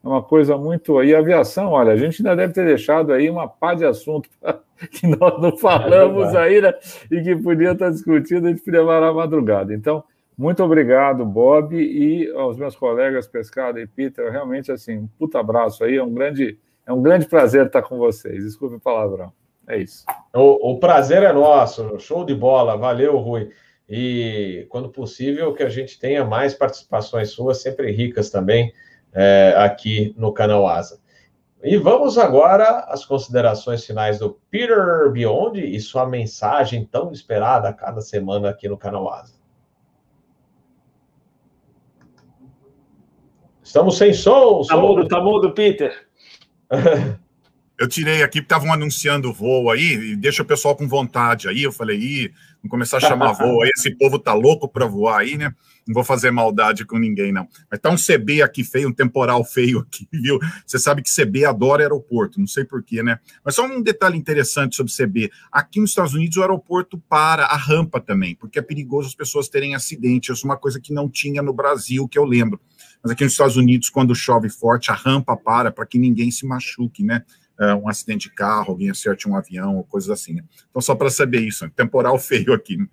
é uma coisa muito... E a aviação, olha, a gente ainda deve ter deixado aí uma pá de assunto [laughs] que nós não falamos é aí, né, e que podia estar discutindo, a gente podia levar a madrugada, então... Muito obrigado, Bob, e aos meus colegas Pescado e Peter. Realmente, assim, um puta abraço aí. É um grande, é um grande prazer estar com vocês. Desculpe o palavrão. É isso. O, o prazer é nosso. Show de bola. Valeu, Rui. E, quando possível, que a gente tenha mais participações suas, sempre ricas também, é, aqui no canal Asa. E vamos agora às considerações finais do Peter Beyond e sua mensagem tão esperada a cada semana aqui no canal Asa. Estamos sem som. Tá mudo, tá mudo, Peter. [laughs] Eu tirei aqui, estavam anunciando o voo aí, e deixa o pessoal com vontade aí. Eu falei, ih, vamos começar a chamar [laughs] voo aí, esse povo tá louco para voar aí, né? Não vou fazer maldade com ninguém, não. Mas tá um CB aqui feio, um temporal feio aqui, [laughs] viu? Você sabe que CB adora aeroporto, não sei porquê, né? Mas só um detalhe interessante sobre CB. Aqui nos Estados Unidos, o aeroporto para a rampa também, porque é perigoso as pessoas terem acidente. Isso é uma coisa que não tinha no Brasil, que eu lembro. Mas aqui nos Estados Unidos, quando chove forte, a rampa para para que ninguém se machuque, né? Uh, um acidente de carro, alguém acerte um avião, ou coisas assim, né? Então, só para saber isso, temporal [laughs] feio aqui. Né?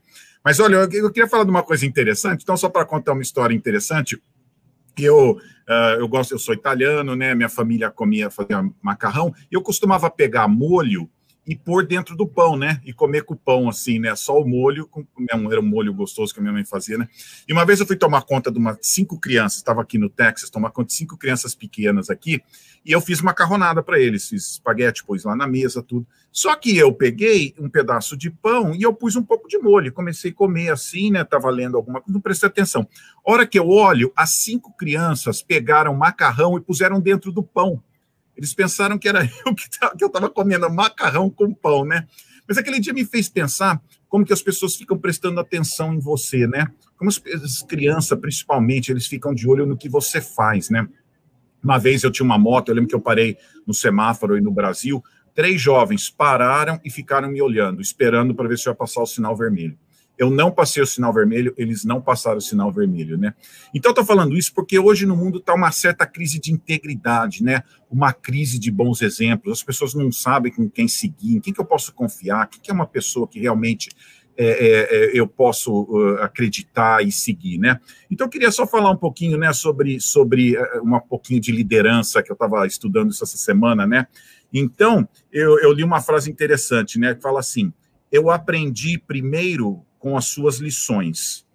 Mas olha, eu, eu, queria falar de uma coisa interessante, então, só para contar uma história interessante, eu, uh, eu gosto, eu sou italiano, né? Minha família comia, fazia macarrão, e eu costumava pegar molho e pôr dentro do pão, né? E comer com o pão, assim, né? Só o molho, com, era um molho gostoso que a minha mãe fazia, né? E uma vez eu fui tomar conta de umas cinco crianças, estava aqui no Texas, tomar conta de cinco crianças pequenas aqui, e eu fiz macarronada para eles, fiz espaguete, pus lá na mesa, tudo. Só que eu peguei um pedaço de pão e eu pus um pouco de molho, comecei a comer assim, né? Tava lendo alguma coisa, não prestei atenção. Hora que eu olho, as cinco crianças pegaram macarrão e puseram dentro do pão. Eles pensaram que era [laughs] eu que, que eu estava comendo macarrão com pão, né? Mas aquele dia me fez pensar como que as pessoas ficam prestando atenção em você, né? Como as, as crianças, principalmente, eles ficam de olho no que você faz, né? Uma vez eu tinha uma moto, eu lembro que eu parei no semáforo aí no Brasil, três jovens pararam e ficaram me olhando, esperando para ver se eu ia passar o sinal vermelho. Eu não passei o sinal vermelho, eles não passaram o sinal vermelho, né? Então, estou falando isso porque hoje no mundo está uma certa crise de integridade, né? Uma crise de bons exemplos. As pessoas não sabem com quem seguir, em quem que eu posso confiar, quem que é uma pessoa que realmente é, é, é, eu posso uh, acreditar e seguir, né? Então, eu queria só falar um pouquinho, né, sobre, sobre uh, um pouquinho de liderança que eu estava estudando isso essa semana, né? Então, eu, eu li uma frase interessante, né, que fala assim: eu aprendi primeiro com as suas lições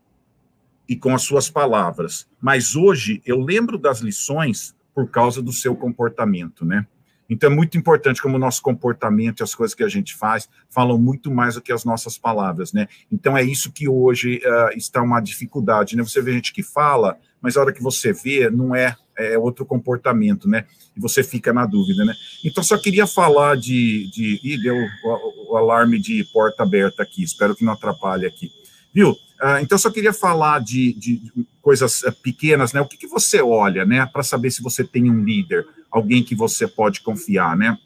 e com as suas palavras. Mas hoje eu lembro das lições por causa do seu comportamento, né? Então é muito importante como o nosso comportamento e as coisas que a gente faz falam muito mais do que as nossas palavras, né? Então é isso que hoje uh, está uma dificuldade, né? Você vê gente que fala, mas a hora que você vê, não é, é outro comportamento, né? E você fica na dúvida, né? Então só queria falar de. de ih, deu o, o alarme de porta aberta aqui, espero que não atrapalhe aqui. Viu? Uh, então, só queria falar de, de, coisas uh, pequenas, né? O que, que você olha, né? Para saber se você tem um líder, alguém que você pode confiar, né?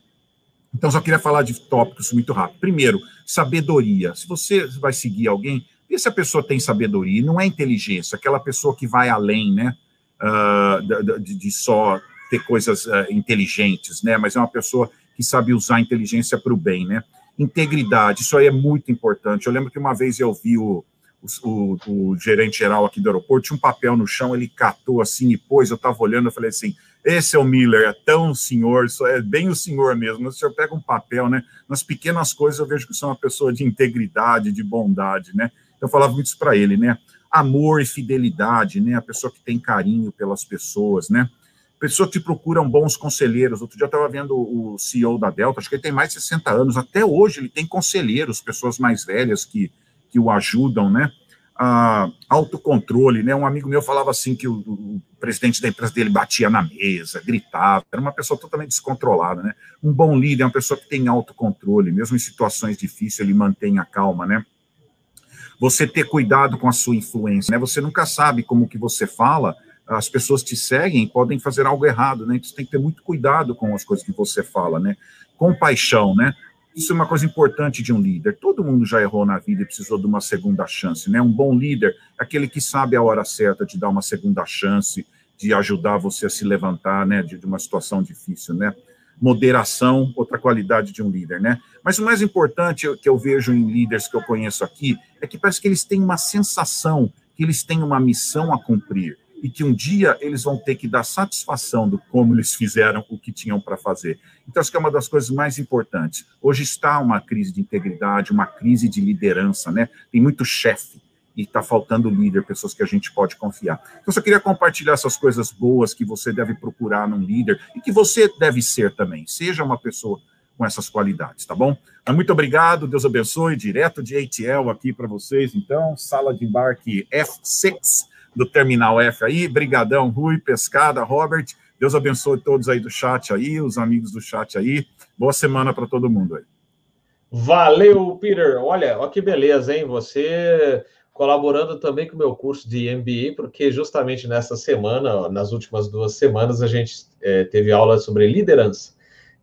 Então, só queria falar de tópicos muito rápido. Primeiro, sabedoria. Se você vai seguir alguém, vê se a pessoa tem sabedoria. Não é inteligência, aquela pessoa que vai além, né? Uh, de, de, só ter coisas inteligentes, né? Mas é uma pessoa que sabe usar a inteligência para o bem, né? Integridade, isso aí é muito importante. Eu lembro que uma vez eu vi o, o, o, gerente geral aqui do aeroporto, tinha um papel no chão, ele catou assim e pôs, eu estava olhando, eu falei assim, esse é o Miller, é tão senhor, é bem o senhor mesmo, o senhor pega um papel, né, nas pequenas coisas eu vejo que é uma pessoa de integridade, de bondade, né, eu falava muito isso para ele, né, amor e fidelidade, né, a pessoa que tem carinho pelas pessoas, né, pessoas que procuram bons conselheiros. Outro dia eu estava vendo o CEO da Delta, acho que ele tem mais de 60 anos, até hoje ele tem conselheiros, pessoas mais velhas que que o ajudam, né? Ah, autocontrole, né? Um amigo meu falava assim que o, o, presidente da empresa dele batia na mesa, gritava, era uma pessoa totalmente descontrolada, né? Um bom líder é uma pessoa que tem autocontrole, mesmo em situações difíceis ele mantém a calma, né? Você ter cuidado com a sua influência, né? Você nunca sabe como que você fala, as pessoas te seguem podem fazer algo errado, né? Então você tem que ter muito cuidado com as coisas que você fala, né? Compaixão, né? Isso é uma coisa importante de um líder. Todo mundo já errou na vida e precisou de uma segunda chance, né? Um bom líder é aquele que sabe a hora certa de dar uma segunda chance, de ajudar você a se levantar, né, de, de uma situação difícil, né? Moderação, outra qualidade de um líder, né? Mas o mais importante que eu vejo em líderes que eu conheço aqui é que parece que eles têm uma sensação que eles têm uma missão a cumprir e que um dia eles vão ter que dar satisfação do como eles fizeram o que tinham para fazer. Então, acho que é uma das coisas mais importantes. Hoje está uma crise de integridade, uma crise de liderança, né? Tem muito chefe e está faltando líder, pessoas que a gente pode confiar. Então, só queria compartilhar essas coisas boas que você deve procurar num líder e que você deve ser também. Seja uma pessoa com essas qualidades, tá bom? muito obrigado, Deus abençoe, direto de ATL aqui para vocês, então, sala de embarque F6, do Terminal F aí. Brigadão, Rui, Pescada, Robert. Deus abençoe todos aí do chat aí, os amigos do chat aí. Boa semana para todo mundo aí. Valeu, Peter. Olha, olha que beleza, hein? Você colaborando também com o meu curso de MBA, porque justamente nessa semana, nas últimas duas semanas, a gente é, teve aula sobre liderança.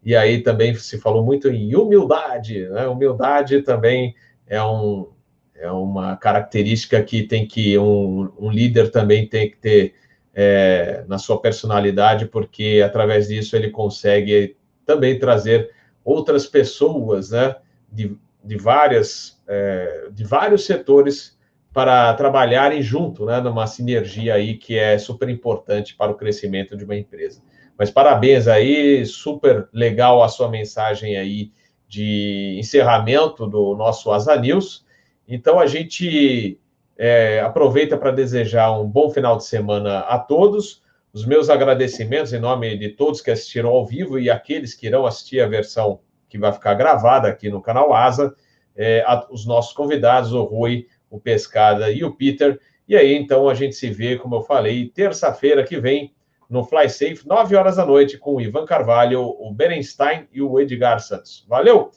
E aí também se falou muito em humildade, né? Humildade também é, um, é uma característica que tem que um, um líder também tem que ter é, na sua personalidade, porque através disso ele consegue também trazer outras pessoas, né? De, de várias é, de vários setores para trabalharem junto, né, numa sinergia aí que é super importante para o crescimento de uma empresa. Mas parabéns aí, super legal a sua mensagem aí de encerramento do nosso Asa News. Então a gente é, aproveita para desejar um bom final de semana a todos. Os meus agradecimentos em nome de todos que assistiram ao vivo e aqueles que irão assistir a versão que vai ficar gravada aqui no canal Asa, é, a, os nossos convidados, o Rui, o Pescada e o Peter. E aí, então, a gente se vê, como eu falei, terça-feira que vem, no Fly Safe, 9 horas da noite, com o Ivan Carvalho, o Berenstein e o Edgar Santos. Valeu!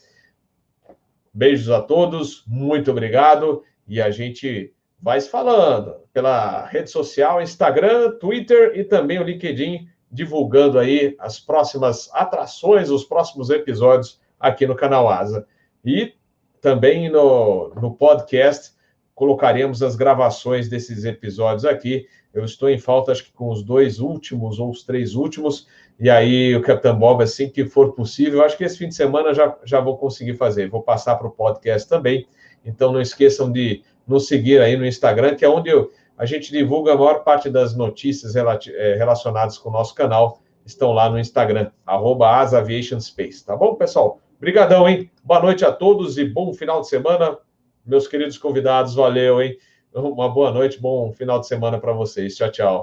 Beijos a todos, muito obrigado. E a gente vai se falando pela rede social, Instagram, Twitter e também o LinkedIn, divulgando aí as próximas atrações, os próximos episódios aqui no canal Asa. E também no, no podcast colocaremos as gravações desses episódios aqui. Eu estou em falta, acho que com os dois últimos ou os três últimos, e aí o Capitão Bob, assim que for possível, acho que esse fim de semana já, já vou conseguir fazer. Vou passar para o podcast também. Então não esqueçam de nos seguir aí no Instagram, que é onde eu, a gente divulga a maior parte das notícias eh, relacionadas com o nosso canal. Estão lá no Instagram, arroba Space, tá bom, pessoal? Obrigadão, hein? Boa noite a todos e bom final de semana. Meus queridos convidados, valeu, hein? Uma boa noite, bom final de semana para vocês. Tchau, tchau.